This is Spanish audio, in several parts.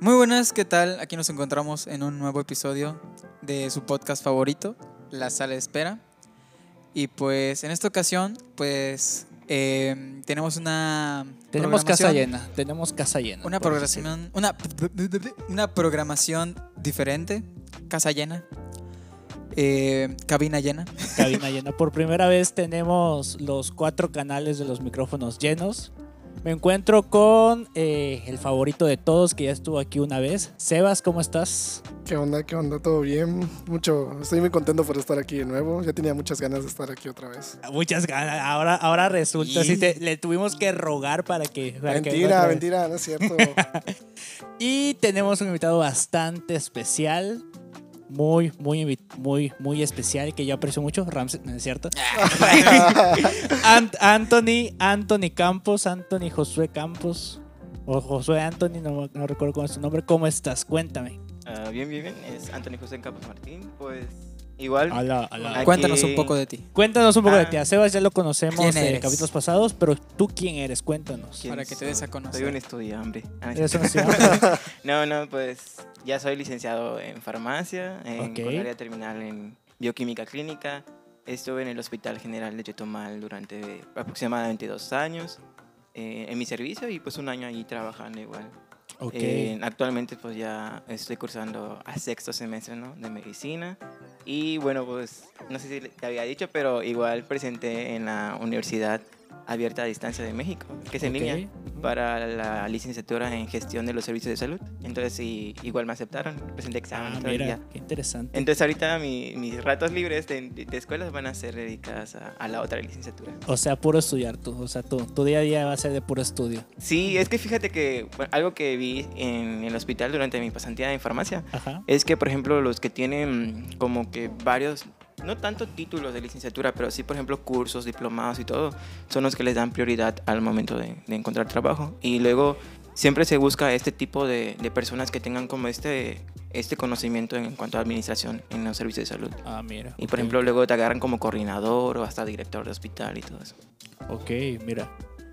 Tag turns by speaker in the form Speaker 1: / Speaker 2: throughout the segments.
Speaker 1: Muy buenas, ¿qué tal? Aquí nos encontramos en un nuevo episodio de su podcast favorito, La Sala de Espera. Y pues en esta ocasión, pues eh, tenemos una...
Speaker 2: Tenemos casa llena, tenemos casa llena.
Speaker 1: Una
Speaker 2: por
Speaker 1: programación, una, una programación diferente, casa llena, eh, cabina llena.
Speaker 2: Cabina llena. Por primera vez tenemos los cuatro canales de los micrófonos llenos. Me encuentro con eh, el favorito de todos que ya estuvo aquí una vez. Sebas, ¿cómo estás?
Speaker 3: ¿Qué onda? ¿Qué onda? ¿Todo bien? Mucho. Estoy muy contento por estar aquí de nuevo. Ya tenía muchas ganas de estar aquí otra vez.
Speaker 2: Muchas ganas. Ahora, ahora resulta, sí, te- le tuvimos que rogar para que... para
Speaker 3: mentira, mentira, no es cierto.
Speaker 2: Y tenemos un invitado bastante especial. Muy, muy, muy, muy especial que yo aprecio mucho. Ramses, ¿no es cierto? Ant- Anthony, Anthony Campos, Anthony Josué Campos. O Josué Anthony, no, no recuerdo cómo es su nombre. ¿Cómo estás? Cuéntame.
Speaker 4: Ah, bien, bien, bien. Es Anthony José Campos Martín. Pues igual. Aquí-
Speaker 1: Cuéntanos un poco de ti.
Speaker 2: Cuéntanos un poco de
Speaker 4: Ah.
Speaker 2: ti. A Sebas ya lo conocemos
Speaker 1: ¿Quién
Speaker 2: en capítulos pasados, pero tú quién eres, cuéntanos.
Speaker 4: ¿Quién
Speaker 1: Para que te des a
Speaker 4: soy?
Speaker 1: conocer.
Speaker 4: Soy un estudiante. Ah. No, no, pues ya soy licenciado en farmacia, en
Speaker 2: Ok.
Speaker 4: con área terminal en bioquímica clínica. Estuve en el Hospital General de Chetumal durante aproximadamente dos años eh, en mi servicio y pues un año allí trabajando igual.
Speaker 2: Ok.
Speaker 4: Eh, actualmente pues ya estoy cursando a sexto semestre ¿no? de medicina y bueno pues no sé si te había dicho pero igual presenté en la Universidad Abierta a Distancia de México que es en línea para la licenciatura en gestión de los servicios de salud entonces igual me aceptaron presenté examen
Speaker 2: Ah, mira, qué interesante.
Speaker 4: entonces ahorita mi- mis ratos libres de, de escuelas van a ser dedicadas a, a la otra licenciatura
Speaker 2: O sea, puro estudiar tú. O sea, tu, tu día a día va a ser de puro estudio.
Speaker 4: sí es que fíjate que bueno, algo que vi en el hospital durante mi pasantía en farmacia
Speaker 2: Ajá.
Speaker 4: es que, por ejemplo, los que tienen como que varios, no tanto títulos de licenciatura, pero sí, por ejemplo, cursos, diplomados y todo, son los que les dan prioridad al momento de, de encontrar trabajo. Y luego siempre se busca este tipo de, de personas que tengan como este, este conocimiento en cuanto a administración en los servicios de salud.
Speaker 2: Ah, mira.
Speaker 4: Y, por ejemplo, luego te agarran como coordinador o hasta director de hospital y todo eso.
Speaker 2: Ok, mira.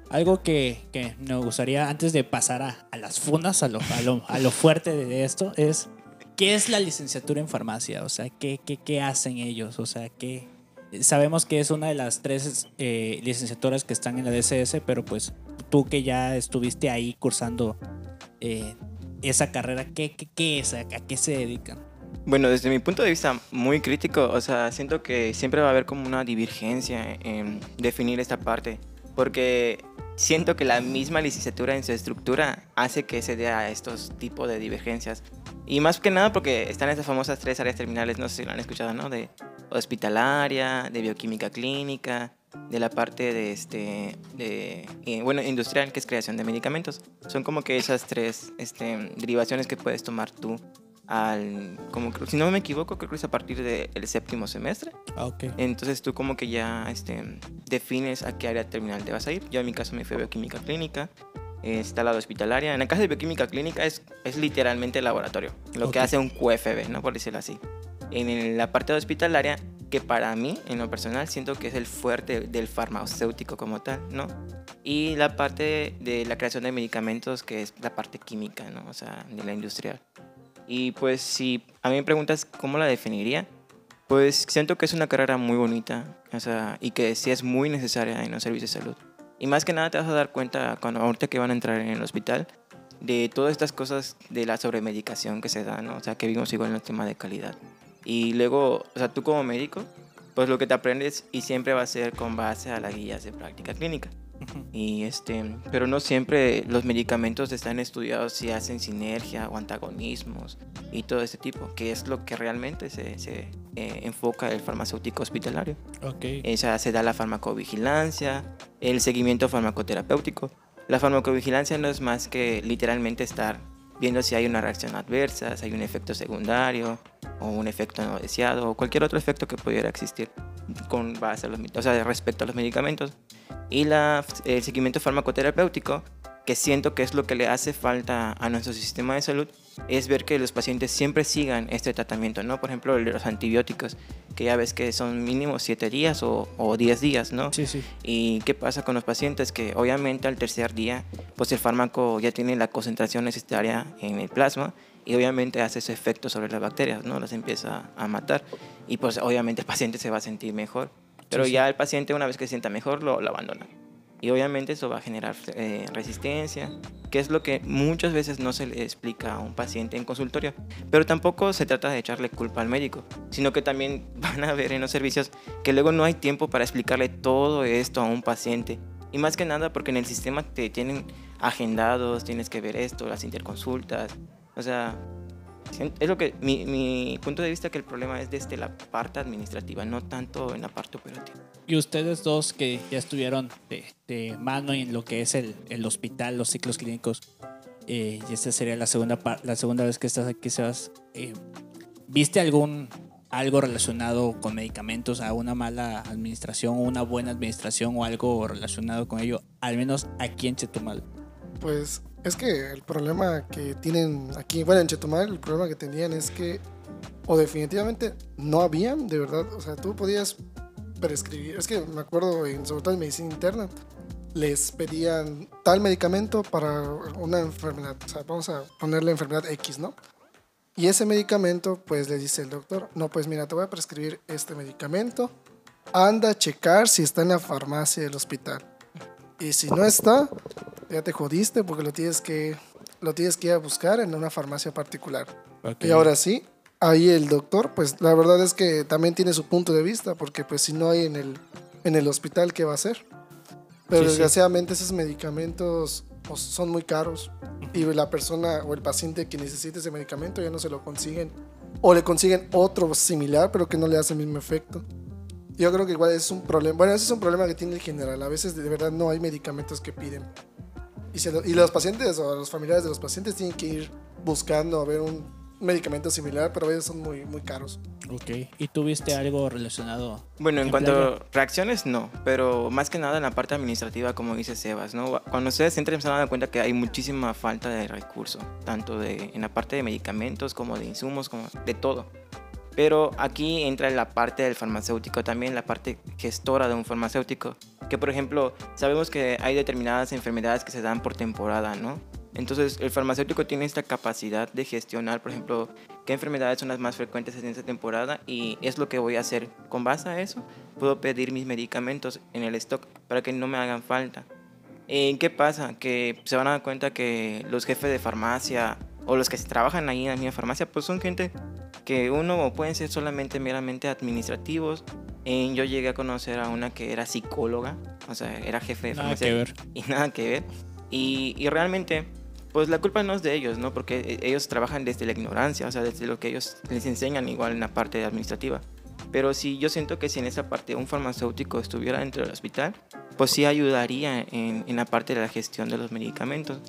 Speaker 2: Algo que, que me gustaría, antes de pasar a, a las fundas, a lo, a lo, a lo fuerte de esto, es ¿qué es la licenciatura en farmacia? O sea, ¿qué, qué, qué hacen ellos? O sea, ¿qué? Sabemos que es una de las tres eh, licenciaturas que están en la DCS, pero pues tú que ya estuviste ahí cursando eh, esa carrera, ¿qué, qué, qué es? ¿A, a qué se dedican?
Speaker 4: Bueno, desde mi punto de vista muy crítico, o sea, siento que siempre va a haber como una divergencia en definir esta parte, porque siento que la misma licenciatura en su estructura hace que se dé a estos tipos de divergencias. Y más que nada porque están esas famosas tres áreas terminales, no sé si lo han escuchado, ¿no? De hospitalaria, de bioquímica clínica, de la parte de, este, de eh, bueno, industrial, que es creación de medicamentos. Son como que esas tres este, derivaciones que puedes tomar tú al, como si no me equivoco, creo que es a partir del séptimo semestre.
Speaker 2: Ah.
Speaker 4: Entonces tú como que ya este, defines a qué área terminal te vas a ir. Yo en mi caso me fui a bioquímica clínica, está la de hospitalaria. En el caso de bioquímica clínica es, es literalmente el laboratorio, lo que hace un QFB, ¿no? Por decirlo así. En la parte de hospitalaria, que para mí, en lo personal, siento que es el fuerte del farmacéutico como tal, ¿no? Y la parte de la creación de medicamentos, que es la parte química, ¿no? O sea, de la industrial. Y pues si a mí me preguntas cómo la definiría, pues siento que es una carrera muy bonita, o sea, y que sí es muy necesaria en los servicios de salud. Y más que nada te vas a dar cuenta cuando ahorita que van a entrar en el hospital de todas estas cosas de la sobremedicación que se da, ¿no? O sea, que vimos igual en el tema de calidad. Y luego, o sea, tú como médico, pues lo que te aprendes y siempre va a ser con base a las guías de práctica clínica. Y este, pero no siempre los medicamentos están estudiados si hacen sinergia o antagonismos y todo este tipo, que es lo que realmente se, se, eh, enfoca el farmacéutico hospitalario.
Speaker 2: Ok.
Speaker 4: Esa se da la farmacovigilancia, el seguimiento farmacoterapéutico. La farmacovigilancia no es más que literalmente estar viendo si hay una reacción adversa, si hay un efecto secundario o un efecto no deseado o cualquier otro efecto que pudiera existir con base a los, o sea, respecto a los medicamentos. Y la, el seguimiento farmacoterapéutico que siento que es lo que le hace falta a nuestro sistema de salud, es ver que los pacientes siempre sigan este tratamiento, ¿no? Por ejemplo, los antibióticos, que ya ves que son mínimo 7 días o, o 10 días, ¿no?
Speaker 2: Sí, sí.
Speaker 4: ¿Y qué pasa con los pacientes? Que obviamente al tercer día, pues el fármaco ya tiene la concentración necesaria en el plasma y obviamente hace su efecto sobre las bacterias, ¿no? Las empieza a matar y pues obviamente el paciente se va a sentir mejor. Pero
Speaker 2: Sí, sí.
Speaker 4: ya el paciente una vez que se sienta mejor lo, lo abandona. Y obviamente eso va a generar eh, resistencia, que es lo que muchas veces no se le explica a un paciente en consultorio. Pero tampoco se trata de echarle culpa al médico, sino que también van a ver en los servicios que luego no hay tiempo para explicarle todo esto a un paciente. Y más que nada porque en el sistema te tienen agendados, tienes que ver esto, las interconsultas. O sea, es lo que mi, mi punto de vista que el problema es desde la parte administrativa, no tanto en la parte operativa.
Speaker 2: Y ustedes dos que ya estuvieron de, de mano en lo que es el, el hospital, los ciclos clínicos, eh, y esta sería la segunda, la segunda vez que estás aquí, Sebas, eh, ¿viste algún algo relacionado con medicamentos, a una mala administración o una buena administración o algo relacionado con ello, al menos aquí en Chetumal?
Speaker 3: Pues es que el problema que tienen aquí, bueno, en Chetumal, el problema que tenían es que, o definitivamente no habían, de verdad, o sea, tú podías prescribir, es que me acuerdo, en, sobre todo en medicina interna, les pedían tal medicamento para una enfermedad, o sea, vamos a ponerle enfermedad X, ¿no? Y ese medicamento, pues le dice el doctor, no, pues mira, te voy a prescribir este medicamento, anda a checar si está en la farmacia del hospital. Y si no está, ya te jodiste porque lo tienes que, lo tienes que ir a buscar en una farmacia particular. Y ahora sí, ahí el doctor, pues la verdad es que también tiene su punto de vista, porque pues si no hay en el, en el hospital, ¿qué va a hacer? Pero
Speaker 2: Sí, sí.
Speaker 3: desgraciadamente esos medicamentos pues, son muy caros y la persona o el paciente que necesita ese medicamento ya no se lo consiguen. O le consiguen otro similar, pero que no le hace el mismo efecto. Yo creo que igual es un problema. Bueno, ese es un problema que tiene el general. A veces de verdad no hay medicamentos que piden. Y, se lo- y los pacientes o los familiares de los pacientes tienen que ir buscando a ver un medicamento similar, pero a veces son muy, muy caros.
Speaker 2: Ok. ¿Y tuviste algo relacionado?
Speaker 4: Bueno, en cuanto a reacciones, no, pero más que nada en la parte administrativa, como dice Sebas, ¿no? Cuando ustedes entren se van a dar cuenta que hay muchísima falta de recursos, tanto de, en la parte de medicamentos como de insumos, como de todo. Pero aquí entra la parte del farmacéutico también, la parte gestora de un farmacéutico. Que por ejemplo, sabemos que hay determinadas enfermedades que se dan por temporada, ¿no? Entonces el farmacéutico tiene esta capacidad de gestionar, por ejemplo, qué enfermedades son las más frecuentes en esta temporada y es lo que voy a hacer. Con base a eso, puedo pedir mis medicamentos en el stock para que no me hagan falta. Eh, ¿Qué pasa? Que se van a dar cuenta que los jefes de farmacia o los que trabajan ahí en la misma farmacia, pues son gente que uno pueden ser solamente meramente administrativos. Eh, yo llegué a conocer a una que era psicóloga, o sea, era jefe de
Speaker 2: Nada
Speaker 4: farmacia
Speaker 2: que ver.
Speaker 4: y nada que ver. Y, y realmente, pues la culpa no es de ellos, ¿no? Porque eh, ellos trabajan desde la ignorancia, o sea, desde lo que ellos les enseñan igual en la parte administrativa. Pero sí, yo siento que si en esa parte un farmacéutico estuviera dentro del hospital, pues sí ayudaría en, en la parte de la gestión de los medicamentos.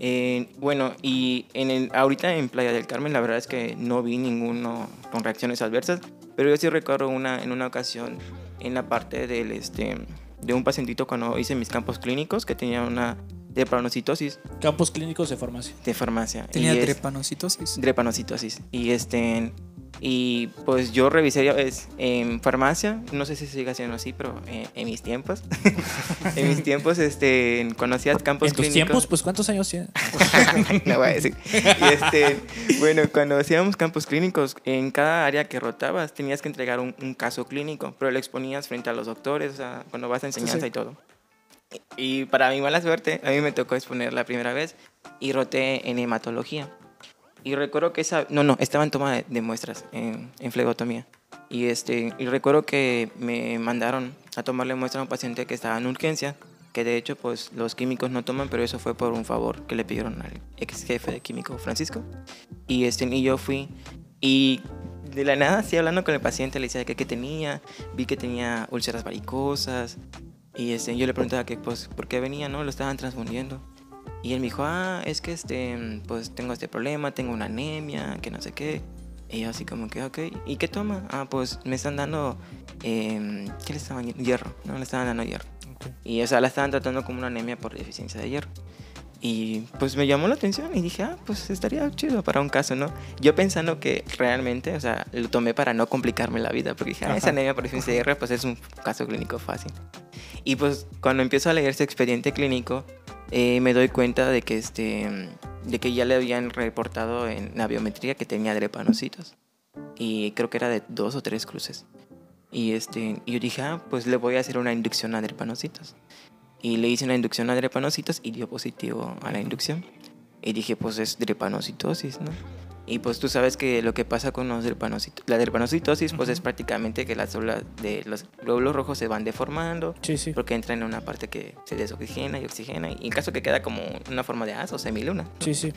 Speaker 4: Eh, bueno, y en el, ahorita en Playa del Carmen la verdad es que no vi ninguno con reacciones adversas, pero yo sí recuerdo una, en una ocasión en la parte del, este, de un pacientito cuando hice mis campos clínicos que tenía una drepanocitosis
Speaker 2: Campos clínicos de farmacia.
Speaker 4: de farmacia.
Speaker 1: Tenía
Speaker 4: y es-
Speaker 1: trepanocitosis.
Speaker 4: drepanocitosis. Y este y pues yo revisé en farmacia, no sé si sigue siendo así, pero eh, en mis tiempos, en mis tiempos, este, cuando hacías campos
Speaker 2: en tus
Speaker 4: clínicos,
Speaker 2: tiempos, pues ¿cuántos años tienes?
Speaker 4: no voy a decir. Y este, bueno, cuando hacíamos campos clínicos, en cada área que rotabas tenías que entregar un, un caso clínico, pero lo exponías frente a los doctores, o sea, cuando vas a enseñanza
Speaker 3: sí.
Speaker 4: y todo. Y para mi mala suerte, a mí me tocó exponer la primera vez y roté en hematología. Y recuerdo que esa, no, no, estaba en toma de, de muestras en, en flebotomía. Y, este, y recuerdo que me mandaron a tomarle muestra a un paciente que estaba en urgencia, que de hecho pues los químicos no toman, pero eso fue por un favor que le pidieron al ex jefe de químico Francisco. Y, este, y yo fui y de la nada, así hablando con el paciente, le decía que qué tenía, vi que tenía úlceras varicosas. Y este, yo le preguntaba que pues por qué venía, ¿no? Lo estaban transfundiendo. Y él me dijo, ah, es que este, pues tengo este problema, tengo una anemia, que no sé qué. Y yo así como que, ok, ¿y qué toma? Ah, pues me están dando, em, ¿qué le estaban? Hierro, ¿no? Le estaban dando hierro. Y o sea, la estaban tratando como una anemia por deficiencia de hierro. Y pues me llamó la atención y dije, ah, pues estaría chido para un caso, ¿no? Yo pensando que realmente, o sea, lo tomé para no complicarme la vida, porque dije, ah, esa anemia por deficiencia de hierro, pues es un caso clínico fácil. Y pues cuando empiezo a leer ese expediente clínico, eh, me doy cuenta de que, este, de que ya le habían reportado en la biometría que tenía drepanocitos. Y creo que era de dos o tres cruces. Y, este, yo dije, ah, pues le voy a hacer una inducción a drepanocitos. Y le hice una inducción a drepanocitos y dio positivo a la inducción. Y dije, pues es drepanocitosis, ¿no? Y pues tú sabes que lo que pasa con los la drepanocitosis, pues es prácticamente que las células de los glóbulos rojos se van deformando
Speaker 2: Sí, sí.
Speaker 4: porque entran en una parte que se desoxigena y oxigena. Y en caso que queda como una forma de as o semiluna. ¿no?
Speaker 2: Sí, sí.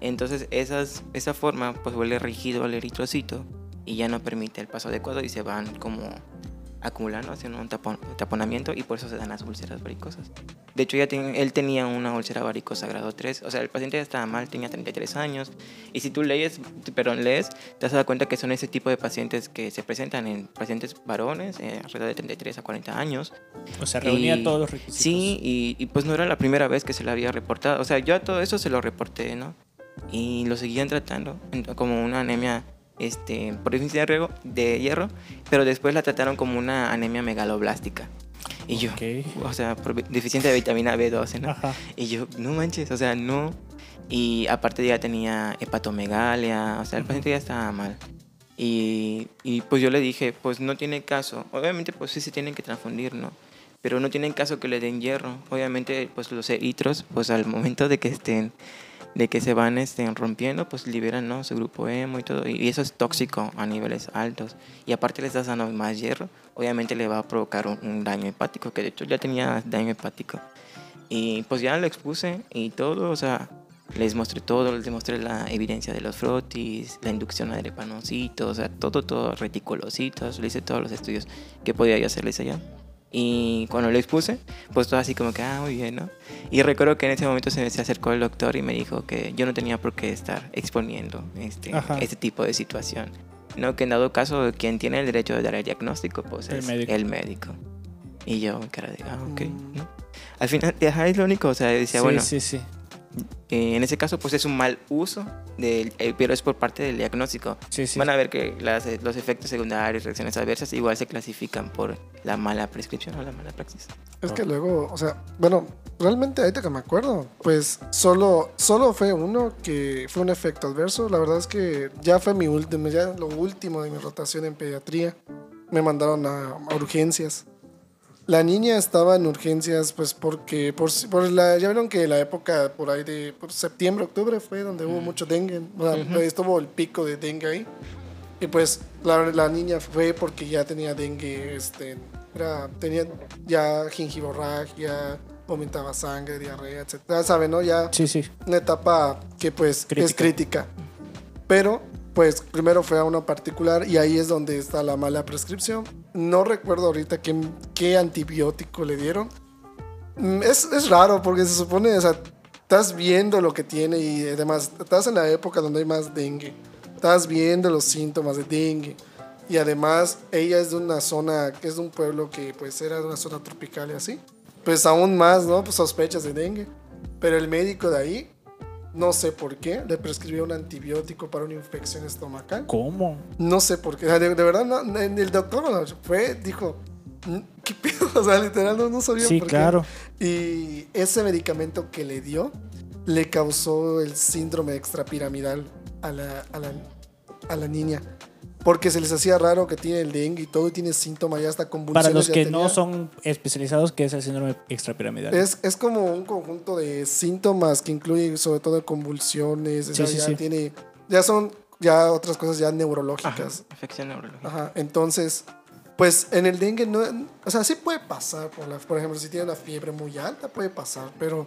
Speaker 4: Entonces esas, esa forma pues vuelve rígido al eritrocito y ya no permite el paso adecuado y se van como acumulando, haciendo un tapon- taponamiento y por eso se dan las úlceras varicosas. De hecho, ya ten- él tenía una úlcera varicosa grado 3, o sea, el paciente ya estaba mal, tenía 33 años y si tú lees, perdón, lees, te has dado cuenta que son ese tipo de pacientes que se presentan en pacientes varones eh, alrededor de 33 a 40 años
Speaker 2: O sea, reunía
Speaker 4: y-
Speaker 2: todos los requisitos.
Speaker 4: Sí, y, y pues no era la primera vez que se le había reportado. O sea, yo a todo eso se lo reporté, ¿no? Y lo seguían tratando en- como una anemia este, por deficiencia de, riego- de hierro, pero después la trataron como una anemia megaloblástica. Y yo, o sea, deficiencia de vitamina B12, ¿no?
Speaker 2: Ajá.
Speaker 4: Y yo, no manches, o sea, no. Y aparte ya tenía hepatomegalia, o sea, el paciente ya estaba mal. Y, y pues yo le dije, pues no tiene caso. Obviamente pues sí se tienen que transfundir, ¿no? Pero no tienen caso que le den hierro. Obviamente pues los eritros, pues al momento de que estén, de que se van estén rompiendo, pues liberan, ¿no? Su grupo hemo y todo. Y eso es tóxico a niveles altos. Y aparte le estás dando más hierro, obviamente le va a provocar un, un daño hepático, que de hecho ya tenía daño hepático. Y pues ya lo expuse y todo, o sea, les mostré todo, les mostré la evidencia de los frotis, la inducción a drepanocitos, o sea, todo, todo, reticulocitos, le hice todos los estudios que podía yo hacerles allá. Y cuando lo expuse, pues todo así como que, ah, muy bien, ¿no? Y recuerdo que en ese momento se me se acercó el doctor y me dijo que yo no tenía por qué estar exponiendo este,
Speaker 2: Ajá.
Speaker 4: este tipo de situación. No, que en dado caso, quien tiene el derecho de dar el diagnóstico, pues
Speaker 2: El
Speaker 4: es
Speaker 2: médico.
Speaker 4: el médico. Y yo, cara de, ah, ok,
Speaker 3: Mm.
Speaker 4: ¿no? Al final, ajá, es lo único, o sea, decía,
Speaker 2: sí,
Speaker 4: bueno,
Speaker 2: sí, sí.
Speaker 4: Eh, en ese caso, pues es un mal uso, del, eh, pero es por parte del diagnóstico.
Speaker 2: Sí, sí.
Speaker 4: Van a ver que las, los efectos secundarios, reacciones adversas, igual se clasifican por la mala prescripción o la mala praxis.
Speaker 3: Es que luego, o sea, bueno, realmente ahorita que me acuerdo, pues solo, solo fue uno que fue un efecto adverso. La verdad es que ya fue mi último, ya lo último de mi rotación en pediatría. Me mandaron a, a urgencias. La niña estaba en urgencias, pues porque, por, por la, ya vieron que la época por ahí de por septiembre, octubre fue donde hubo mucho dengue. o sea,
Speaker 4: Ujú.
Speaker 3: Estuvo el pico de dengue ahí. Y pues la, la niña fue porque ya tenía dengue, este, era, tenía ya gingivorragia, vomitaba sangre, diarrea, etc. Ya saben, ¿no? Ya
Speaker 2: Sí, sí.
Speaker 3: una etapa que pues es
Speaker 2: Crítica.
Speaker 3: crítica. Pero pues primero fue a uno particular y ahí es donde está la mala prescripción. No recuerdo ahorita qué, qué antibiótico le dieron. Mm, Es, es raro porque se supone, o sea, estás viendo lo que tiene y además estás en la época donde hay más dengue. Estás viendo los síntomas de dengue. Y además ella es de una zona, es de un pueblo que pues era de una zona tropical y así. Pues aún más, ¿no? Pues sospechas de dengue. Pero el médico de ahí, no sé por qué, le prescribió un antibiótico para una infección estomacal.
Speaker 2: ¿Cómo?
Speaker 3: No sé por qué. De, de verdad, no, el doctor fue, dijo, "Mm, ¿qué pedo? O sea, literal, no, no sabía
Speaker 2: Sí,
Speaker 3: por qué.
Speaker 2: claro.
Speaker 3: Y ese medicamento que le dio le causó el síndrome extrapiramidal a la, a la, a la niña. Porque se les hacía raro que tiene el dengue y todo y tiene síntomas, ya hasta convulsiones.
Speaker 2: Para los que
Speaker 3: tenía.
Speaker 2: no son especializados, ¿qué es el síndrome extrapiramidal?
Speaker 3: Es, es como un conjunto de síntomas que incluyen sobre todo convulsiones,
Speaker 2: Sí,
Speaker 3: ya,
Speaker 2: sí,
Speaker 3: ya
Speaker 2: sí.
Speaker 3: tiene, ya son ya otras cosas ya neurológicas.
Speaker 4: Afección neurológica.
Speaker 3: Ajá, entonces, pues en el dengue no, o sea, sí puede pasar, por, la, por ejemplo, si tiene una fiebre muy alta puede pasar, pero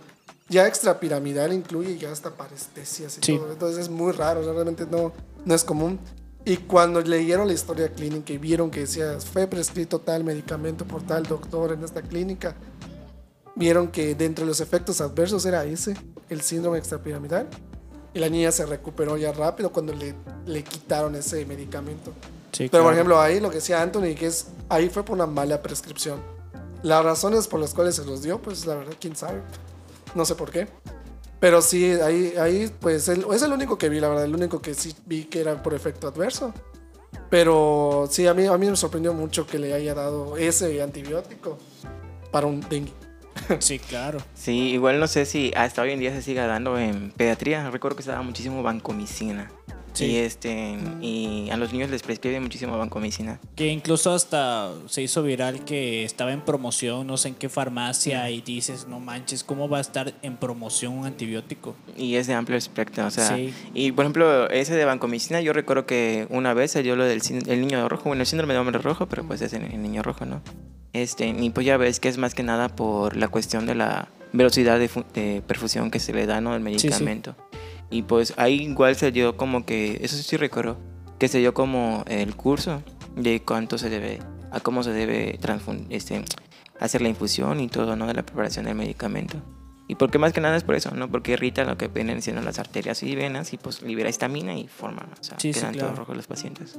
Speaker 3: ya extrapiramidal incluye ya hasta parestesias y
Speaker 2: Sí.
Speaker 3: todo, entonces es muy raro, o sea, realmente no, no es común. Y cuando leyeron la historia clínica y vieron que decía, fue prescrito tal medicamento por tal doctor en esta clínica, vieron que dentro de los efectos adversos era ese, el síndrome extrapiramidal. Y la niña se recuperó ya rápido cuando le, le quitaron ese medicamento.
Speaker 2: Sí,
Speaker 3: Pero por
Speaker 2: claro.
Speaker 3: ejemplo, ahí lo que decía Anthony, que es, ahí fue por una mala prescripción. Las razones por las cuales se los dio, pues la verdad, quién sabe. No sé por qué. Pero sí, ahí, ahí pues el- es el único que vi, la verdad, el único que sí vi que era por efecto adverso. Pero sí, a mí, a mí me sorprendió mucho que le haya dado ese antibiótico para un dengue.
Speaker 2: Sí, claro.
Speaker 4: Sí, igual no sé si hasta hoy en día se siga dando en pediatría. Recuerdo que se daba muchísimo vancomicina.
Speaker 2: Sí.
Speaker 4: Y, este, y a los niños les prescriben muchísimo vancomicina.
Speaker 2: Que incluso hasta se hizo viral que estaba en promoción, no sé en qué farmacia, y dices, no manches, ¿cómo va a estar en promoción un antibiótico?
Speaker 4: Y es de amplio espectro, o sea,
Speaker 2: Sí.
Speaker 4: y por ejemplo, ese de vancomicina, yo recuerdo que una vez dio lo del el niño rojo, bueno, el síndrome de hombre rojo, pero pues es el, el niño rojo, ¿no? Este, y pues ya ves que es más que nada por la cuestión de la velocidad de, fu- de perfusión que se le da, ¿no? El
Speaker 2: sí.
Speaker 4: Y pues ahí igual se dio como que, eso sí recuerdo, que se dio como el curso de cuánto se debe, a cómo se debe este, hacer la infusión y todo, ¿no? De la preparación del medicamento. Y porque más que nada es por eso, ¿no? Porque irrita lo que vienen siendo las arterias y venas y pues libera estamina y forma, o sea,
Speaker 2: Sí, sí, claro.
Speaker 4: todos rojos los pacientes.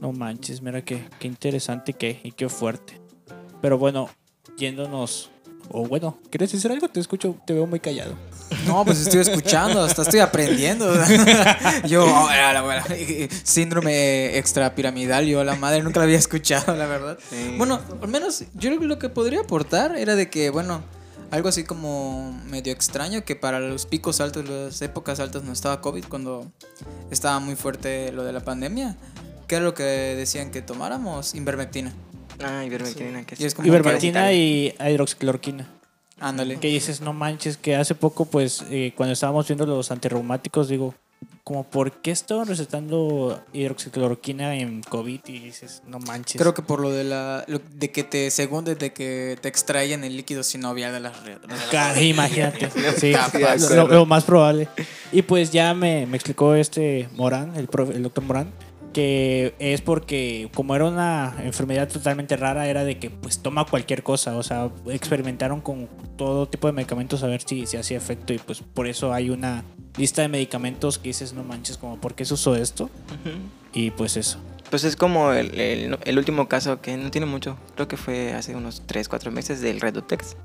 Speaker 2: No manches, mira qué, qué interesante y qué, y qué fuerte. Pero bueno, yéndonos. O bueno, ¿quieres decir algo? Te escucho, te veo muy callado.
Speaker 1: No, pues estoy escuchando, hasta estoy aprendiendo. yo, oh, a la- síndrome extrapiramidal, yo la madre nunca la había escuchado, la verdad.
Speaker 4: Sí.
Speaker 1: Bueno, al menos yo lo que podría aportar era de que, bueno, algo así como medio extraño, que para los picos altos, las épocas altas no estaba COVID, cuando estaba muy fuerte lo de la pandemia. ¿Qué era lo que decían que tomáramos? Invermectina.
Speaker 4: Ah, ivermectina, que
Speaker 1: Y es como
Speaker 2: Ivermectina y hidroxicloroquina.
Speaker 1: Ándale.
Speaker 2: Que dices, no manches, que hace poco, pues, eh, cuando estábamos viendo los antirreumáticos, digo, como, ¿por qué estaban recetando hidroxicloroquina en COVID? Y dices, no manches.
Speaker 1: Creo que por lo de la lo- de que te según de que te extraen el líquido sinovial de las redes.
Speaker 2: Ca- Imagínate. sí, lo, lo más probable. Y pues ya me, me explicó este Morán, el, profe- el doctor Morán, que es porque como era una enfermedad totalmente rara, era de que pues toma cualquier cosa. O sea, experimentaron con todo tipo de medicamentos a ver si, si hacía efecto. Y pues por eso hay una lista de medicamentos que dices, no manches, como, ¿por qué se usó esto? Y pues eso.
Speaker 4: Pues es como el, el- el último caso que no tiene mucho, creo que fue hace unos 3, 4 meses del Redotex,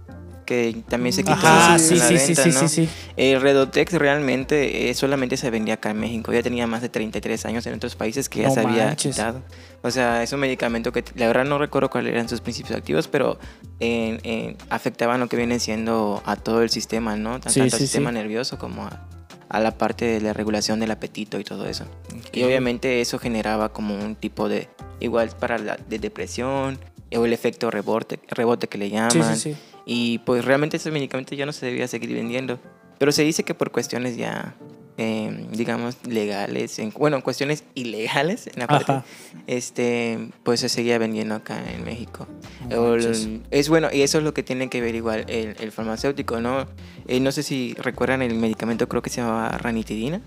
Speaker 4: que también se quitó
Speaker 2: Ajá, sí,
Speaker 4: la
Speaker 2: sí, sí,
Speaker 4: venta,
Speaker 2: sí,
Speaker 4: ¿no?
Speaker 2: sí, sí.
Speaker 4: El Redotex realmente eh, solamente se vendía acá en México, ya tenía más de 33 años en otros países que ya
Speaker 2: No
Speaker 4: se había
Speaker 2: manches.
Speaker 4: quitado. O sea, es un medicamento que la verdad no recuerdo cuáles eran sus principios activos, pero en- en- afectaban lo que viene siendo a todo el sistema, ¿no? Tan-
Speaker 2: Sí,
Speaker 4: Tanto al
Speaker 2: sí,
Speaker 4: sistema
Speaker 2: sí.
Speaker 4: nervioso como a, a la parte de la regulación del apetito y todo eso. Y
Speaker 2: Ok.
Speaker 4: obviamente eso generaba como un tipo de, igual para la de depresión, o el efecto rebote, rebote que le
Speaker 2: Sí,
Speaker 4: llaman.
Speaker 2: sí, sí.
Speaker 4: Y pues realmente ese medicamento ya no se debía seguir vendiendo. Pero se dice que por cuestiones ya, eh, digamos, legales, en- bueno, cuestiones ilegales en la parte,
Speaker 2: Ajá.
Speaker 4: este, pues se seguía vendiendo acá en México.
Speaker 2: No
Speaker 4: O el- es bueno, y eso es lo que tiene que ver igual el, el farmacéutico, ¿no? Eh, no sé si recuerdan el medicamento, creo que se llamaba ranitidina.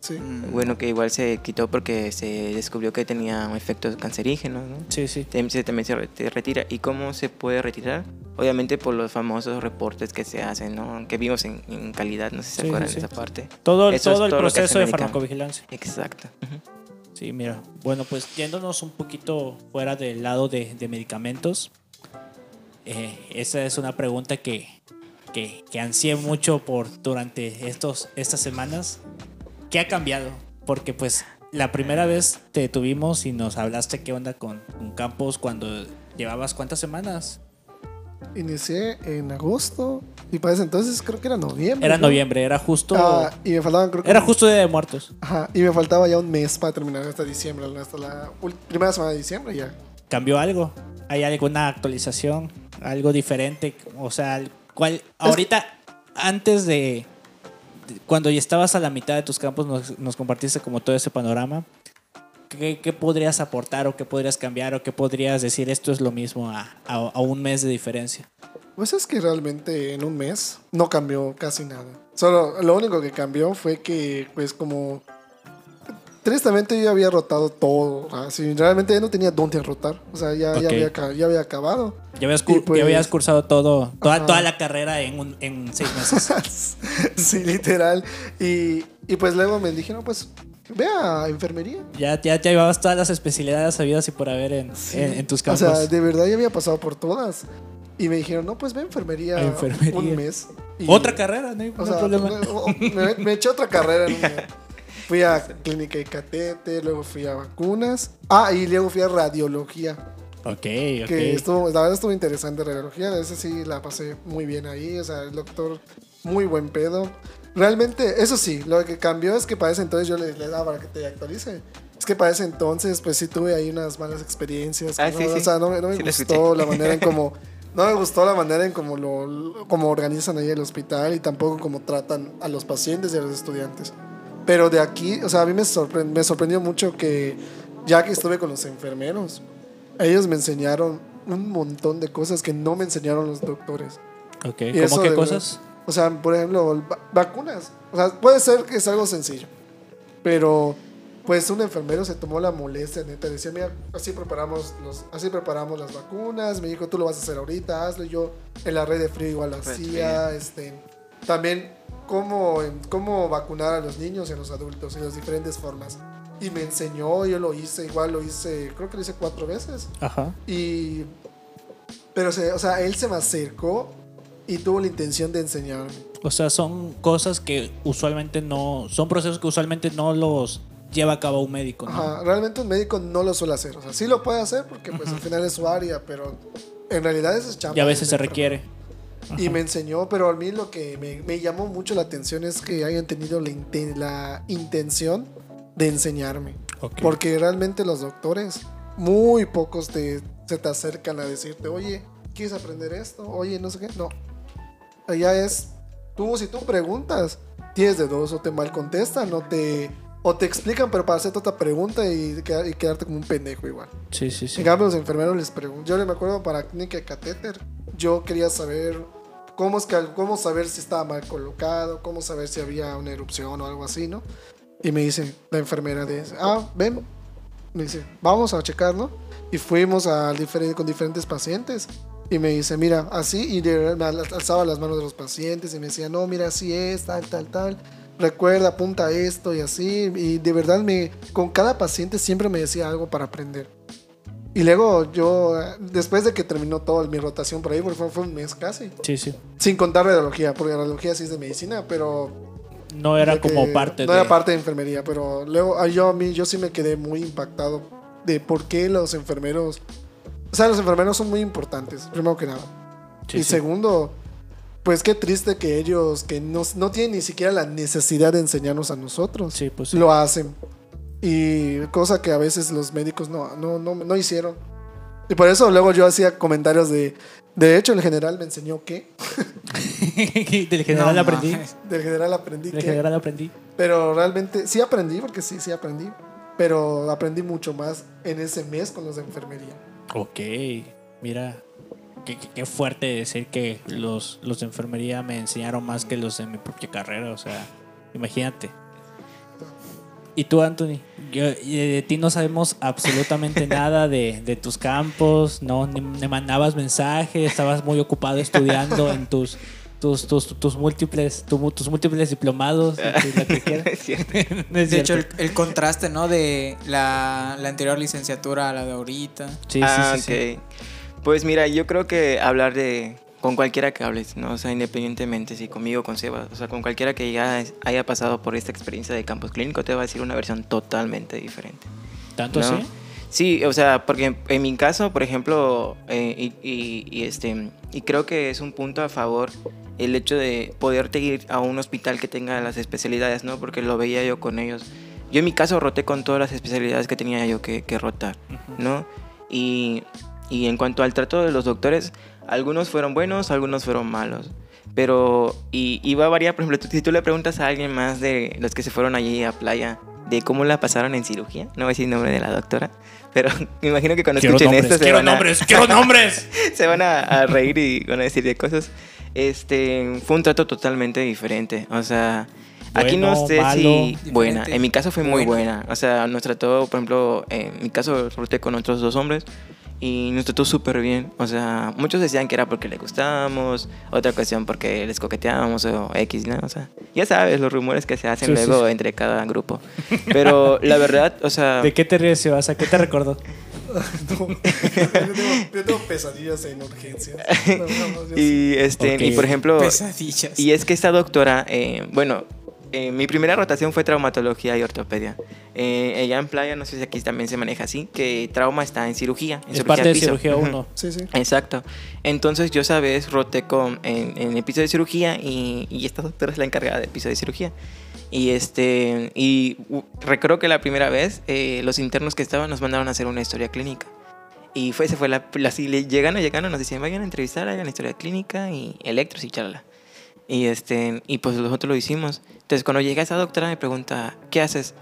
Speaker 3: Sí.
Speaker 1: Mm,
Speaker 4: Bueno, que igual se quitó porque se descubrió que tenía un efecto cancerígeno, ¿no?
Speaker 2: Sí, sí.
Speaker 4: Se- también se retira. ¿Y cómo se puede retirar? Obviamente por los famosos reportes que se hacen, ¿no? Que vimos en, en calidad, no sé si se
Speaker 2: Sí,
Speaker 4: acuerdan
Speaker 2: sí,
Speaker 4: de esa parte.
Speaker 2: Todo,
Speaker 4: Eso es
Speaker 2: todo el
Speaker 4: todo
Speaker 2: proceso de farmacovigilancia.
Speaker 4: Exacto.
Speaker 2: Sí, mira. Bueno, pues yéndonos un poquito fuera del lado de, de medicamentos. eh, esa es una pregunta que, que, que ansié mucho por durante estos, estas semanas. ¿Qué ha cambiado? Porque pues la primera vez te tuvimos y nos hablaste qué onda con, con Campos cuando llevabas cuántas semanas.
Speaker 3: Inicié en agosto y para ese entonces creo que era noviembre.
Speaker 2: Era
Speaker 3: ¿no?
Speaker 2: noviembre, era justo...
Speaker 3: Ah, y me faltaban creo que
Speaker 2: era justo Día de Muertos.
Speaker 3: Ajá, y me faltaba ya un mes para terminar hasta diciembre, hasta la primera semana de diciembre ya.
Speaker 2: ¿Cambió algo? ¿Hay alguna actualización? ¿Algo diferente? O sea, ¿cuál? Ahorita, antes de- Cuando ya estabas a la mitad de tus campos, nos, compartiste como todo ese panorama. ¿Qué, podrías aportar o qué podrías cambiar o qué podrías decir esto es lo mismo a, a- a un mes de diferencia?
Speaker 3: Pues es que realmente en un mes no cambió casi nada. Solo lo único que cambió fue que, pues como... Tristemente yo había rotado todo. Así, realmente ya no tenía dónde rotar. O sea, ya, ya, había, ya había acabado.
Speaker 2: Ya habías,
Speaker 3: pues-
Speaker 2: ya habías cursado todo, toda,
Speaker 3: Ajá.
Speaker 2: toda la carrera en, un- en seis meses.
Speaker 3: sí, literal. Y, y pues luego me dijeron, pues ve a enfermería.
Speaker 2: ya, ya te llevabas todas las especialidades habidas y por haber en,
Speaker 3: Sí.
Speaker 2: en, en tus
Speaker 3: O
Speaker 2: campos.
Speaker 3: sea, de verdad ya había pasado por todas. Y me dijeron, no, pues ve a enfermería,
Speaker 2: A enfermería.
Speaker 3: un mes. Y-
Speaker 2: Otra carrera, no hay,
Speaker 3: O sea,
Speaker 2: problema.
Speaker 3: me, me- eché otra carrera. en un- Fui a clínica de catete, luego fui a vacunas. Ah, y luego fui a radiología.
Speaker 2: Ok, ok.
Speaker 3: Que estuvo, la verdad estuvo interesante radiología. Esa sí la pasé muy bien ahí. O sea, el doctor, muy buen pedo. Realmente, eso sí, lo que cambió es que para ese entonces yo le, le daba para que te actualice. Es que para ese entonces, pues sí tuve ahí unas malas experiencias.
Speaker 4: Ah,
Speaker 3: ¿no?
Speaker 4: sí,
Speaker 3: O sea, no, me- no me
Speaker 4: Sí
Speaker 3: gustó la manera en como. No me gustó la manera en cómo lo como organizan ahí el hospital y tampoco cómo tratan a los pacientes y a los estudiantes. Pero de aquí, o sea, a mí me, sorpre- me sorprendió mucho que ya que estuve con los enfermeros, ellos me enseñaron un montón de cosas que no me enseñaron los doctores.
Speaker 2: Ok,
Speaker 3: Y
Speaker 2: ¿cómo qué cosas?
Speaker 3: O sea, por ejemplo, va- vacunas. O sea, puede ser que es algo sencillo. Pero, pues un enfermero se tomó la molestia, neta. Decía, mira, así preparamos, los, así preparamos las vacunas. Me dijo, tú lo vas a hacer ahorita, hazlo. Y Yo en la red de frío igual lo hacía. Este, también, cómo, cómo vacunar a los niños y a los adultos y las diferentes formas. Y me enseñó, yo lo hice, igual lo hice, creo que lo hice cuatro veces.
Speaker 2: Ajá.
Speaker 3: Y. Pero, o sea, él se me acercó y tuvo la intención de enseñarme.
Speaker 2: O sea, son cosas que usualmente no. Son procesos que usualmente no los lleva a cabo un médico, ¿no?
Speaker 3: Ajá, realmente un médico no lo suele hacer. O sea, sí lo puede hacer porque, pues, al final es su área, pero en realidad eso es chamba.
Speaker 2: Y a veces se
Speaker 3: del
Speaker 2: requiere.
Speaker 3: Y me enseñó, pero a mí lo que me, me llamó mucho la atención es que hayan tenido la, inten- la intención de enseñarme.
Speaker 2: Ok.
Speaker 3: Porque realmente los doctores, muy pocos te, se te acercan a decirte, oye, ¿quieres aprender esto? Oye, no sé qué. No. Allá es, tú, si tú preguntas, tienes de dos, o te mal contestan, o te, o te explican, pero para hacerte otra pregunta y, y quedarte como un pendejo igual.
Speaker 2: Sí, sí, sí.
Speaker 3: En cambio, los enfermeros les preguntan. Yo me acuerdo para clínica de catéter, yo quería saber cómo, es que, cómo saber si estaba mal colocado, cómo saber si había una erupción o algo así, ¿no? Y me dice la enfermera de ah, ven, me dice, vamos a checarlo. Y fuimos a diferen- con diferentes pacientes. Y me dice, mira, así, y de- me al- alzaba las manos de los pacientes y me decía, no, mira, así es, tal, tal, tal. Recuerda, apunta esto y así. Y de verdad, me, con cada paciente siempre me decía algo para aprender. Y luego yo, después de que terminó toda mi rotación por ahí, porque fue, fue un mes casi,
Speaker 2: Sí, sí.
Speaker 3: sin contar radiología, porque radiología sí es de medicina, pero
Speaker 2: No era como parte
Speaker 3: no
Speaker 2: de.
Speaker 3: era parte de enfermería, pero luego yo a mí yo sí me quedé muy impactado de por qué los enfermeros, o sea, los enfermeros son muy importantes, primero que nada.
Speaker 2: Sí,
Speaker 3: y
Speaker 2: sí.
Speaker 3: segundo, pues qué triste que ellos que no, no tienen ni siquiera la necesidad de enseñarnos a nosotros,
Speaker 2: Sí, pues sí.
Speaker 3: lo hacen. Y cosa que a veces los médicos no, no, no, no hicieron. Y por eso luego yo hacía comentarios de, de hecho el general me enseñó que,
Speaker 2: Del general
Speaker 1: No
Speaker 2: aprendí.
Speaker 3: del general aprendí
Speaker 2: Del
Speaker 3: que,
Speaker 2: general aprendí.
Speaker 3: Pero realmente sí aprendí, porque sí, sí aprendí. Pero aprendí mucho más en ese mes con los de enfermería.
Speaker 2: Ok, mira, qué, qué- qué fuerte decir que los, los de enfermería me enseñaron más que los de mi propia carrera, o sea, imagínate. ¿Y tú, Anthony? Yo, de, ti no sabemos absolutamente nada de, de tus campos, no, ni me mandabas mensajes, estabas muy ocupado estudiando en tus, tus, tus, tus múltiples, tu- tus múltiples diplomados, lo que quieras.
Speaker 4: Es cierto.
Speaker 2: No es
Speaker 1: De hecho, el, el contraste, ¿no? De la, la anterior licenciatura a la de ahorita.
Speaker 2: Sí, sí,
Speaker 4: ah,
Speaker 2: sí, sí.
Speaker 4: ok. Pues mira, yo creo que hablar de con cualquiera que hables, ¿no? O sea, independientemente si conmigo con Seba, o sea, con cualquiera que ya haya pasado por esta experiencia de campus clínico, te va a decir una versión totalmente diferente.
Speaker 2: ¿Tanto
Speaker 4: ¿no?
Speaker 2: así?
Speaker 4: Sí, o sea, porque en mi caso, por ejemplo, eh, y, y- y este, y creo que es un punto a favor el hecho de poderte ir a un hospital que tenga las especialidades, ¿no? Porque lo veía yo con ellos. Yo en mi caso roté con todas las especialidades que tenía yo que, que rotar, ¿no? Y, y en cuanto al trato de los doctores, algunos fueron buenos, algunos fueron malos. Pero, y, y va a variar, por ejemplo, tú- si tú le preguntas a alguien más de los que se fueron allí a playa, de cómo la pasaron en cirugía, no voy a decir el nombre de la doctora, pero me imagino que cuando
Speaker 2: Quiero
Speaker 4: escuchen
Speaker 2: nombres,
Speaker 4: esto se
Speaker 2: quiero
Speaker 4: van, a,
Speaker 2: nombres, quiero nombres.
Speaker 4: se van a, a reír y van a decir de cosas. Este, fue un trato totalmente diferente. O sea, aquí no
Speaker 2: Bueno,
Speaker 4: sé
Speaker 2: malo.
Speaker 4: si buena. En mi caso fue muy buena. O sea, nos trató, por ejemplo, en mi caso roté con otros dos hombres y nos trató súper bien. O sea, muchos decían que era porque le gustábamos, otra ocasión porque les coqueteábamos o X, ¿no? O sea, ya sabes los rumores que se hacen
Speaker 2: Sí, sí,
Speaker 4: luego entre cada grupo. Pero la verdad, o sea...
Speaker 2: ¿De qué te ríes, Sebas? ¿A qué te recordó?
Speaker 3: No, yo, tengo, yo tengo pesadillas en urgencias. No, no, no, sí.
Speaker 4: Y, este,
Speaker 2: Ok.
Speaker 4: y por ejemplo,
Speaker 1: Pesadillas.
Speaker 4: y es que esta doctora, eh, bueno, eh, mi primera rotación fue traumatología y ortopedia. Eh, allá en playa, no sé si aquí también se maneja así, que trauma está en cirugía. En
Speaker 2: Es parte de
Speaker 4: piso.
Speaker 2: cirugía
Speaker 4: Ujú.
Speaker 2: 1.
Speaker 3: Sí, sí.
Speaker 4: Exacto. Entonces yo esa vez roté con, en, en el piso de cirugía y, y esta doctora es la encargada del piso de cirugía. Y este y recuerdo que la primera vez eh, los internos que estaban nos mandaron a hacer una historia clínica. Y fue, esa fue la, la así, le- llegan, llegan, nos decían, vayan a entrevistar, hagan historia clínica y electros y chalala. Y este y pues nosotros lo hicimos. Entonces cuando llega esa doctora me pregunta, ¿qué haces?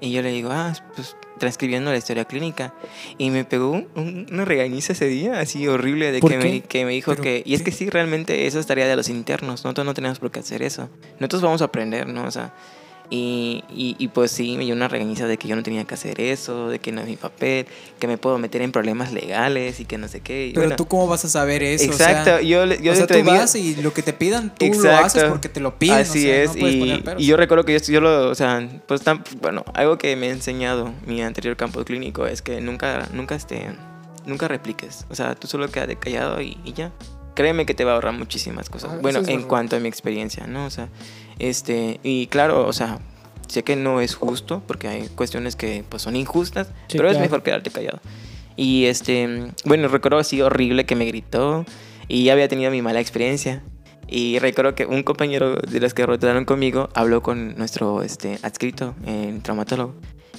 Speaker 4: Y yo le digo, ah, pues transcribiendo la historia clínica. Y me pegó un- un- una regañiza ese día, así horrible, de
Speaker 2: ¿Por
Speaker 4: que me, que me dijo
Speaker 1: ¿Pero
Speaker 4: que... Y es
Speaker 1: qué?
Speaker 4: que sí, realmente eso es tarea de los internos. Nosotros no tenemos por qué hacer eso. Nosotros vamos a aprender, ¿no? O sea, y, y, y pues sí, me dio una regañiza de que yo no tenía que hacer eso, de que no es mi papel, que me puedo meter en problemas legales y que no sé qué. Y
Speaker 1: Pero
Speaker 4: bueno,
Speaker 1: tú cómo vas a saber eso?
Speaker 4: Exacto,
Speaker 1: O sea,
Speaker 4: yo, yo
Speaker 1: o sea, tú vas y lo que te pidan, tú lo
Speaker 4: Exacto.
Speaker 1: haces porque te lo piden. o
Speaker 4: Así
Speaker 1: sea,
Speaker 4: es,
Speaker 1: no
Speaker 4: y, y yo recuerdo que yo, yo lo, o sea, pues tan, bueno, algo que me ha enseñado mi anterior campo clínico es que nunca, nunca, este, nunca repliques, o sea, tú solo quédate callado y, y ya. Créeme que te va a ahorrar muchísimas cosas.
Speaker 3: Ah,
Speaker 4: bueno, en
Speaker 3: verdad.
Speaker 4: cuanto a mi experiencia, ¿no? O sea, este, y claro, o sea, sé que no es justo porque hay cuestiones que pues son injustas,
Speaker 2: Sí,
Speaker 4: pero es mejor quedarte callado. Y este, bueno, recuerdo así horrible que me gritó y ya había tenido mi mala experiencia. Y recuerdo que un compañero de los que rotaron conmigo habló con nuestro este, adscrito en traumatólogo.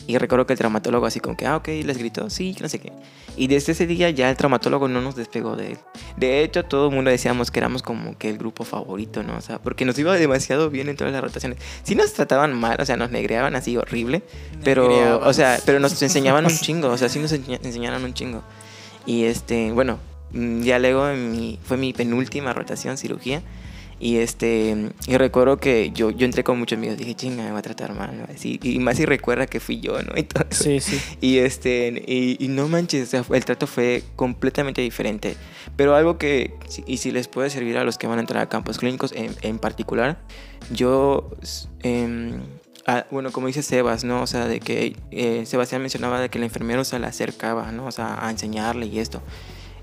Speaker 4: Y recuerdo que el traumatólogo así como que, ah, ok, les gritó, sí, no sé qué. Y desde ese día ya el traumatólogo no nos despegó de él. De hecho, todo el mundo decíamos que éramos como que el grupo favorito, ¿no? O sea, porque nos iba demasiado bien en todas las rotaciones. Sí nos trataban mal, o sea, nos negreaban así horrible. Pero, o sea, pero nos enseñaban un chingo, o sea, sí nos enseña- enseñaron un chingo. Y este, bueno, mm, ya luego en mi, fue mi penúltima rotación, cirugía. Y este, y recuerdo que yo, yo entré con muchos miedos, dije, chinga, me va a tratar mal, a decir", y más si recuerda que fui yo, ¿no? Y todo eso.
Speaker 2: Sí, sí.
Speaker 4: Y este, y, y no manches, o sea, el trato fue completamente diferente. Pero algo que, y si les puede servir a los que van a entrar a campos clínicos en, en particular, yo, ah, bueno, como dice Sebas, ¿no? O sea, de que eh, Sebastián mencionaba de que el enfermero se le acercaba, ¿no? O sea, a enseñarle y esto.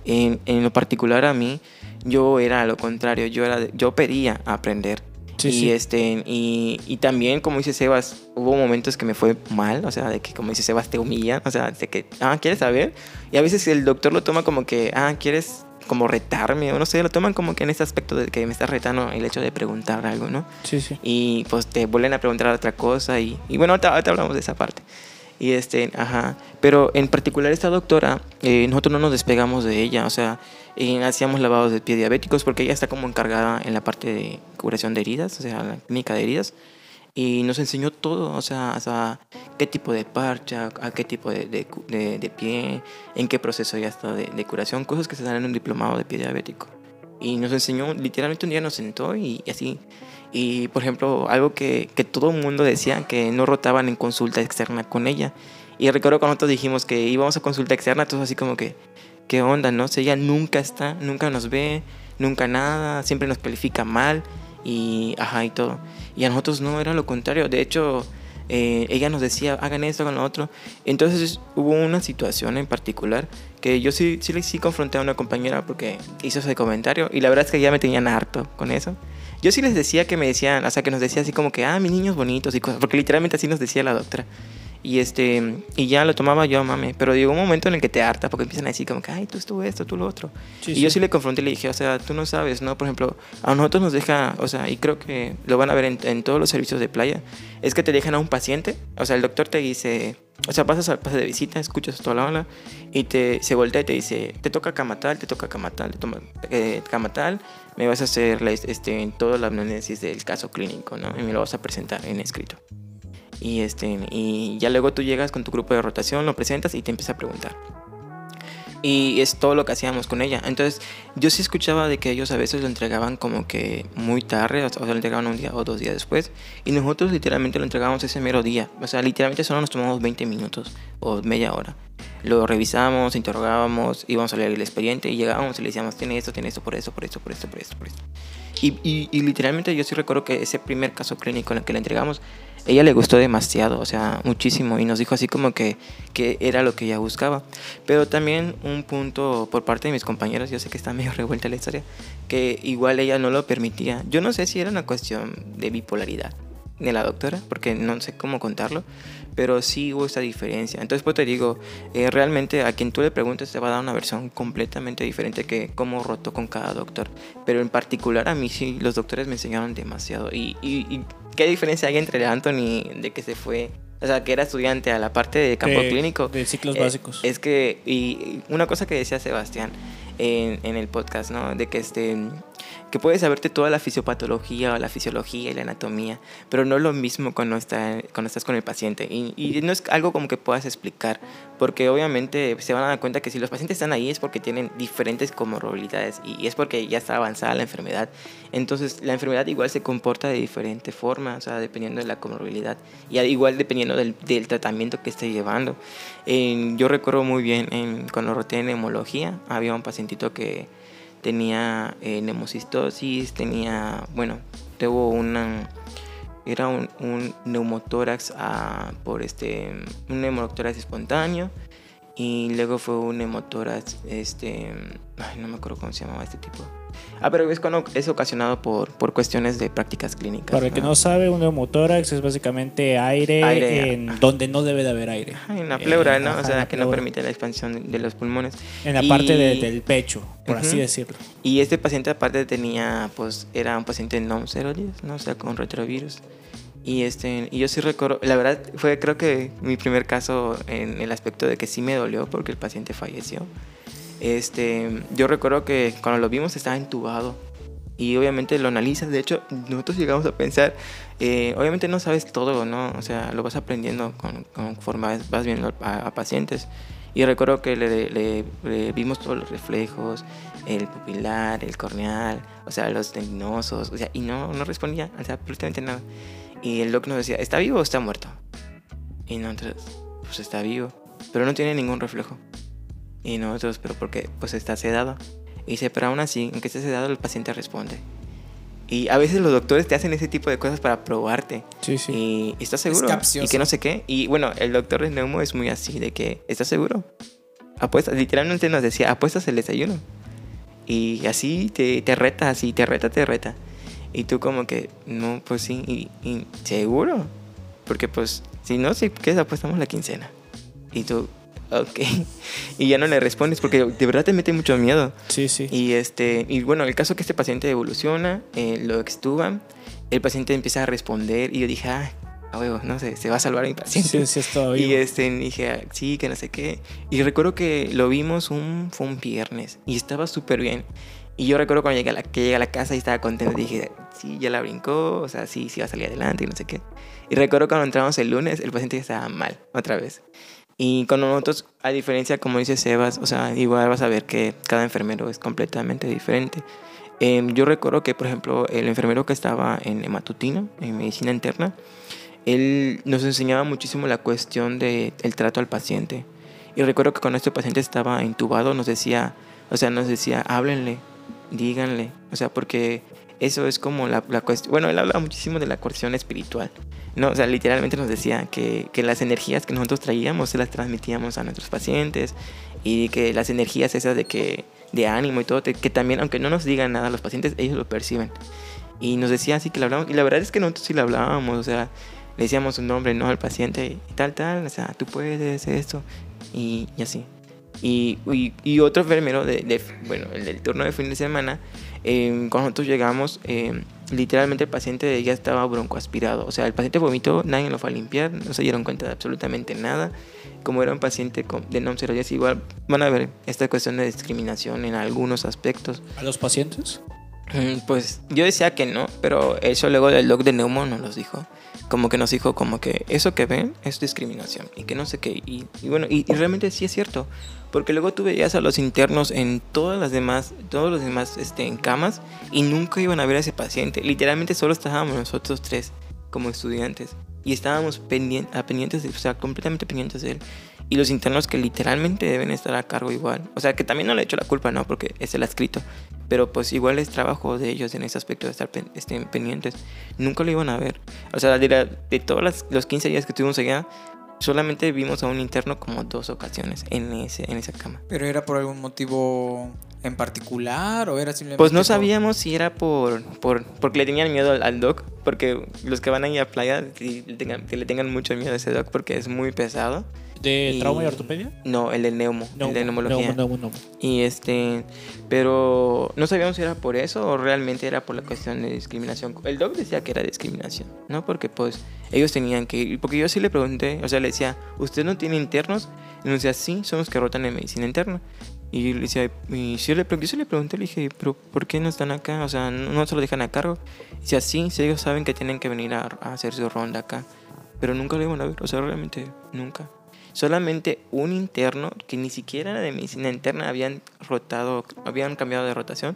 Speaker 4: En, en lo particular a mí, yo era lo contrario, yo, era yo pedía aprender.
Speaker 2: Sí,
Speaker 4: y,
Speaker 2: sí.
Speaker 4: este, y, y también, como dice Sebas, hubo momentos que me fue mal, o sea, de que, como dice Sebas, te humillan, o sea, de que, ah, ¿quieres saber? Y a veces el doctor lo toma como que, ah, ¿quieres como retarme? O no sé, lo toman como que en este aspecto de que me estás retando el hecho de preguntar algo, ¿no?
Speaker 2: Sí, sí.
Speaker 4: Y pues te vuelven a preguntar otra cosa y, y bueno, ahorita, ahorita hablamos de esa parte. Y este, ajá. Pero en particular esta doctora, eh, nosotros no nos despegamos de ella, o sea, eh, hacíamos lavados de pie diabéticos porque ella está como encargada en la parte de curación de heridas, o sea, la clínica de heridas. Y nos enseñó todo, o sea, sea, qué tipo de parcha, a qué tipo de, de, de- de pie, en qué proceso ya está de curación, cosas que se dan en un diplomado de pie diabético. Y nos enseñó, literalmente un día nos sentó y, y así. Y por ejemplo, algo que, que todo el mundo decía, que no rotaban en consulta externa con ella. Y recuerdo cuando nosotros dijimos que íbamos a consulta externa, todos así como que, ¿qué onda? No sé, ella nunca está, nunca nos ve, nunca nada, siempre nos califica mal y ajá y todo. Y a nosotros no, era lo contrario. De hecho, eh, ella nos decía, hagan esto, hagan lo otro. Entonces hubo una situación en particular que yo sí, sí, sí confronté a una compañera porque hizo ese comentario y la verdad es que ya me tenían harto con eso. Yo sí les decía que me decían, o sea, que nos decía así como que, ah, mis niños bonitos y cosas, porque literalmente así nos decía la doctora. Y este, y ya lo tomaba yo, mame. Pero llegó un momento en el que te harta porque empiezan a decir como que, ay, tú esto, esto, tú lo otro.
Speaker 2: Sí,
Speaker 4: y yo sí le confronté y le dije, o sea, tú no sabes, ¿no? Por ejemplo, a nosotros nos deja, o sea, y creo que lo van a ver en, en todos los servicios de playa, es que te dejan a un paciente, o sea, el doctor te dice, o sea, pasas al pase de visita, escuchas toda la ola y te, se voltea y te dice, te toca cama tal, te toca cama tal, te toma, eh, cama tal, me vas a hacer la, este, toda la análisis del caso clínico, ¿no? Y me lo vas a presentar en escrito. Y, este, y ya luego tú llegas con tu grupo de rotación, lo presentas y te empieza a preguntar. Y es todo lo que hacíamos con ella. Entonces, yo sí escuchaba de que ellos a veces lo entregaban como que muy tarde, o sea, lo entregaban un día o dos días después. Y nosotros literalmente lo entregábamos ese mero día. O sea, literalmente solo nos tomamos 20 minutos o media hora. Lo revisábamos, interrogábamos, íbamos a leer el expediente y llegábamos y le decíamos, tiene esto, tiene esto, por esto, por esto, por esto, por esto, por esto. Y, y, literalmente yo sí recuerdo que ese primer caso clínico en el que le entregamos, ella le gustó demasiado, o sea, muchísimo, y nos dijo así como que, que era lo que ella buscaba. Pero también un punto por parte de mis compañeros, yo sé que está medio revuelta la historia, que igual ella no lo permitía. Yo no sé si era una cuestión de bipolaridad de la doctora, porque no sé cómo contarlo, pero sí hubo esa diferencia. Entonces, pues te digo, eh, realmente a quien tú le preguntes te va a dar una versión completamente diferente que cómo roto con cada doctor. Pero en particular a mí sí, los doctores me enseñaron demasiado. Y, y, y qué diferencia hay entre Anthony de que se fue, o sea, que era estudiante a la parte de campo
Speaker 2: De-
Speaker 4: clínico.
Speaker 2: De ciclos
Speaker 4: Eh,
Speaker 2: básicos.
Speaker 4: Es que, y una cosa que decía Sebastián en, en el podcast, ¿no? De que este que puedes saberte toda la fisiopatología o la fisiología y la anatomía, pero no es lo mismo cuando, está, cuando estás con el paciente. Y, y no es algo como que puedas explicar, porque obviamente se van a dar cuenta que si los pacientes están ahí es porque tienen diferentes comorbilidades y es porque ya está avanzada la enfermedad. Entonces, la enfermedad igual se comporta de diferente forma, o sea, dependiendo de la comorbilidad y al igual dependiendo del, del tratamiento que esté llevando. Yo recuerdo muy bien en, cuando roté en hemología, había un pacientito que tenía eh, nemocistosis, tenía, bueno, tuvo una, era un, un neumotórax ah, por este, un neumotórax espontáneo y luego fue un neumotórax, este, ay, no me acuerdo cómo se llamaba este tipo. Ah, pero es cuando es ocasionado por, por cuestiones de prácticas clínicas.
Speaker 2: Para el que no sabe, un neumotórax es básicamente aire,
Speaker 4: Aire.
Speaker 2: en donde no debe de haber aire.
Speaker 4: Ajá, en la pleura,
Speaker 2: Eh,
Speaker 4: ¿no?
Speaker 2: ajá,
Speaker 4: o sea, que no permite la expansión de los pulmones.
Speaker 2: En la
Speaker 4: Y-
Speaker 2: parte de- del pecho, por así
Speaker 4: Ujú.
Speaker 2: decirlo.
Speaker 4: Y este paciente aparte tenía, pues, era un paciente no seroides, ¿no? O sea, con retrovirus. Y, este, y yo sí recuerdo, la verdad fue creo que mi primer caso en el aspecto de que sí me dolió porque el paciente falleció. Este, yo recuerdo que cuando lo vimos estaba entubado y obviamente lo analizas. De hecho, nosotros llegamos a pensar, eh, obviamente no sabes todo, ¿no? O sea, lo vas aprendiendo con, conforme vas- viendo a, a pacientes. Y recuerdo que le, le- le vimos todos los reflejos, el pupilar, el corneal, o sea, los tendinosos, o sea, y no, no respondía, o sea, absolutamente nada. Y el doc nos decía, ¿está vivo o está muerto? Y nosotros, pues está vivo, pero no tiene ningún reflejo. Y nosotros, pero porque pues está sedado. Y dice, pero aún así, aunque esté sedado, el paciente responde. Y a veces los doctores te hacen ese tipo de cosas para probarte.
Speaker 2: Sí, sí.
Speaker 4: Y estás seguro.
Speaker 1: capcioso.
Speaker 4: Y que no sé qué. Y bueno, el doctor de Neumo es muy así, de que, ¿estás seguro? Apuestas, literalmente nos decía, apuestas el desayuno. Y así te, te reta, así, te reta, te reta. Y tú como que, no, pues sí, y, y seguro. Porque pues, si no, si quieres apostamos la quincena. Y tú, ok. Y ya no le respondes porque de verdad te mete mucho miedo.
Speaker 2: Sí, sí.
Speaker 4: Y, este, y bueno, el caso es que este paciente evoluciona, eh, lo extuban, el paciente empieza a responder y yo dije, ah, a huevo, no sé, se va a salvar mi paciente.
Speaker 2: Sí, sí, está
Speaker 4: Y este, dije, ah, sí, que no sé qué. Y recuerdo que lo vimos un, fue un viernes y estaba súper bien. Y yo recuerdo cuando llegué a la, que llegué a la casa y estaba contento, dije, sí, ya la brincó, o sea, sí, sí va a salir adelante y no sé qué. Y recuerdo cuando entramos el lunes, el paciente estaba mal, otra vez. Y con nosotros, a diferencia, como dice Sebas, o sea, igual vas a ver que cada enfermero es completamente diferente. Em, yo recuerdo que, por ejemplo, el enfermero que estaba en matutino, en medicina interna, él nos enseñaba muchísimo la cuestión del trato al paciente. Y recuerdo que cuando este paciente estaba intubado nos decía, o sea, nos decía, háblenle, díganle, o sea, porque eso es como la, la cuestión, bueno, él habla muchísimo de la cuestión espiritual, ¿no? O sea, literalmente nos decía que, que las energías que nosotros traíamos se las transmitíamos a nuestros pacientes y que las energías esas de que de ánimo y todo, que también, aunque no nos digan nada los pacientes, ellos lo perciben. Y nos decía así que le hablamos, y la verdad es que nosotros sí le hablábamos, o sea, le decíamos un nombre, ¿no? Al paciente, y tal, tal, o sea, tú puedes, esto, y, y así. Y, y, y otro enfermero, de, de- bueno, el del turno de fin de semana, eh, cuando nosotros llegamos, eh, literalmente el paciente ya estaba broncoaspirado. O sea, el paciente vomitó, nadie lo fue a limpiar, no se dieron cuenta de absolutamente nada. Como era un paciente con, de non seroides, igual van a ver esta cuestión de discriminación en algunos aspectos.
Speaker 2: ¿A los pacientes?
Speaker 4: Pues yo decía que no, pero eso luego del doc de Neumo nos los dijo. Como que nos dijo como que eso que ven es discriminación y que no sé qué. Y, bueno, y, realmente sí es cierto. Porque luego tú veías a los internos en todas las demás, todos los demás este, en camas y nunca iban a ver a ese paciente. Literalmente solo estábamos nosotros tres como estudiantes. Y estábamos pendien- a pendientes, de, o sea, completamente pendientes de él. Y los internos que literalmente deben estar a cargo igual. O sea, que también no le he hecho la culpa, ¿no? Porque es el adscrito. Pero pues igual es trabajo de ellos en ese aspecto de estar pen- este, pendientes. Nunca lo iban a ver. O sea, de, la- de todos las- los 15 días que estuvimos allá, solamente vimos a un interno como dos ocasiones en, ese, en esa cama.
Speaker 1: ¿Pero era por algún motivo en particular o era simplemente
Speaker 4: Pues no
Speaker 1: por-
Speaker 4: sabíamos si era por, por porque le tenían miedo al, al doc, porque los que van ahí a playa sí le tengan, que le tengan mucho miedo a ese doc porque es muy pesado.
Speaker 2: ¿De
Speaker 4: Y-
Speaker 2: trauma y ortopedia?
Speaker 4: No, el de neumo, el de neumología.
Speaker 2: No, no, no.
Speaker 4: Y este, pero no sabíamos si era por eso o realmente era por la cuestión de discriminación. El doc decía que era discriminación, ¿no? Porque pues ellos tenían que ir, porque yo sí le pregunté, o sea, le decía, ¿usted no tiene internos? Y me decía, sí, son los que rotan en medicina interna. Y le decía, y sí le, yo sí le pregunté, le dije, pero ¿por qué no están acá? O sea, no, no se lo dejan a cargo. Y decía, sí, sí, ellos saben que tienen que venir a, a hacer su ronda acá. Pero nunca lo iban a ver, o sea, realmente nunca solamente un interno que ni siquiera era de medicina interna habían rotado, habían cambiado de rotación,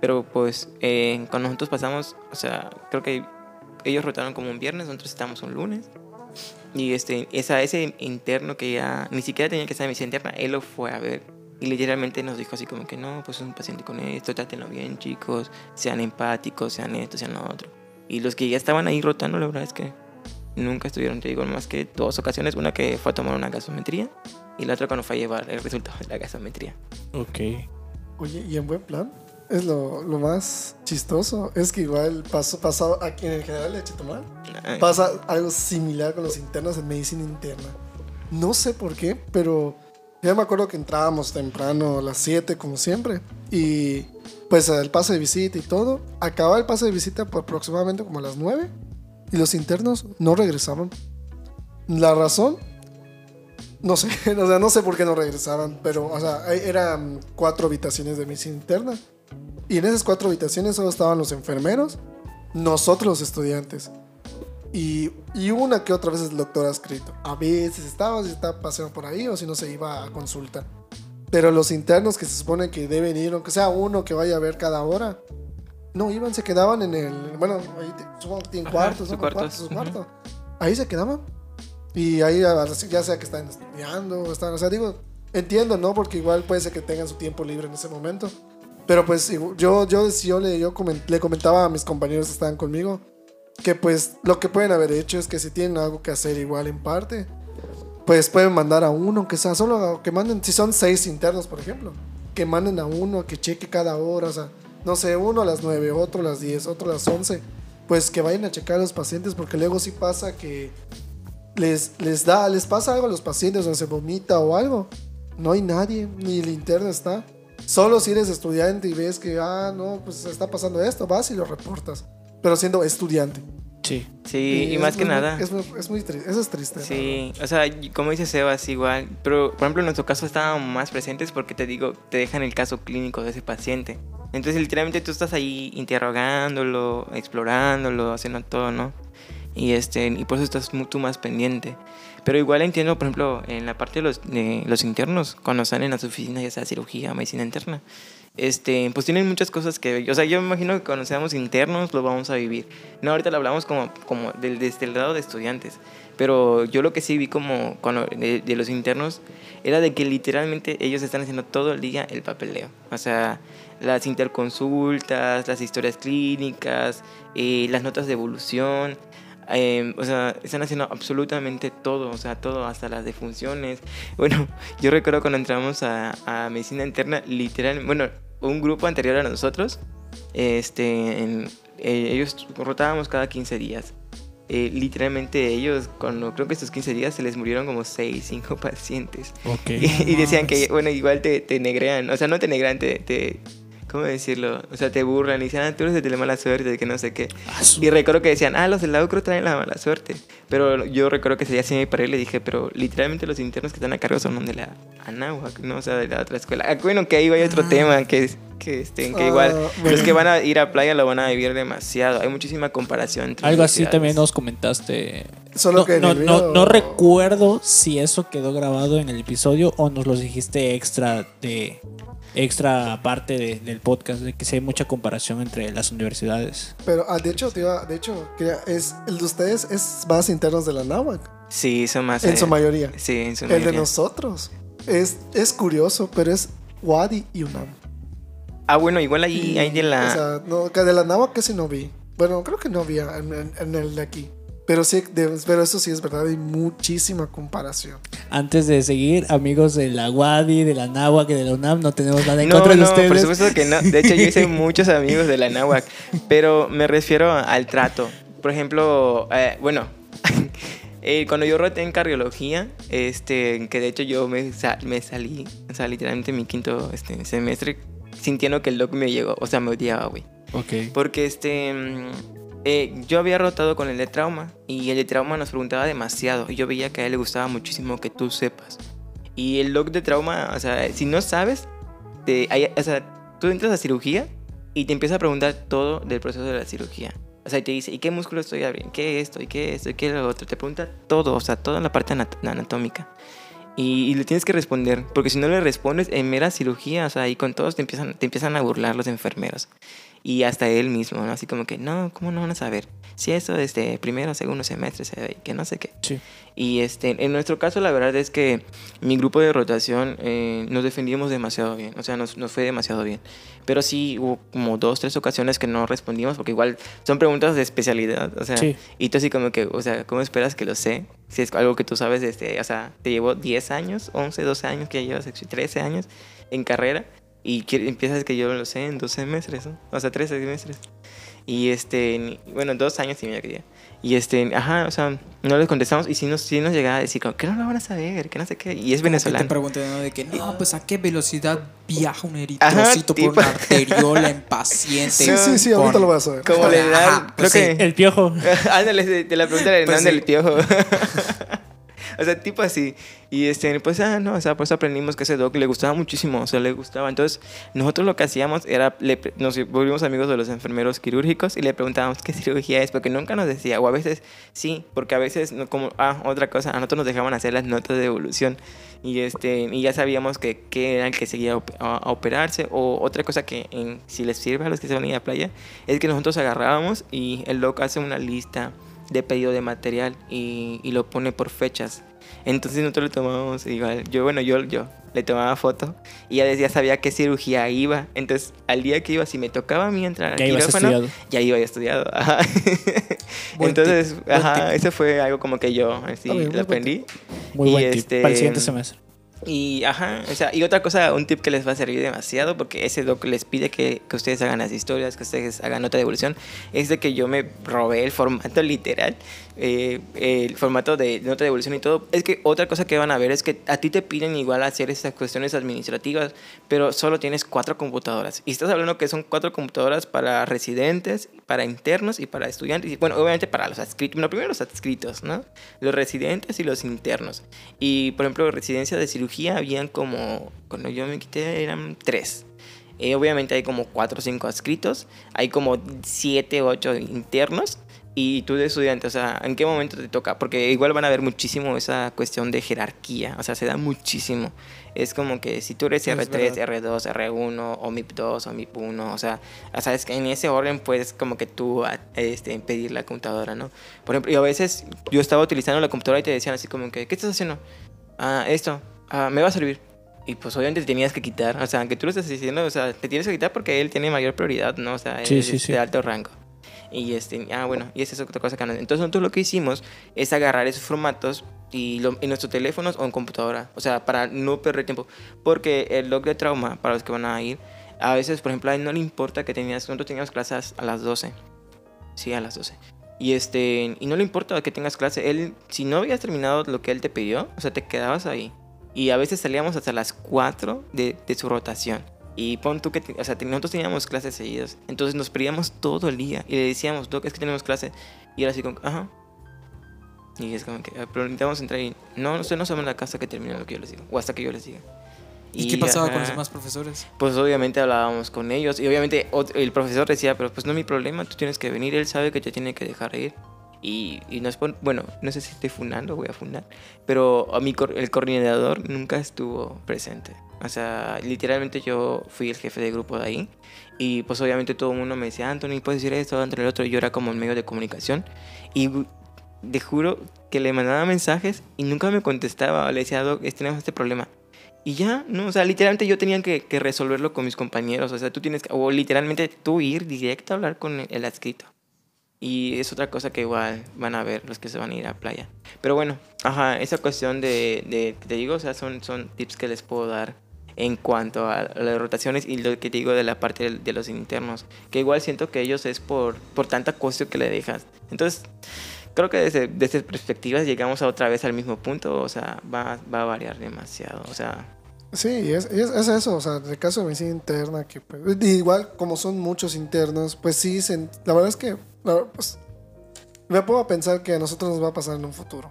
Speaker 4: pero pues eh, cuando nosotros pasamos, o sea, creo que ellos rotaron como un viernes, nosotros estábamos un lunes. Y este, esa, ese interno que ya ni siquiera tenía que estar en medicina interna, él lo fue a ver. Y literalmente nos dijo así como que no, pues es un paciente con esto, trátenlo bien chicos, sean empáticos, sean esto, sean lo otro. Y los que ya estaban ahí rotando, la verdad es que nunca estuvieron, te digo, más que dos ocasiones. Una que fue a tomar una gasometría y la otra cuando fue a llevar el resultado de la gasometría.
Speaker 2: Ok.
Speaker 3: Oye, y en buen plan, es lo, lo más chistoso. Es que igual pasó, pasado aquí en el general de Chetumal,
Speaker 4: Ay,
Speaker 3: pasa algo similar con los internos en medicina interna. No sé por qué, pero ya me acuerdo que entrábamos temprano a las 7 como siempre. Y pues el pase de visita y todo. Acababa el pase de visita por aproximadamente como a las 9. Y los internos no regresaban. La razón, no sé, o sea, no sé por qué no regresaban, pero, o sea, eran cuatro habitaciones de medicina interna. Y en esas cuatro habitaciones solo estaban los enfermeros, nosotros los estudiantes. Y, y una que otra vez el doctor adscrito. A veces estaba, si estaba paseando por ahí o si no se iba a consulta. Pero los internos que se supone que deben ir, aunque sea uno que vaya a ver cada hora, no iban, se quedaban en el. Bueno, ahí supongo que tienen cuartos, ¿no?
Speaker 4: cuartos,
Speaker 3: Cuartos, su
Speaker 4: ujú.
Speaker 3: cuarto. Ahí se quedaban. Y ahí, ya sea que están estudiando, están, o sea, digo, entiendo, ¿no? Porque igual puede ser que tengan su tiempo libre en ese momento. Pero pues yo, yo, yo, le, yo le comentaba a mis compañeros que estaban conmigo que pues lo que pueden haber hecho es que si tienen algo que hacer igual en parte, pues pueden mandar a uno, aunque sea solo que manden, si son seis internos, por ejemplo, que manden a uno, que cheque cada hora, o sea, no sé, uno a las nueve, otro a las diez, otro a las once, pues que vayan a checar a los pacientes, porque luego sí pasa que les, les da, les pasa algo a los pacientes, o se vomita o algo, no hay nadie, ni el interno está. Solo si eres estudiante y ves que, ah, no, pues está pasando esto, vas y lo reportas. Pero siendo estudiante.
Speaker 2: Sí.
Speaker 4: Sí, y, más que
Speaker 3: muy-
Speaker 4: nada.
Speaker 3: Es muy, es muy triste. Eso es triste.
Speaker 4: Sí, o sea, como dice Sebas, igual. Pero, por ejemplo, en nuestro caso estábamos más presentes porque te digo, te dejan el caso clínico de ese paciente. Entonces, literalmente tú estás ahí interrogándolo, explorándolo, haciendo todo, ¿no? Y, este, y por eso estás tú más pendiente. Pero igual entiendo, por ejemplo, en la parte de los, de los internos, cuando están en las oficinas, ya sea cirugía, medicina interna, este, pues tienen muchas cosas que, o sea, yo me imagino que cuando seamos internos lo vamos a vivir. No, ahorita lo hablamos como, como del, desde el lado de estudiantes, pero yo lo que sí vi como cuando, de, de los internos era de que literalmente ellos están haciendo todo el día el papeleo. O sea, las interconsultas, las historias clínicas, eh, las notas de evolución. eh, o sea, están haciendo absolutamente todo, o sea, todo, hasta las defunciones. Bueno, yo recuerdo cuando entramos a, a medicina interna, literalmente, bueno, un grupo anterior a nosotros, este, en- eh, ellos rotábamos cada 15 días. Eh, literalmente ellos, cuando creo que estos 15 días se les murieron como 6, 5 pacientes.
Speaker 2: Ok.
Speaker 4: Y, y decían que, bueno, igual te, te negrean, o sea, no te negrean, te, te- ¿cómo decirlo? O sea, te burlan y dicen, ah, tú eres el de la mala suerte, de que no sé qué.
Speaker 2: Ah,
Speaker 4: Y recuerdo que decían, ah, los del lado creo traen la mala suerte. Pero yo recuerdo que ese día sí me paré y le dije, pero literalmente los internos que están a cargo son de la Anáhuac, ¿no? O sea, de la otra escuela. Ah, bueno, que ahí hay otro
Speaker 1: Ah.
Speaker 4: tema, que, es- que, este, que igual
Speaker 3: bueno.
Speaker 4: los que van a ir a playa lo van a vivir demasiado. Hay muchísima comparación entre
Speaker 2: Algo así también nos comentaste.
Speaker 3: Solo
Speaker 2: no,
Speaker 3: que
Speaker 2: no recuerdo si eso quedó grabado en el episodio o nos lo dijiste extra de extra parte de- del podcast de que sí hay mucha comparación entre las universidades.
Speaker 3: Pero ah, de hecho, te iba- de hecho, es, el de ustedes es más internos de la náhuac,
Speaker 4: Sí, son más...
Speaker 3: en
Speaker 4: eh,
Speaker 3: su mayoría.
Speaker 4: Sí, en su
Speaker 3: El de
Speaker 4: mayoría.
Speaker 3: nosotros es, es curioso, pero es Wadi y UNAM.
Speaker 4: Ah, bueno, igual ahí hay de la...
Speaker 3: O sea, no, que de la náhuatl casi no vi. Bueno, creo que no había en, en- en el de aquí. Pero sí, de- pero eso sí es verdad, hay muchísima comparación.
Speaker 2: Antes de seguir, amigos de la UADI, de la NAWAC y de la UNAM, no tenemos nada en
Speaker 4: No,
Speaker 2: contra de
Speaker 4: no,
Speaker 2: ustedes.
Speaker 4: por supuesto que no. De hecho, yo hice muchos amigos de la náhuac, pero me refiero al trato. Por ejemplo, eh, bueno, eh, cuando yo roté en cardiología, este, que de hecho yo me, me salí, o sea, literalmente mi quinto este, semestre, sintiendo que el doc me llegó, o sea, me odiaba, güey.
Speaker 2: Ok.
Speaker 4: Porque este. Eh, yo había rotado con el de trauma y el de trauma nos preguntaba demasiado. Y yo veía que a él le gustaba muchísimo que tú sepas. Y el doc de trauma, o sea, si no sabes, te, hay- o sea, tú entras a cirugía y te empieza a preguntar todo del proceso de la cirugía. O sea, te dice, ¿y qué músculo estoy abriendo? ¿Qué esto? ¿Y qué esto? ¿Y qué lo otro? Te pregunta todo, o sea, toda la parte anat- anatómica. Y, y le tienes que responder, porque si no le respondes en mera cirugía, o sea, y con todos te empiezan, te empiezan a burlar los enfermeros. Y hasta él mismo, ¿no? Así como que, no, ¿cómo no van a saber? Si eso desde primero segundo semestre se ve, que no sé qué.
Speaker 2: Sí.
Speaker 4: Y este, en nuestro caso, la verdad es que mi grupo de rotación eh, nos defendimos demasiado bien. O sea, nos, nos fue demasiado bien. Pero sí hubo como dos, tres ocasiones que no respondimos, porque igual son preguntas de especialidad. O sea,
Speaker 2: Sí.
Speaker 4: y tú así como que, o sea, ¿cómo esperas que lo sé? Si es algo que tú sabes desde, o sea, te llevó 10 años, 11, 12 años, que ya llevas 13 años en carrera. Y que- empiezas que yo lo sé en dos semestres, ¿no? O sea, tres semestres. Y este, bueno, dos años y medio quería. Y este, ajá, o sea, no les contestamos. Y si nos, sí nos llegaba a decir, como, que no lo van a saber, que no sé qué. Y es
Speaker 1: Te
Speaker 4: venezolano.
Speaker 1: pregunté, ¿no? De que, no, pues a qué velocidad viaja un
Speaker 4: Ajá,
Speaker 1: eritrocito por
Speaker 4: tipo-
Speaker 1: una arteriola en paciente.
Speaker 3: Sí, sí, sí, ahorita lo vas a ver.
Speaker 4: Como le dan,
Speaker 1: Ajá,
Speaker 4: creo
Speaker 1: pues sí.
Speaker 4: que.
Speaker 2: El piojo.
Speaker 4: Ándale, de, de la pregunta del
Speaker 1: Pues
Speaker 4: Hernán
Speaker 1: sí.
Speaker 4: del piojo. o sea, tipo así. Y este, pues, ah, no, o sea, pues aprendimos que ese doc le gustaba muchísimo, o sea, le gustaba. Entonces, nosotros lo que hacíamos era, le nos volvimos amigos de los enfermeros quirúrgicos y le preguntábamos qué cirugía es, porque nunca nos decía, o a veces sí, porque a veces, como, ah, otra cosa, a nosotros nos dejaban hacer las notas de evolución y este, y ya sabíamos que, que era el que seguía a operarse, o otra cosa que, en- si les sirve a los que se van a ir a la playa, es que nosotros agarrábamos y el doc hace una lista de pedido de material y, y lo pone por fechas. Entonces nosotros le tomábamos igual, yo bueno, yo, yo le tomaba foto y ya decía, sabía qué cirugía iba. Entonces al día que iba, si me tocaba a mí entrar al
Speaker 2: Ya
Speaker 4: quirófano,
Speaker 2: estudiado.
Speaker 4: ya iba ya estudiado. Ajá. Entonces,
Speaker 1: tip,
Speaker 4: ajá,
Speaker 1: tip.
Speaker 4: eso fue algo como que yo así
Speaker 3: muy
Speaker 4: lo aprendí.
Speaker 2: Muy
Speaker 4: Y
Speaker 2: buen tip.
Speaker 4: este-
Speaker 2: Para el siguiente semestre.
Speaker 4: Y, ajá, o sea, y otra cosa, un tip que les va a servir demasiado, porque ese doc les pide que, que ustedes hagan las historias, que ustedes hagan nota de evolución, es de que yo me robé el formato literal, eh, el formato de nota de evolución y todo. Es que otra cosa que van a ver es que a ti te piden igual hacer esas cuestiones administrativas, pero solo tienes cuatro computadoras. Y estás hablando que son cuatro computadoras para residentes, para internos y para estudiantes. Y bueno, obviamente para los adscritos. Bueno, primero los adscritos, ¿no? Los residentes y los internos. Y por ejemplo, residencia de cirugía habían como, cuando yo me quité eran tres. Eh, obviamente hay como cuatro o cinco adscritos, hay como siete o ocho internos y tú de estudiante, o sea, ¿en qué momento te toca? Porque igual van a ver muchísimo esa cuestión de jerarquía, o sea, se da muchísimo. Es como que si tú eres
Speaker 1: Es
Speaker 4: R3,
Speaker 1: verdad.
Speaker 4: R2, R1 o MIP2 o MIP1, o sea, o sea, es que en ese orden puedes como que tú este, pedir la computadora, ¿no? Por ejemplo, y a veces yo estaba utilizando la computadora y te decían así como que, ¿qué estás haciendo? Ah, esto, ah, me va a servir. Y pues obviamente te tenías que quitar, o sea, aunque tú lo estés diciendo, o sea, te tienes que quitar porque él tiene mayor prioridad, ¿no? O sea,
Speaker 2: Sí,
Speaker 4: es
Speaker 2: sí, sí.
Speaker 4: de alto rango. Y este, ah, bueno, y esa es otra cosa que no- Entonces nosotros lo que hicimos es agarrar esos formatos y lo- en nuestros teléfonos o en computadora, o sea, para no perder tiempo. Porque el log de trauma, para los que van a ir, a veces, por ejemplo, a él no le importa que tenías, nosotros teníamos clases a las 12. Sí, a las 12. Y este, y no le importa que tengas clase. Él, si no habías terminado lo que él te pidió, o sea, te quedabas ahí. Y a veces salíamos hasta las 4 de, de su rotación. Y pon tú que, o sea, nosotros teníamos clases seguidas. Entonces nos perdíamos todo el día. Y le decíamos, Doc, es que tenemos clase. Y era así como, ajá. Y es como que, "Ah, pero necesitamos entrar y, no, usted no a la casa que termine lo que yo les digo. O hasta que yo les diga.
Speaker 1: ¿Y, qué pasaba con los demás profesores?
Speaker 4: Pues obviamente hablábamos con ellos. Y obviamente el profesor decía, pero pues no es mi problema, tú tienes que venir. Él sabe que te tiene que dejar ir. Y, y nos pon- bueno, no sé si estoy funando, voy a funar. Pero a cor- el coordinador nunca estuvo presente. O sea, literalmente yo fui el jefe de grupo de ahí. Y pues obviamente todo el mundo me decía, Anthony, puedes decir esto, Anthony, el otro. Y yo era como el medio de comunicación. Y te juro que le mandaba mensajes y nunca me contestaba. Le decía, Doc, tenemos este problema. Y ya, ¿no? O sea, literalmente yo tenía que, que resolverlo con mis compañeros. O sea, tú tienes que, o literalmente tú ir directo a hablar con el adscrito. Y es otra cosa que igual van a ver los que se van a ir a playa. Pero bueno, ajá, esa cuestión de, de te digo, o sea, son, son tips que les puedo dar en cuanto a las rotaciones y lo que te digo de la parte de, los internos. Que igual siento que ellos es por, por tanta cuestión que le dejas. Entonces, creo que desde, desde perspectivas llegamos a otra vez al mismo punto. O sea, va, va a variar demasiado. O sea,
Speaker 3: Sí, es, es, es eso, o sea, en el caso de medicina interna, que pues, igual como son muchos internos, pues sí, se- la verdad es que la- pues, me a pensar que a nosotros nos va a pasar en un futuro.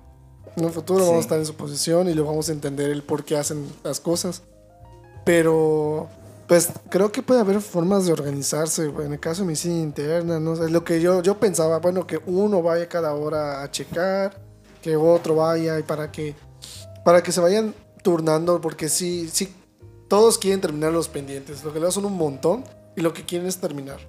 Speaker 3: En un futuro
Speaker 4: Sí.
Speaker 3: vamos a estar en su posición y luego vamos a entender el por qué hacen las cosas. Pero, pues creo que puede haber formas de organizarse. En el caso de medicina interna, no sé, lo que yo, yo pensaba, bueno, que uno vaya cada hora a checar, que otro vaya y para que, para que se vayan turnando, porque sí, sí, todos quieren terminar los pendientes. Lo que le son un montón y lo que quieren es terminar.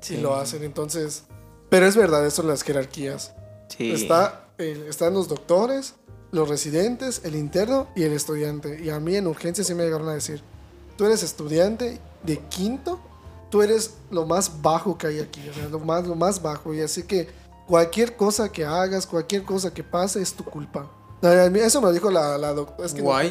Speaker 4: Sí.
Speaker 3: Y lo hacen, entonces. Pero es verdad, eso de las jerarquías.
Speaker 4: sí.
Speaker 3: Está, el- están los doctores, los residentes, el interno y el estudiante. Y a mí en urgencia sí me llegaron a decir, tú eres estudiante de quinto, tú eres lo más bajo que hay aquí, o sea, lo más, lo más bajo. Y así que cualquier cosa que hagas, cualquier cosa que pase es tu culpa. Eso me lo dijo la, la doctora. Es que
Speaker 1: Guay.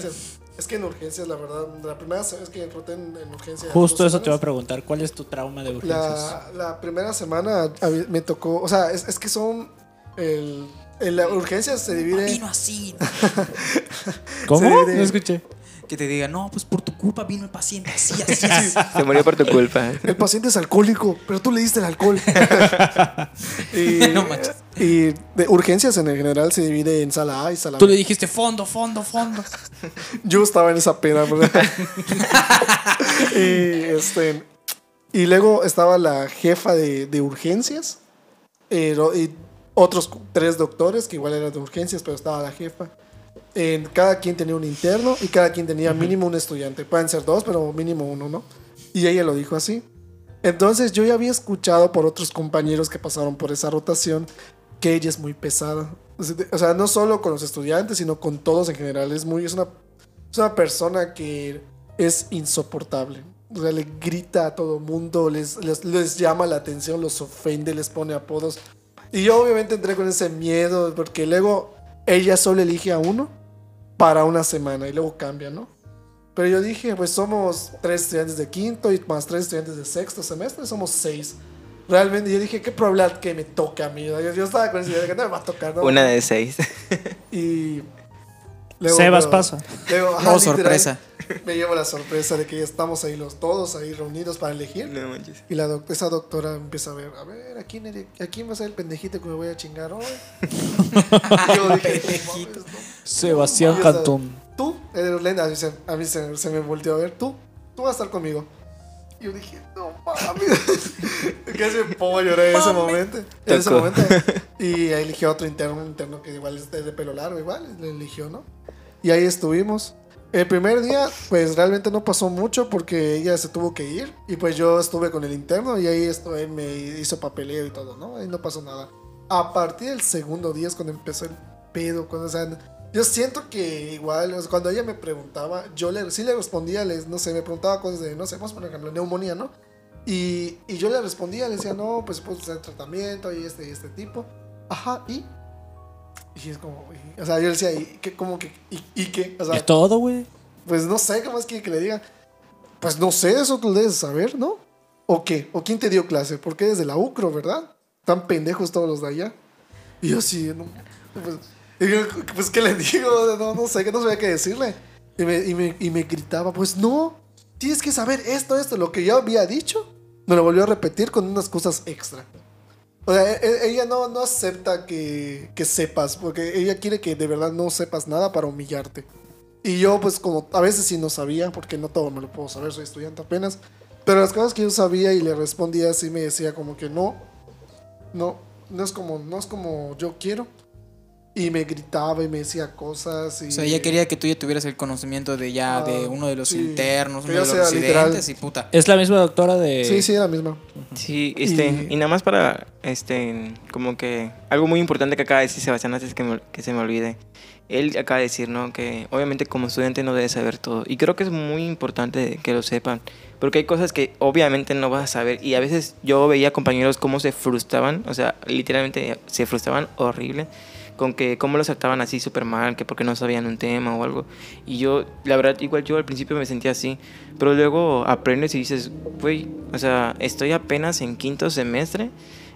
Speaker 3: es que en urgencias, la verdad, la primera vez que roté en, en urgencias.
Speaker 2: Justo eso te iba a
Speaker 3: semanas,
Speaker 2: preguntar. ¿Cuál es tu trauma de urgencias?
Speaker 3: la, la primera semana me tocó, o sea, es, es que son, el, en la urgencia se divide...
Speaker 1: Vino así.
Speaker 2: ¿Cómo?
Speaker 3: Sí, de-
Speaker 2: No escuché.
Speaker 1: Que te diga, no, pues por tu culpa vino el paciente así, así, así.
Speaker 4: Se murió por tu culpa.
Speaker 3: El paciente es alcohólico, pero tú le diste el alcohol. y,
Speaker 1: No manches.
Speaker 3: y de urgencias en el general se divide en sala A y sala
Speaker 2: Tú
Speaker 3: B.
Speaker 2: le dijiste fondo, fondo, fondo.
Speaker 3: Yo estaba en esa pena, y, este, y luego estaba la jefa de, de urgencias eh, y otros tres doctores que igual eran de urgencias, pero estaba la jefa. En, cada quien tenía un interno y cada quien tenía mínimo un estudiante. Pueden ser dos, pero mínimo uno, ¿no? Y ella lo dijo así. Entonces yo ya había escuchado por otros compañeros que pasaron por esa rotación que ella es muy pesada. O sea, de- O sea, no solo con los estudiantes, sino con todos en general. Es muy, es una, es una persona que es insoportable. O sea, le grita a todo mundo, les, les, les llama la atención, los ofende, les pone apodos. Y yo obviamente entré con ese miedo, porque luego ella solo elige a uno para una semana y luego cambia, ¿no? Pero yo dije, pues somos tres estudiantes de quinto y más tres estudiantes de sexto semestre, somos seis. Realmente yo dije, qué probabilidad que me toque a mí. Yo, yo estaba con esa idea de que no me va a tocar, ¿no?
Speaker 4: Una de seis.
Speaker 3: Y.
Speaker 2: Sebas
Speaker 3: pero-
Speaker 2: pasa.
Speaker 3: luego,
Speaker 1: Oh,
Speaker 3: ajá, literal,
Speaker 1: sorpresa.
Speaker 3: Me llevo la sorpresa de que ya estamos ahí los todos ahí reunidos para elegir.
Speaker 4: No manches.
Speaker 3: Y la doc- esa doctora empieza a ver, a ver, ¿a quién, eres- ¿a quién va a ser el pendejito que me voy a chingar hoy? Yo dije, "No mames, no".
Speaker 2: Sebastián Cantón.
Speaker 3: Tú, eh, Lenda, a mí, se, a mí se, se me volteó a ver, tú, tú vas a estar conmigo. Y yo dije, no mames. Casi me pongo a llorar en ese momento. En ese momento. Y ahí eligió a otro interno, un interno que igual es de de pelo largo, igual, le eligió, ¿no? Y ahí estuvimos. El primer día, pues realmente no pasó mucho porque ella se tuvo que ir. Y pues yo estuve con el interno y ahí esto, él me hizo papeleo y todo, ¿no? Ahí no pasó nada. A partir del segundo día es cuando empezó el pedo. Cuando, o sea, yo siento que igual, o sea, cuando ella me preguntaba, yo le, sí le respondía, les, no sé, me preguntaba cosas de, no sé, vamos por ejemplo, neumonía, ¿no? Y, y yo le respondía, le decía, no, pues puedes hacer tratamiento y este y este tipo. Ajá, y. Y es como, y- o sea, yo le decía, ¿y qué? ¿Cómo que? ¿Y, y qué? O sea,
Speaker 2: Es todo, güey.
Speaker 3: pues no sé, ¿qué más quiere que le diga? Pues no sé, eso tú debes saber, ¿no? ¿O qué? ¿O quién te dio clase? Porque desde la UCRO, ¿verdad? Tan pendejos todos los de allá. Y yo así, no, pues, y yo, pues, ¿qué le digo? No, no sé, que no sabía qué decirle. Y me, y, me, y me gritaba, pues no, tienes que saber esto, esto, lo que yo había dicho. Me lo volvió a repetir con unas cosas extra. O sea, e- e- ella no, no acepta que, que sepas, porque ella quiere que de verdad no sepas nada para humillarte. Y yo, pues, como a veces sí no sabía, porque no todo me lo puedo saber, soy estudiante apenas. Pero las cosas que yo sabía y le respondía así, me decía como que no, no, no es como, no es como yo quiero. Y me gritaba y me decía cosas. Y,
Speaker 1: O sea, ella quería que tú ya tuvieras el conocimiento de ya
Speaker 3: Ah,
Speaker 1: de uno de los
Speaker 3: sí.
Speaker 1: internos, uno de los residentes y puta.
Speaker 2: Es la misma doctora de.
Speaker 3: Sí, sí, la misma.
Speaker 4: Sí, este,
Speaker 3: Y-
Speaker 4: y, nada más para, este, como que algo muy importante que acaba de decir Sebastián antes que, me- que se me olvide. él acaba de decir, ¿no? Que obviamente como estudiante no debes saber todo. Y creo que es muy importante que lo sepan. Porque hay cosas que obviamente no vas a saber. Y a veces yo veía compañeros cómo se frustraban. O sea, literalmente se frustraban horrible. Con que cómo los trataban así súper mal. Que porque no sabían un tema o algo. Y yo, la verdad, igual yo al principio me sentía así. Pero luego aprendes y dices, güey, o sea, estoy apenas en quinto semestre.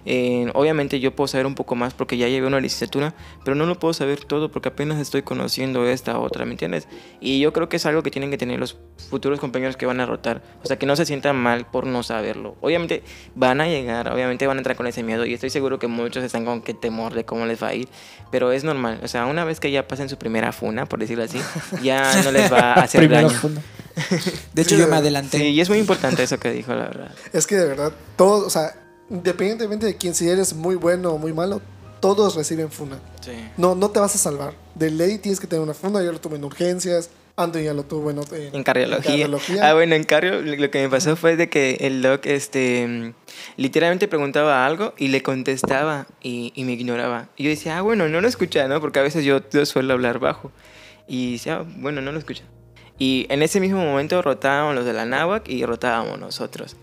Speaker 4: Eh, obviamente yo puedo saber un poco más porque ya llevé una licenciatura, pero no lo puedo saber todo porque apenas estoy conociendo esta otra, ¿me entiendes? Y yo creo que es algo que tienen que tener los futuros compañeros que van a rotar, o sea, que no se sientan mal por no saberlo. Obviamente van a llegar, obviamente van a entrar con ese miedo y estoy seguro que muchos están con qué temor de cómo les va a ir, pero es normal, o sea, una vez que ya pasen su primera funa, por decirlo así, ya no les va a hacer daño.
Speaker 2: funda.
Speaker 1: De hecho,
Speaker 3: Sí,
Speaker 1: yo me
Speaker 3: de-
Speaker 1: adelanté.
Speaker 4: Sí, y es muy importante eso que dijo, la verdad.
Speaker 3: Es que de verdad, todos, o sea, independientemente de quién, si eres muy bueno o muy malo, todos reciben funa.
Speaker 4: Sí.
Speaker 3: No, no te vas a salvar. De ley tienes que tener una funda. Yo lo tuve en urgencias. Anthony ya lo tuvo en, en,
Speaker 4: En cardiología.
Speaker 3: en cardiología.
Speaker 4: Ah, bueno, en cardio lo que me pasó fue de que el doc este, literalmente preguntaba algo y le contestaba y, y me ignoraba. Y yo decía, ah, bueno, no lo escucha, ¿no? Porque a veces yo, yo suelo hablar bajo. Y decía, "Ah, bueno, no lo escucha. Y en ese mismo momento rotábamos los de la náhuac y rotábamos nosotros.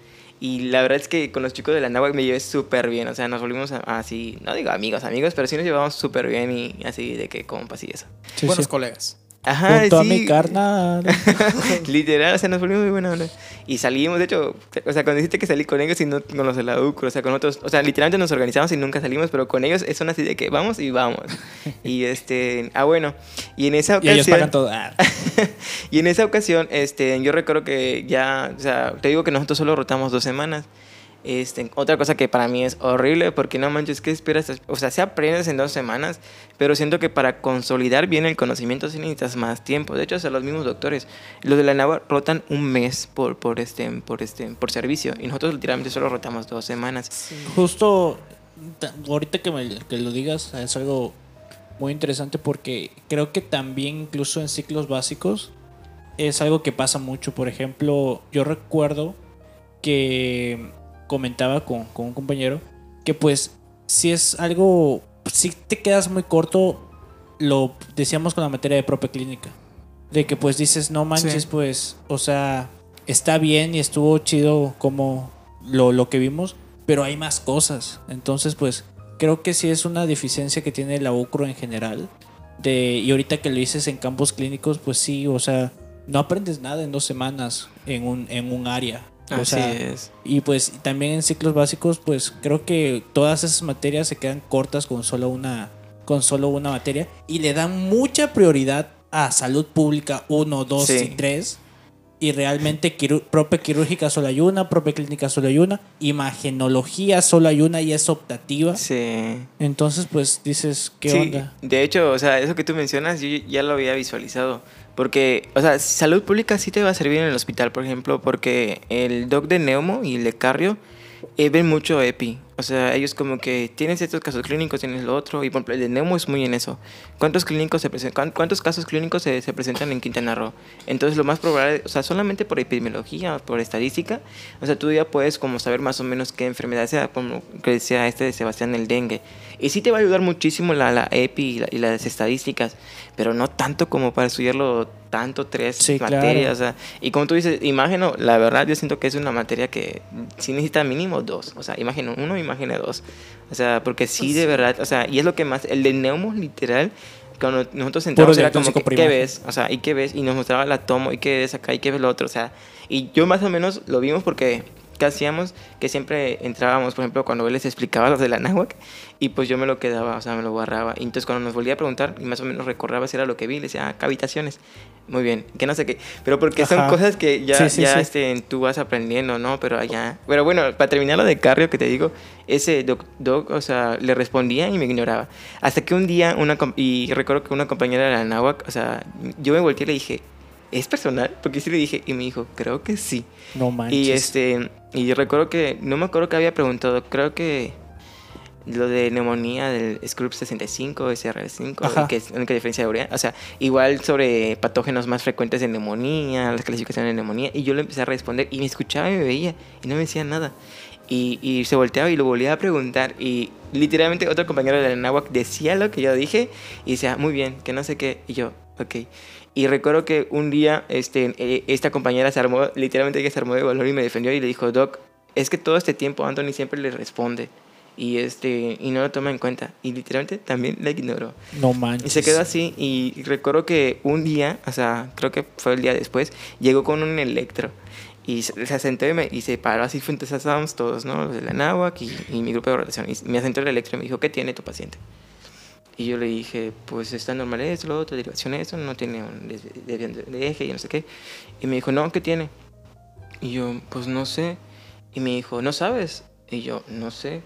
Speaker 4: Y la verdad es que con los chicos de la náhuac me llevé súper bien. O sea, nos volvimos a- así, no digo amigos, amigos, pero sí nos llevamos súper bien y así de que compas y eso.
Speaker 2: Sí,
Speaker 1: Buenos
Speaker 2: sí.
Speaker 1: colegas.
Speaker 4: Ajá,
Speaker 2: Junto a
Speaker 4: sí.
Speaker 2: mi carnal.
Speaker 4: Literal, o sea, nos volvimos muy buena onda. Y salimos, de hecho, o sea, cuando dijiste que salí con ellos y no con los de la UCR, o sea, con otros, o sea, literalmente nos organizamos y nunca salimos, pero con ellos son así de que vamos y vamos. Y este, ah, bueno, y en esa
Speaker 2: y ellos
Speaker 4: ocasión,
Speaker 2: pagan todo. Ah.
Speaker 4: y en esa ocasión, este, yo recuerdo que ya, o sea, te digo que nosotros solo rotamos dos semanas. Este, otra cosa que para mí es horrible, porque no manches, ¿qué esperas? O sea, se aprendes en dos semanas, pero siento que para consolidar bien el conocimiento sí necesitas más tiempo. De hecho, hasta los mismos doctores, los de la NAVA rotan un mes por, por, este, por, este, por servicio, y nosotros literalmente solo rotamos dos semanas.
Speaker 2: Justo ta- ahorita que, me, que lo digas es algo muy interesante porque creo que también incluso en ciclos básicos es algo que pasa mucho. Por ejemplo, yo recuerdo que comentaba con, con un compañero que pues si es algo, si te quedas muy corto, lo decíamos con la materia de propia clínica. De que pues dices, no manches,
Speaker 1: Sí.
Speaker 2: pues, o sea, está bien y estuvo chido como lo, lo que vimos, pero hay más cosas. Entonces, pues, creo que sí es una deficiencia que tiene la UCRO en general. De, y ahorita que lo dices en campos clínicos, pues sí, o sea, no aprendes nada en dos semanas en un, en un área. O
Speaker 4: Así es.
Speaker 2: y pues también en ciclos básicos, pues creo que todas esas materias se quedan cortas con solo una, con solo una materia y le dan mucha prioridad a salud pública 1, 2
Speaker 4: Sí.
Speaker 2: y 3. Y realmente propia quirúrgica solo hay una, propia clínica solo hay una, imagenología solo hay una y es optativa.
Speaker 4: Sí.
Speaker 2: Entonces, pues dices, ¿qué
Speaker 4: Sí,
Speaker 2: onda?
Speaker 4: De hecho, o sea, eso que tú mencionas, yo ya lo había visualizado. Porque, o sea, salud pública sí te va a servir en el hospital, por ejemplo, porque el doc de neumo y el de cardio eh, ven mucho EPI. O sea, ellos como que tienen ciertos casos clínicos, tienen lo otro. Y por ejemplo, el de neumo es muy en eso. ¿Cuántos, clínicos se ¿Cuántos casos clínicos se, se presentan en Quintana Roo? Entonces, lo más probable, o sea, solamente por epidemiología, por estadística, o sea, tú ya puedes como saber más o menos qué enfermedad sea, como que decía este de Sebastián, el dengue. Y sí te va a ayudar muchísimo la, la EPI y, la- y las estadísticas, pero no tanto como para estudiarlo tanto tres
Speaker 2: Sí, claro.
Speaker 4: materias. o sea, y como tú dices, imagino, la verdad yo siento que es una materia que sí necesita mínimo dos. O sea, imagino uno, imagino dos. O sea, porque sí, de verdad, o sea, y es lo que más, el de neumo literal, cuando nosotros entramos era como que, ¿qué ves? O sea, ¿y qué ves? Y nos mostraba la tomo, ¿y qué ves acá? ¿Y qué ves lo otro? O sea, y yo más o menos lo vimos porque, ¿qué hacíamos? Que siempre entrábamos, por ejemplo, cuando él les explicaba los de la náhuac, y pues yo me lo quedaba, o sea, me lo guardaba. Y entonces cuando nos volvía a preguntar, y más o menos recordaba si era lo que vi, le decía, ah, cavitaciones. Muy bien, que no sé qué. Pero porque son
Speaker 2: Ajá.
Speaker 4: cosas que ya,
Speaker 2: Sí, sí,
Speaker 4: ya
Speaker 2: sí.
Speaker 4: Este, tú vas aprendiendo, ¿no? Pero allá... Pero bueno, para terminar lo de cardio que te digo, ese doc, doc, o sea, le respondía y me ignoraba. Hasta que un día, una y recuerdo que una compañera de la náhuac, o sea, yo me volteé y le dije, ¿es personal? Porque sí le dije, y me dijo, creo que sí.
Speaker 2: No manches.
Speaker 4: Y este, y recuerdo que, no me acuerdo que había preguntado, creo que lo de neumonía del Scrub 65, SR5,
Speaker 2: Ajá.
Speaker 4: y que es la única diferencia de urea. O sea, igual sobre patógenos más frecuentes de neumonía, las clasificaciones de neumonía, y yo le empecé a responder y me escuchaba y me veía y no me decía nada. Y, y se volteaba y lo volvía a preguntar. Y literalmente otro compañero de la náhuac decía lo que yo dije y decía, muy bien, que no sé qué. Y yo, ok. Y recuerdo que un día este, eh, esta compañera se armó, literalmente ella se armó de valor y me defendió y le dijo, Doc, es que todo este tiempo Anthony siempre le responde y, este, y no lo toma en cuenta. Y literalmente también la ignoró.
Speaker 2: No manches.
Speaker 4: Y se quedó así y recuerdo que un día, o sea, creo que fue el día después, llegó con un electro. Y se se sentó y, me, y se paró así, frente a estábamos todos, ¿no? Los de la náhuac y, y mi grupo de rotación. Y me asentó el electro y me dijo, ¿qué tiene tu paciente? Y yo le dije, pues está normal esto, lo otro, derivación eso, no tiene un de eje y no sé qué. Y me dijo, no, ¿qué tiene? Y yo, pues no sé. Y me dijo, ¿no sabes? Y yo, no sé.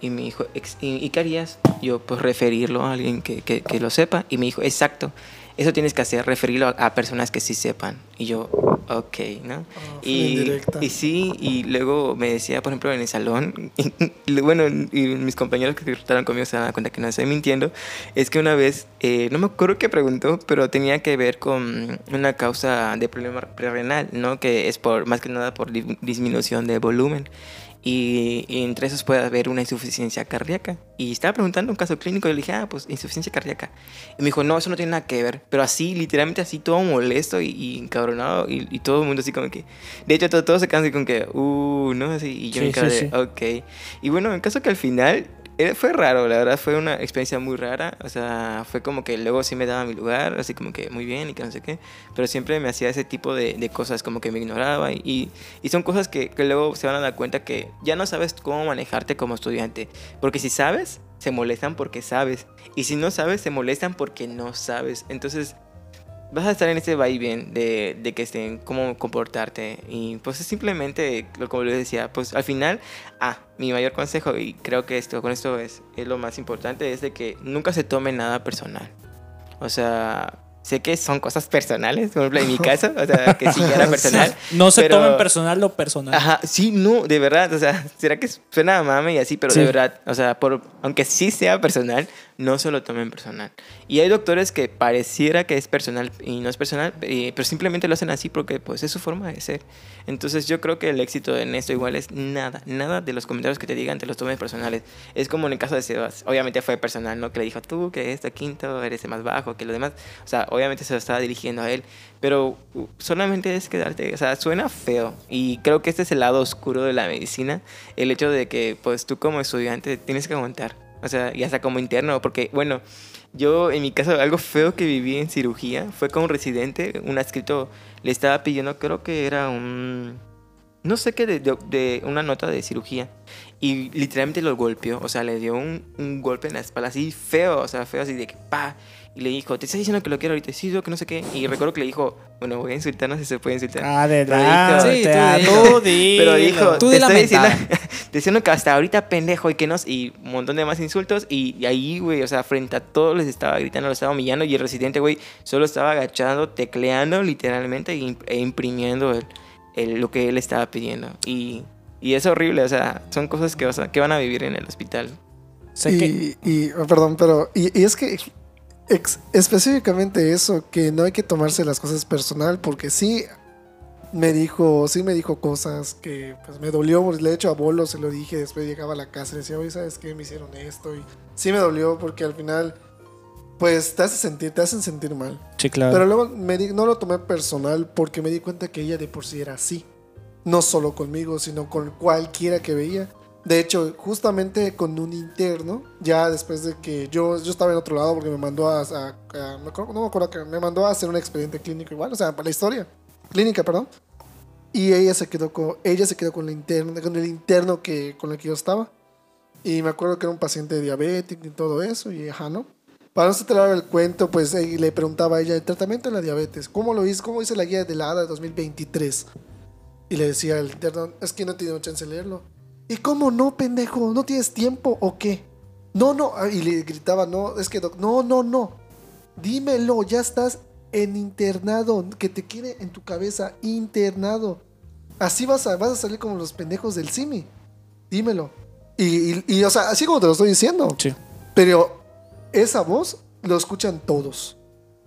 Speaker 4: Y me dijo, "Ex- ¿y, qué? Yo, pues referirlo a alguien que, que, que lo sepa. Y me dijo, exacto, eso tienes que hacer, referirlo a, a personas que sí sepan. Y yo, ok, ¿no?
Speaker 3: Fue
Speaker 4: y, sí, y luego me decía, por ejemplo, en el salón, y bueno, y mis compañeros que estaban conmigo se dan cuenta que no estoy mintiendo, es que una vez, eh, no me acuerdo qué preguntó, pero tenía que ver con una causa de problema prerrenal, ¿no? Que es por más que nada por di- disminución de volumen. Y, y entre esos puede haber una insuficiencia cardíaca. Y estaba preguntando un caso clínico y le dije, ah, pues insuficiencia cardíaca. Y me dijo, no, eso no tiene nada que ver. Pero así, literalmente así, todo molesto y, y encabronado. Y, y todo el mundo así como que... De hecho, todo- todos se quedan así como que, uh, ¿no? Así, y yo
Speaker 2: Sí,
Speaker 4: me quedé,
Speaker 2: sí, sí.
Speaker 4: ok. Y bueno, en caso que al final... eh, Fue raro, la verdad, fue una experiencia muy rara. O sea, fue como que luego sí me daba mi lugar, así como que muy bien y que no sé qué. Pero siempre me hacía ese tipo de, de cosas, como que me ignoraba. Y, y son cosas que, que luego se van a dar cuenta que ya no sabes cómo manejarte como estudiante. Porque si sabes, se molestan porque sabes. Y si no sabes, se molestan porque no sabes. Entonces, vas a estar en ese vaivén de, de que estén, cómo comportarte. Y pues es simplemente, lo- como les decía, pues al final, ah, mi mayor consejo, y creo que esto, con esto es, es lo más importante, es de que nunca se tome nada personal. O sea, sé que son cosas personales, por ejemplo, en mi caso, o sea, que sí ya era personal.
Speaker 2: No se
Speaker 4: pero-
Speaker 2: tomen personal lo personal.
Speaker 4: Ajá, sí, no, de verdad, o sea, será que suena a mame y así, pero
Speaker 2: Sí.
Speaker 4: de verdad, o sea, por, aunque sí sea personal, no se lo tomen personal. Y hay doctores que pareciera que es personal y no es personal, eh, pero simplemente lo hacen así porque pues es su forma de ser. Entonces yo creo que el éxito en esto igual es nada, nada de los comentarios que te digan te los tomes personales. Es como en el caso de Sebas, obviamente fue personal, ¿no? Que le dijo tú que esto quinto, eres el más bajo, que lo demás, o sea, obviamente se lo estaba dirigiendo a él, pero solamente es quedarte, o sea, suena feo y creo que este es el lado oscuro de la medicina, el hecho de que pues tú como estudiante tienes que aguantar, o sea, y hasta como interno, porque bueno, yo en mi caso algo feo que viví en cirugía fue con un residente, un adscrito le estaba pidiendo, creo que era un, no sé qué, de una nota de cirugía. Y literalmente lo golpeó, o sea, le dio un, un golpe en la espalda así feo, o sea, feo así de que pa. Y le dijo, te está diciendo que lo quiero ahorita, sí, yo que no sé qué. Y recuerdo que le dijo, bueno, voy a insultar, no sé si se puede insultar.
Speaker 2: Adelante,
Speaker 1: Sí, tú
Speaker 2: ah,
Speaker 1: dilo.
Speaker 2: tú dilo.
Speaker 4: Pero dijo,
Speaker 1: Tú
Speaker 4: te estoy diciendo, diciendo que hasta ahorita pendejo y que no, y un montón de más insultos. Y, y ahí, güey, o sea, frente a todos les estaba gritando, los estaba humillando. Y el residente, güey, solo estaba agachado, tecleando literalmente e e imprimiendo el, el- lo que él estaba pidiendo. Y, y es horrible, o sea, son cosas que, que van a vivir en el hospital.
Speaker 2: Sé que-
Speaker 3: y, y- oh, perdón, pero y, y es que ex- específicamente eso, que no hay que tomarse las cosas personal, porque sí me dijo, sí me dijo cosas que pues me dolió, le he hecho a Bolo, se lo dije, después llegaba a la casa y decía, oye, ¿sabes qué? Me hicieron esto y sí me dolió porque al final pues te hace sentir, te hacen sentir mal.
Speaker 2: sí, claro.
Speaker 3: Pero luego me di- no lo tomé personal porque me di cuenta que ella de por sí era así. No solo conmigo, sino con cualquiera que veía. De hecho, justamente con un interno, ya después de que yo, yo estaba en otro lado porque me mandó a, no me acuerdo que me mandó a hacer un expediente clínico igual, o sea, para la historia, clínica, perdón. Y ella se quedó con, ella se quedó con, la interna, con el interno que, con el que yo estaba. Y me acuerdo que era un paciente diabético y todo eso, y ajá, ¿no? Para no se el cuento, pues eh, le preguntaba a ella el tratamiento de la diabetes. ¿Cómo lo hice? ¿Cómo hice la guía de la ADA de 2023? Y le decía al interno, es que no tiene chance de leerlo. ¿Y cómo no, pendejo? ¿No tienes tiempo o qué? No, no. Ah, Y le gritaba, no, es que, doc, no, no, no. Dímelo, ya estás en internado, que te quiere en tu cabeza internado. Así vas a, vas a salir como los pendejos del CIMI. Dímelo. Y, y- y, o sea, así como te lo estoy diciendo.
Speaker 2: Sí.
Speaker 3: Pero esa voz lo escuchan todos.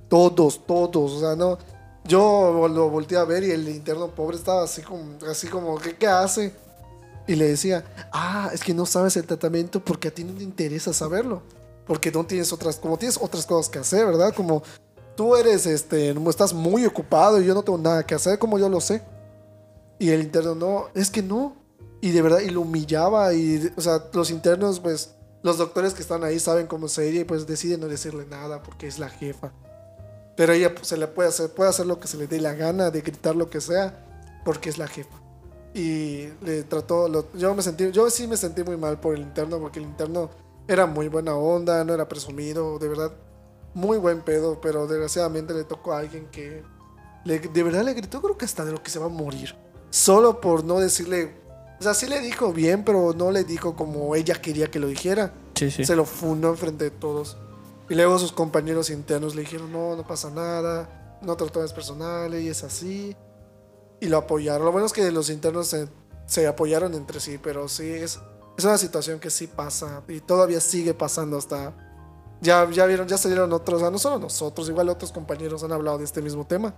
Speaker 3: Todos, todos. O sea, no. Yo lo volteé a ver y el interno pobre estaba así como, así como ¿qué, qué hace? Y le decía, ah, es que no sabes el tratamiento porque a ti no te interesa saberlo. Porque no tienes otras, como tienes otras cosas que hacer, ¿verdad? Como tú eres, este, estás muy ocupado y yo no tengo nada que hacer, como yo lo sé. Y el interno, no, es que no. Y de verdad, y lo humillaba. Y, o sea, los internos, pues, los doctores que están ahí saben cómo ella y pues deciden no decirle nada porque es la jefa. Pero ella pues, se le puede hacer, puede hacer lo que se le dé la gana, de gritar lo que sea, porque es la jefa. Y le trató, lo- yo me sentí, yo sí me sentí muy mal por el interno, porque el interno era muy buena onda, no era presumido, de verdad, muy buen pedo, pero desgraciadamente le tocó a alguien que le- de verdad le gritó, creo que hasta de lo que se va a morir. Solo por no decirle, o sea, sí le dijo bien, pero no le dijo como ella quería que lo dijera.
Speaker 2: Sí, sí.
Speaker 3: Se lo fundó enfrente de todos. Y luego sus compañeros internos le dijeron, no, no pasa nada, no te lo tomes personal, y es así. Y lo apoyaron. Lo bueno es que los internos se, se apoyaron entre sí, pero sí, es, es una situación que sí pasa y todavía sigue pasando hasta... Ya, ya vieron, ya salieron otros, sea, no solo nosotros, igual otros compañeros han hablado de este mismo tema.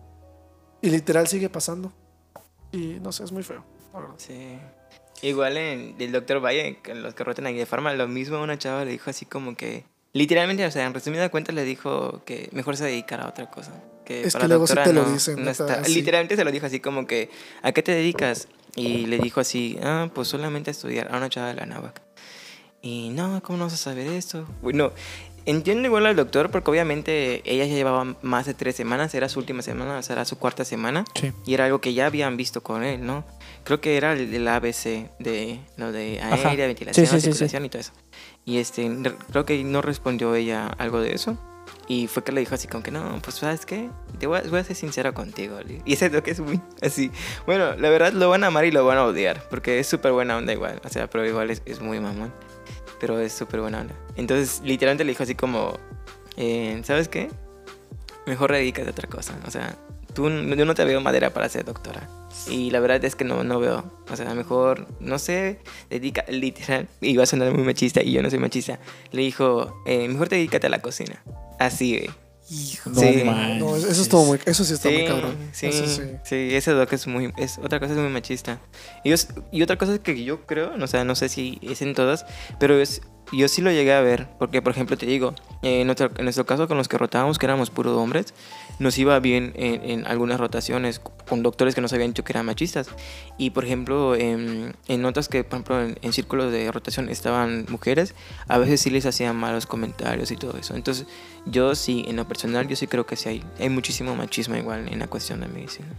Speaker 3: Y literal sigue pasando. Y no sé, es muy feo.
Speaker 4: Sí. Igual en el doctor Valle, que los que rotan aquí de farma, lo mismo una chava le dijo así como que, literalmente, o sea, en resumida cuenta le dijo que mejor se dedicara a otra cosa. Que
Speaker 3: Es
Speaker 4: para
Speaker 3: que luego sí
Speaker 4: doctora
Speaker 3: te lo dicen,
Speaker 4: no está-
Speaker 3: así.
Speaker 4: Literalmente se lo dijo así como que, ¿a qué te dedicas? Y le dijo así, ah, pues solamente a estudiar, a una chava de la náhuac. Y no, ¿cómo no vas a saber esto? Bueno, entiendo igual al doctor porque obviamente ella ya llevaba más de tres semanas, era su última semana, o sea, era su cuarta semana.
Speaker 2: Sí.
Speaker 4: Y era algo que ya habían visto con él, ¿no? Creo que era el, ABC de lo de aérea, ventilación,
Speaker 2: Sí, sí, sí, sí.
Speaker 4: articulación y todo eso. Y este, re- creo que no respondió ella algo de eso. Y fue que le dijo así como que no, pues sabes qué, te voy a, voy a ser sincero contigo. Y ese toque es muy así. Bueno, la verdad lo van a amar y lo van a odiar, porque es súper buena onda igual. O sea, pero igual es, es muy mamón. Pero es súper buena onda. Entonces, literalmente le dijo así como, eh, ¿sabes qué? Mejor dedícate a otra cosa. O sea, tú, yo no te veo madera para ser doctora. Y la verdad es que no, no veo. O sea, mejor, no sé, dedica, literal, va a sonar muy machista, y yo no soy machista. Le dijo, eh, mejor dedícate a la cocina. Así, güey.
Speaker 2: No
Speaker 4: Sí.
Speaker 3: No, eso, estuvo muy, eso sí está
Speaker 4: Sí,
Speaker 3: muy cabrón.
Speaker 4: sí,
Speaker 3: Eso
Speaker 4: sí,
Speaker 3: sí.
Speaker 4: ese doc es muy, es, otra cosa es muy machista. Y, es- y otra cosa es que yo creo, o sea, no sé si es en todas, pero es, yo sí lo llegué a ver, porque por ejemplo te digo, en, nuestro, caso con los que rotábamos, que éramos puros hombres, nos iba bien en, algunas rotaciones con doctores que nos habían dicho que eran machistas. Y por ejemplo, en, en otras que, por ejemplo, en, círculos de rotación estaban mujeres, a veces sí les hacían malos comentarios y todo eso. Entonces, yo sí, en lo personal, yo sí creo que sí hay, hay muchísimo machismo igual en la cuestión de medicina.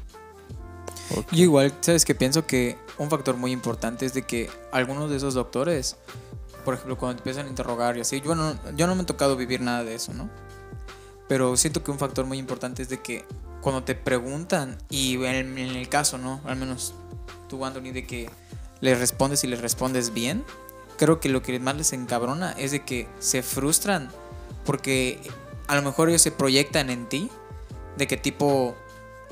Speaker 1: Yo igual, ¿sabes que Pienso que un factor muy importante es de que algunos de esos doctores, por ejemplo, cuando te empiezan a interrogar y así, yo no, yo no me he tocado vivir nada de eso, ¿no? Pero siento que un factor muy importante es de que cuando te preguntan, y en, en el caso, ¿no? Al menos tú, Anthony, de que les respondes y les respondes bien, creo que lo que más les encabrona es de que se frustran porque a lo mejor ellos se proyectan en ti, de que tipo,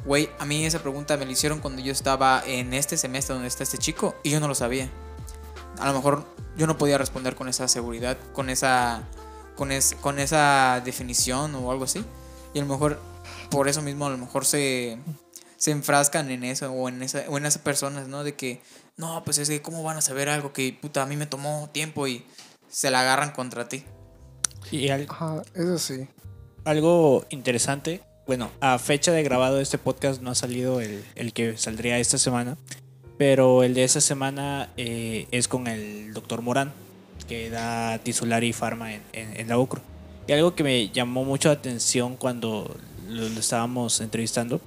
Speaker 1: güey, a mí esa pregunta me la hicieron cuando yo estaba en este semestre donde está este chico y yo no lo sabía. A lo mejor yo no podía responder con esa seguridad, con esa, con, es, con esa definición o algo así. Y a lo mejor por eso mismo a lo mejor se, se enfrascan en eso o en, esa, o en esas personas, ¿no? De que, no, pues es que cómo van a saber algo que puta a mí me tomó tiempo y se la agarran contra ti.
Speaker 2: Y al-
Speaker 3: Ajá, eso sí.
Speaker 2: algo interesante, bueno, a fecha de grabado de este podcast no ha salido el, el que saldría esta semana, pero el de esta semana eh, es con el doctor Morán, que da titular y farma en, en- en la UCRO. Y algo que me llamó mucho la atención cuando lo, lo estábamos entrevistando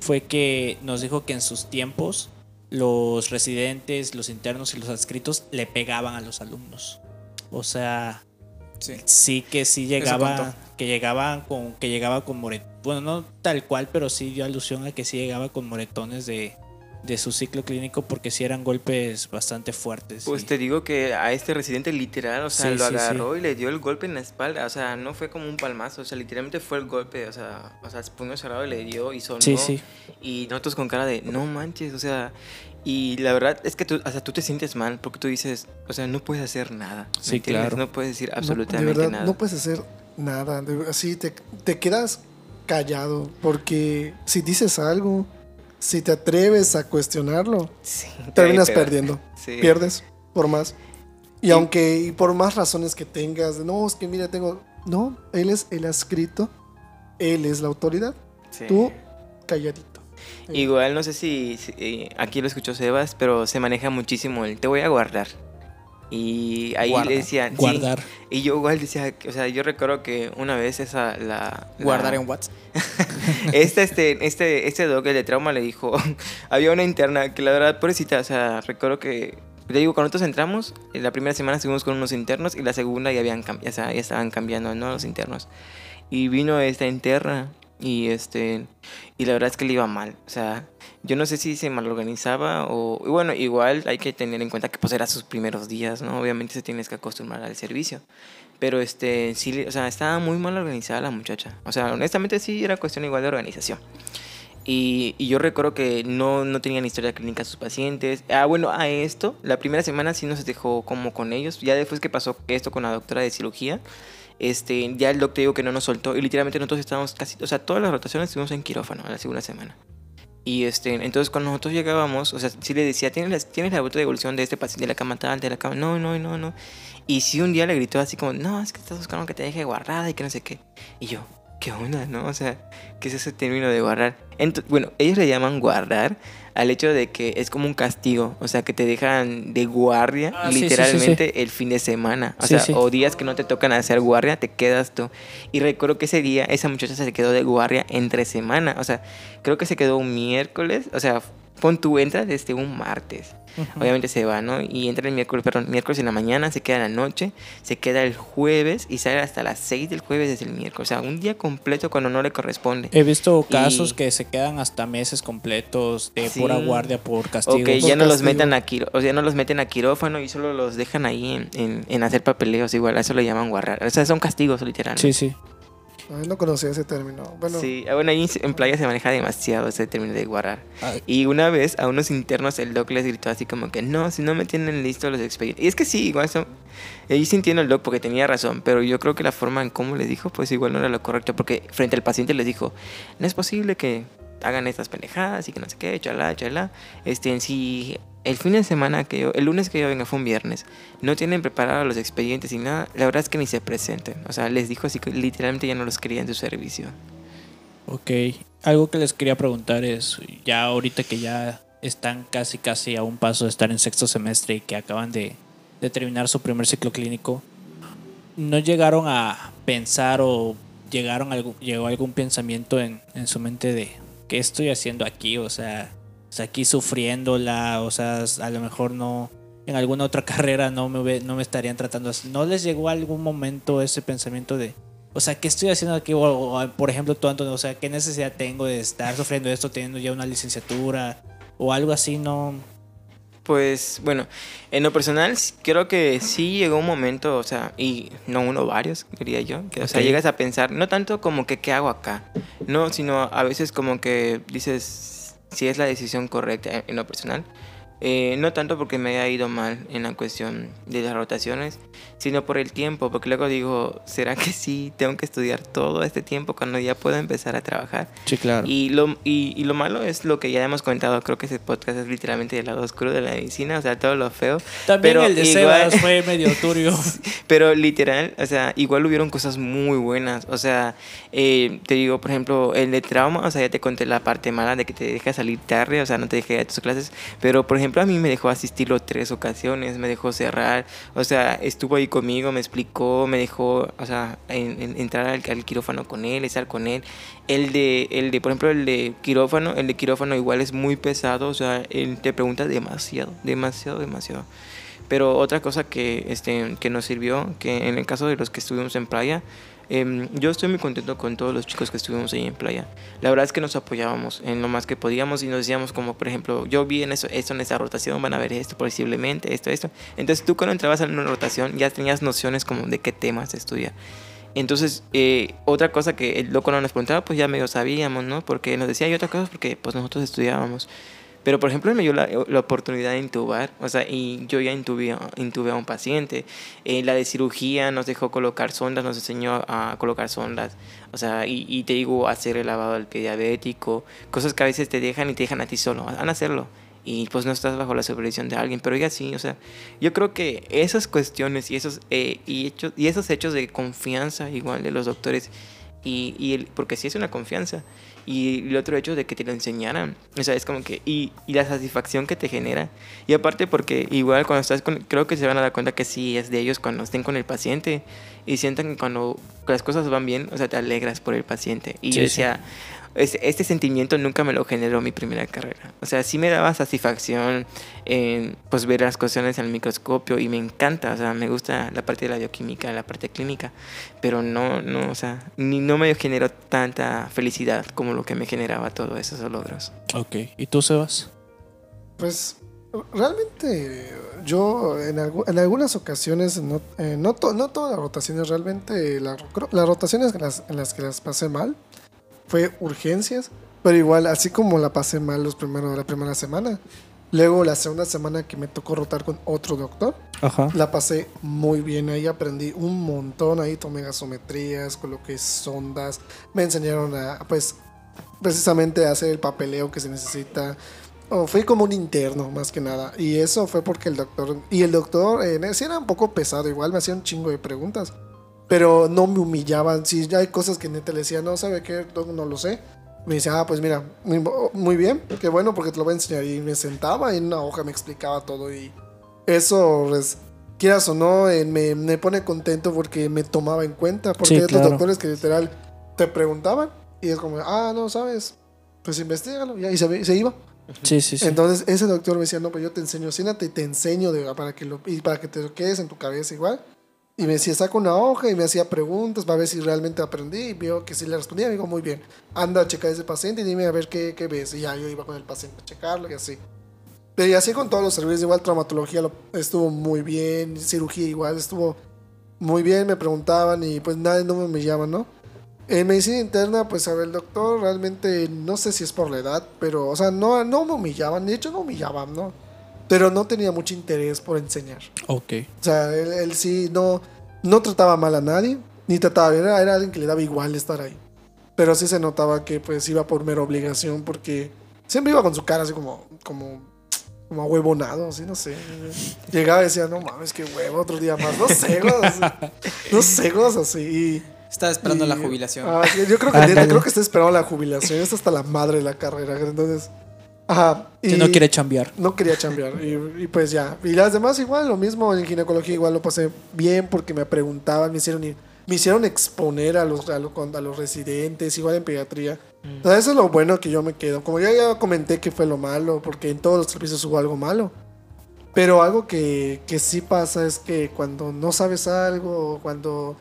Speaker 2: fue que nos dijo que en sus tiempos los residentes, los internos y los adscritos le pegaban a los alumnos. O sea,
Speaker 1: Sí.
Speaker 2: sí que sí llegaba que llegaban con que llegaba con moretones bueno no tal cual pero sí dio alusión a que sí llegaba con moretones de, de su ciclo clínico porque sí eran golpes bastante fuertes
Speaker 4: Pues
Speaker 2: y-
Speaker 4: te digo que a este residente literal, o sea,
Speaker 2: Sí,
Speaker 4: lo
Speaker 2: sí, sí.
Speaker 4: agarró y le dio el golpe en la espalda, o sea, no fue como un palmazo, o sea, literalmente fue el golpe, o sea, o sea, el puño cerrado y le dio y sonó.
Speaker 2: sí sí
Speaker 4: Y nosotros con cara de, no manches, o sea, y la verdad es que tú, o sea, tú te sientes mal porque tú dices, o sea, no puedes hacer nada. ¿me
Speaker 2: Sí,
Speaker 4: entiendes?
Speaker 2: claro.
Speaker 4: No puedes decir
Speaker 3: No,
Speaker 4: absolutamente
Speaker 3: de verdad,
Speaker 4: nada.
Speaker 3: no puedes hacer nada. así te, te quedas callado. Porque si dices algo, si te atreves a cuestionarlo,
Speaker 4: Sí,
Speaker 3: terminas perdiendo.
Speaker 4: Sí.
Speaker 3: Pierdes por más. Y aunque, y por más razones que tengas, no, es que mira, tengo. No, él es el escrito, él es la autoridad.
Speaker 4: Sí.
Speaker 3: Tú, calladito.
Speaker 4: Igual no sé si, si, eh, aquí lo escuchó Sebas, pero se maneja muchísimo el te voy a guardar. Y ahí
Speaker 2: Guarda,
Speaker 4: le decían, sí,
Speaker 2: Guardar.
Speaker 4: y yo igual decía, o sea, yo recuerdo que una vez esa, la... la-
Speaker 1: Guardar en WhatsApp.
Speaker 4: Este, este, este, este doc, de trauma, le dijo, había una interna que la verdad, pobrecita, o sea, recuerdo que, le digo, cuando nosotros entramos, en la primera semana estuvimos con unos internos y la segunda ya habían sea, ya estaban cambiando, ¿no? Los internos. Y vino esta interna y este, y la verdad es que le iba mal, o sea, yo no sé si se mal organizaba o, bueno, igual hay que tener en cuenta que pues era sus primeros días, ¿no? Obviamente se tienes que acostumbrar al servicio. Pero este, sí, o sea, estaba muy mal organizada la muchacha. O sea, honestamente sí era cuestión igual de organización. Y, y yo recuerdo que no, no tenían historia clínica sus pacientes. Ah, bueno, a esto, la primera semana sí nos dejó como con ellos. Ya después que pasó esto con la doctora de cirugía, este, ya el doctor dijo que no nos soltó. Y literalmente nosotros estábamos casi, o sea, todas las rotaciones estuvimos en quirófano la segunda semana. Y este, entonces cuando nosotros llegábamos, o sea, sí le decía, ¿tienes la, ¿tienes la bota de evolución de este paciente, de la cama tal, de la cama? No, no, no, no. Y sí un día le gritó así como, no, es que estás buscando que te deje guardada y que no sé qué. Y yo, ¿qué onda, no? O sea, ¿qué es ese término de guardar? Bueno, ellos le llaman guardar al hecho de que es como un castigo, o sea, que te dejan de guardia
Speaker 2: Ah, sí, sí, sí,
Speaker 4: literalmente el fin de semana. O sea, o días que no te tocan hacer guardia, te quedas tú. Y recuerdo que ese día esa muchacha se quedó de guardia entre semana. O sea, creo que se quedó un miércoles. O sea, pon tu entra desde un martes. Obviamente se va, ¿no? Y entra el miércoles, perdón, miércoles en la mañana, se queda en la noche, se queda el jueves y sale hasta las 6 del jueves desde el miércoles. O sea, un día completo cuando no le corresponde.
Speaker 2: He visto casos
Speaker 4: Y-
Speaker 2: que se quedan hasta meses completos de
Speaker 4: Sí.
Speaker 2: pura guardia por castigo.
Speaker 4: Ok,
Speaker 3: Por
Speaker 4: ya no los metan a o sea, no los meten a quirófano y solo los dejan ahí en, en- en hacer papeleos igual, a eso lo llaman guardar. O sea, son castigos literal.
Speaker 2: Sí, sí.
Speaker 3: Ay, no conocía ese término. Bueno,
Speaker 4: Sí, ah, bueno, ahí en playa se maneja demasiado ese término de guardar.
Speaker 2: Ah,
Speaker 4: Y una vez a unos internos el doc les gritó así como que no, si no me tienen listos los expedientes. Y es que sí, igual eso. Ahí sí entiendo el doc porque tenía razón, pero yo creo que la forma en cómo les dijo, pues igual no era lo correcto. Porque frente al paciente les dijo, no es posible que hagan estas pendejadas y que no sé qué, chalá, chalá. Este, en sí, el fin de semana que yo, el lunes que yo venga fue un viernes, no tienen preparados los expedientes y nada, la verdad es que ni se presenten. O sea, les dijo así que literalmente ya no los quería en su servicio.
Speaker 2: Ok, algo que les quería preguntar es, ya ahorita que ya están casi casi a un paso de estar en sexto semestre y que acaban de, terminar su primer ciclo clínico, ¿no llegaron a pensar o llegaron llegó algún pensamiento en, en su mente de qué estoy haciendo aquí? O sea, aquí sufriéndola, o sea, a lo mejor no, en alguna otra carrera no me, no me estarían tratando así. ¿No les llegó algún momento ese pensamiento de, o sea, ¿qué estoy haciendo aquí? O, o, por ejemplo, tú, Antonio, o sea, ¿qué necesidad tengo de estar sufriendo esto teniendo ya una licenciatura o algo así? No.
Speaker 4: Pues bueno, en lo personal creo que sí llegó un momento, o sea, y no uno, varios, diría yo, que o sea, llegas a pensar, no tanto como que qué hago acá, no, sino a veces como que dices si es la decisión correcta en lo personal. Eh, no tanto porque me haya ido mal en la cuestión de las rotaciones, sino por el tiempo, porque luego digo, ¿será que sí tengo que estudiar todo este tiempo cuando ya puedo empezar a trabajar?
Speaker 2: Sí, claro.
Speaker 4: Y lo, y, y lo malo es lo que ya hemos comentado, creo que ese podcast es literalmente el lado oscuro de la medicina, o sea, todo lo feo.
Speaker 2: También
Speaker 4: pero
Speaker 2: el de
Speaker 4: igual-
Speaker 2: Sebas fue medio turbio.
Speaker 4: Pero literal, o sea, igual hubieron cosas muy buenas. O sea, eh, te digo, por ejemplo, el de trauma, o sea, ya te conté la parte mala de que te deja salir tarde, o sea, no te deja ir a tus clases. Pero, por ejemplo, a mí me dejó asistirlo tres ocasiones, me dejó cerrar, o sea, estuvo ahí conmigo, me explicó, me dejó, o sea, en- en- entrar al, al quirófano con él, estar con él. El de, el de, por ejemplo, el de quirófano, el de quirófano igual es muy pesado, o sea, él te pregunta demasiado, demasiado, demasiado. Pero otra cosa que, este, que nos sirvió, que en el caso de los que estuvimos en playa, em, yo estoy muy contento con todos los chicos que estuvimos ahí en playa. La verdad es que nos apoyábamos en lo más que podíamos y nos decíamos como, por ejemplo, yo vi en eso, esto en esta rotación, van a ver esto posiblemente, esto, esto. Entonces tú cuando entrabas en una rotación ya tenías nociones como de qué temas estudiar. Entonces, eh, otra cosa que el loco no nos preguntaba, pues ya medio sabíamos, ¿no? Porque nos decía y otra cosa porque pues nosotros estudiábamos. Pero, por ejemplo, él me dio la, la oportunidad de intubar, o sea, y yo ya intubé, intubé a un paciente. Eh, la de cirugía nos dejó colocar sondas, nos enseñó a colocar sondas, o sea, y, y te digo, hacer el lavado del pie diabético, cosas que a veces te dejan y te dejan a ti solo, van a hacerlo. Y pues no estás bajo la supervisión de alguien, pero ya sí, o sea, yo creo que esas cuestiones y esos, eh, y hechos, y esos hechos de confianza igual de los doctores, y, y el, porque sí es una confianza, y el otro hecho de que te lo enseñaran, o sea, es como que, y, y la satisfacción que te genera, y aparte porque igual cuando estás con, creo que se van a dar cuenta que sí es de ellos cuando estén con el paciente, y sientan que cuando las cosas van bien, o sea, te alegras por el paciente, y
Speaker 2: Sí,
Speaker 4: yo
Speaker 2: sí.
Speaker 4: decía, es- este sentimiento nunca me lo generó mi primera carrera. O sea, sí me daba satisfacción en pues ver las cuestiones en el microscopio y me encanta, o sea, me gusta la parte de la bioquímica, la parte clínica, pero no, no, o sea, ni no me generó tanta felicidad como lo que me generaba todos esos logros.
Speaker 2: Ok. ¿Y tú, Sebas?
Speaker 3: Pues realmente yo en, algu- en algunas ocasiones, no, eh, no, to- no todas las rotaciones, realmente la- las rotaciones en las, en las que las pasé mal fue urgencias, pero igual así como la pasé mal los primeros, la primera semana, luego la segunda semana que me tocó rotar con otro doctor,
Speaker 2: Ajá.
Speaker 3: la pasé muy bien, ahí aprendí un montón, ahí tomé gasometrías, coloqué sondas, me enseñaron a, pues, precisamente a hacer el papeleo que se necesita. Oh, fui como un interno, más que nada. Y eso fue porque el doctor, y el doctor, eh, sí era un poco pesado, igual me hacía un chingo de preguntas, pero no me humillaban. Si ya hay cosas que neta le decía, no sabe qué, doc, no lo sé. Me decía, ah, pues mira, muy, bien, qué bueno porque te lo voy a enseñar. Y me sentaba y en una hoja me explicaba todo y eso, pues, quieras o no, eh, me, me pone contento porque me tomaba en cuenta. Porque
Speaker 2: Sí,
Speaker 3: hay otros
Speaker 2: claro.
Speaker 3: doctores que literal te preguntaban y es como, ah, no sabes, pues investigalo. Y se, se iba.
Speaker 2: Sí, sí, sí.
Speaker 3: Entonces ese doctor me decía, no, pues yo te enseño, siéntate y te enseño de, para que lo, y para que te lo quedes en tu cabeza igual. Y me decía, saca una hoja y me hacía preguntas para ver si realmente aprendí. Y vio que si le respondía, me dijo, muy bien, anda a checar ese paciente y dime a ver qué, qué ves. Y ya yo iba con el paciente a checarlo y así. Pero y así con todos los servicios, igual traumatología lo- estuvo muy bien, cirugía igual estuvo muy bien, me preguntaban y pues nadie no me humillaban, ¿no? En medicina interna, pues a ver, el doctor realmente no sé si es por la edad, pero, o sea, no, no me humillaban, de hecho no humillaban, ¿no? Pero no tenía mucho interés por enseñar.
Speaker 2: Ok.
Speaker 3: O sea, él, él sí no, no trataba mal a nadie, ni trataba bien, era, era alguien que le daba igual estar ahí. Pero sí se notaba que pues iba por mera obligación, porque siempre iba con su cara así como, como, como ahuevonado, así, no sé. Llegaba y decía, no mames, qué huevo, otro día más, no sé, cosas. No sé, cosas así. Y,
Speaker 1: Estaba esperando
Speaker 3: y-
Speaker 1: la jubilación.
Speaker 3: Ah, yo creo que, creo que está esperando la jubilación, está hasta la madre de la carrera, entonces... Ajá.
Speaker 2: Si no quiere chambear.
Speaker 3: No quería chambear. Y, y pues ya. Y las demás igual, lo mismo. En ginecología igual lo pasé bien porque me preguntaban, me hicieron ir- me hicieron exponer a los, a, lo- a los residentes, igual en pediatría. O sea, eso es lo bueno que yo me quedo. Como ya, ya comenté que fue lo malo, porque en todos los servicios hubo algo malo. Pero algo que, que sí pasa es que cuando no sabes algo, cuando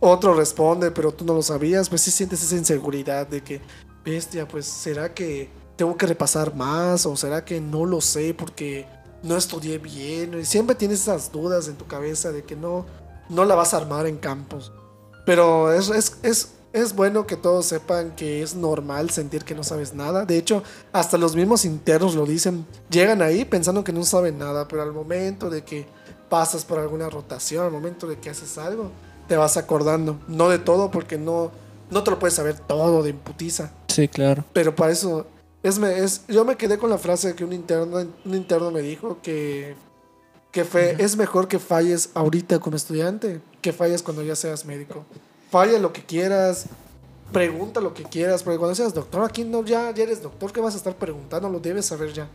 Speaker 3: otro responde, pero tú no lo sabías, pues sí sientes esa inseguridad de que, bestia, pues será que tengo que repasar más o será que no lo sé porque no estudié bien. Y siempre tienes esas dudas en tu cabeza de que no, no la vas a armar en campos. Pero es, es, es, es bueno que todos sepan que es normal sentir que no sabes nada. De hecho, hasta los mismos internos lo dicen. Llegan ahí pensando que no saben nada, pero al momento de que pasas por alguna rotación, al momento de que haces algo, te vas acordando. No de todo, porque no, no te lo puedes saber todo de imputiza.
Speaker 2: Sí, claro.
Speaker 3: Pero para eso, es, me- es, yo me quedé con la frase que un interno, un interno me dijo que, que fue, es mejor que falles ahorita como estudiante que falles cuando ya seas médico. Falla lo que quieras, pregunta lo que quieras, porque cuando seas doctor, aquí no, ya, ya eres doctor, ¿qué vas a estar preguntando? Lo debes saber ya.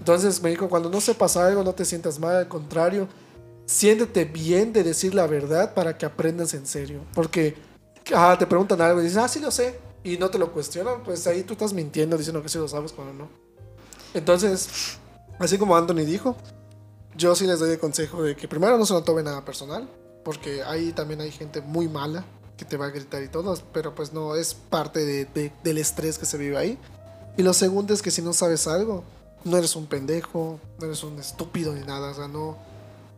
Speaker 3: Entonces me dijo, cuando no sepas algo, no te sientas mal, al contrario, siéntete bien de decir la verdad para que aprendas en serio. Porque ah, te preguntan algo y dices, ah, sí lo sé, y no te lo cuestionan, pues ahí tú estás mintiendo diciendo que sí lo sabes cuando no. Entonces, así como Anthony dijo, yo sí les doy el consejo de que primero no se lo tome nada personal, porque ahí también hay gente muy mala que te va a gritar y todo, pero pues no, es parte de- de- del estrés que se vive ahí. Y lo segundo es que si no sabes algo, no eres un pendejo, no eres un estúpido ni nada, o sea, no,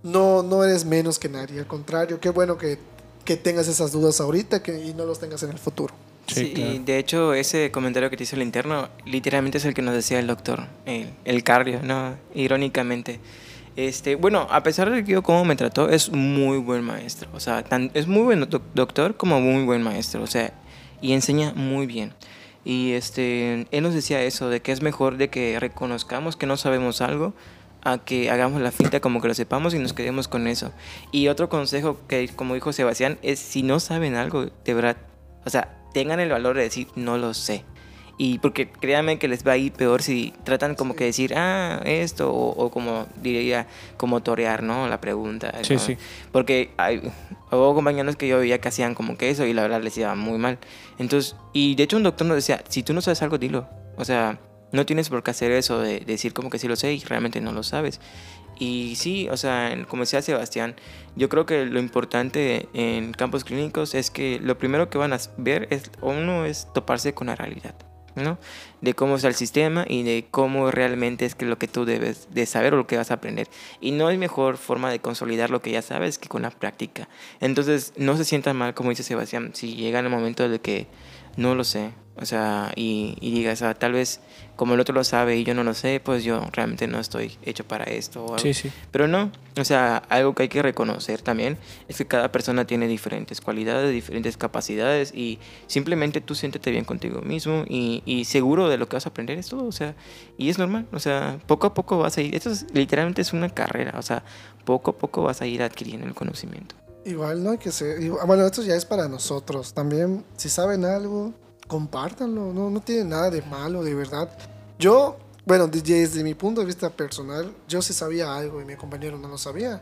Speaker 3: no, no eres menos que nadie, al contrario, qué bueno que, que tengas esas dudas ahorita que, y no los tengas en el futuro.
Speaker 2: Sí,
Speaker 4: Sí,
Speaker 2: claro.
Speaker 4: de hecho, ese comentario que te hizo el interno, literalmente es el que nos decía el doctor, el, el cardio, ¿no? Irónicamente. Este, bueno, a pesar de que yo cómo me trató, es muy buen maestro. O sea, tan- es muy buen doc- doctor como muy buen maestro. O sea, y enseña muy bien. Y este, él nos decía eso, de que es mejor de que reconozcamos que no sabemos algo a que hagamos la finta como que lo sepamos y nos quedemos con eso. Y otro consejo que, como dijo Sebastián, es si no saben algo, de verdad, o sea, tengan el valor de decir no lo sé. Y porque créanme que les va a ir peor si tratan como que decir, ah, esto, o, o como diría, como torear, ¿no? La pregunta.
Speaker 2: Sí,
Speaker 4: ¿no?
Speaker 2: sí.
Speaker 4: Porque hay, hubo compañeros que yo veía que hacían como que eso y la verdad les iba muy mal. Entonces, y de hecho un doctor nos decía, si tú no sabes algo, dilo. O sea, no tienes por qué hacer eso de, decir como que sí lo sé y realmente no lo sabes. Y sí, o sea, como decía Sebastián, yo creo que lo importante en campos clínicos es que lo primero que van a ver es, uno es toparse con la realidad, ¿no? De cómo está el sistema y de cómo realmente es que lo que tú debes de saber o lo que vas a aprender. Y no hay mejor forma de consolidar lo que ya sabes que con la práctica. Entonces, no se sientan mal, como dice Sebastián, si llega el momento de que no lo sé, o sea, y, y digas, ah, tal vez como el otro lo sabe y yo no lo sé, pues yo realmente no estoy hecho para esto. o algo.
Speaker 2: Sí, sí.
Speaker 4: Pero no, o sea, algo que hay que reconocer también es que cada persona tiene diferentes cualidades, diferentes capacidades y simplemente tú siéntete bien contigo mismo y, y seguro de lo que vas a aprender es todo, o sea, y es normal, o sea, poco a poco vas a ir, esto es, literalmente es una carrera, o sea, poco a poco vas a ir adquiriendo el conocimiento.
Speaker 3: Igual no hay que ser. igual- bueno, esto ya es para nosotros. También, si saben algo, compártanlo. No, no tiene nada de malo, de verdad. Yo, bueno, de- desde mi punto de vista personal, yo sí sabía algo y mi compañero no lo sabía.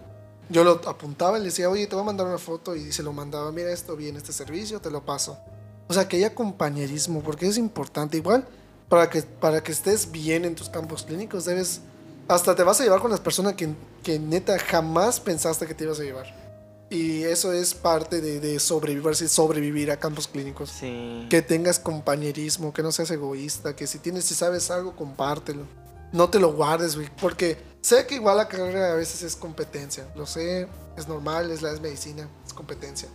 Speaker 3: Yo lo apuntaba y le decía, oye, te voy a mandar una foto y se lo mandaba, mira esto, bien este servicio, te lo paso. O sea, que haya compañerismo, porque es importante. Igual, para que, para que estés bien en tus campos clínicos, debes... Hasta te vas a llevar con las personas que, que neta jamás pensaste que te ibas a llevar. Y eso es parte de, de sobrevivir, sobrevivir a campos clínicos.
Speaker 4: Sí.
Speaker 3: Que tengas compañerismo, que no seas egoísta, que si tienes, si sabes algo, compártelo. No te lo guardes, güey, porque sé que igual la carrera a veces es competencia. Lo sé, es normal, es la es medicina, es competencia.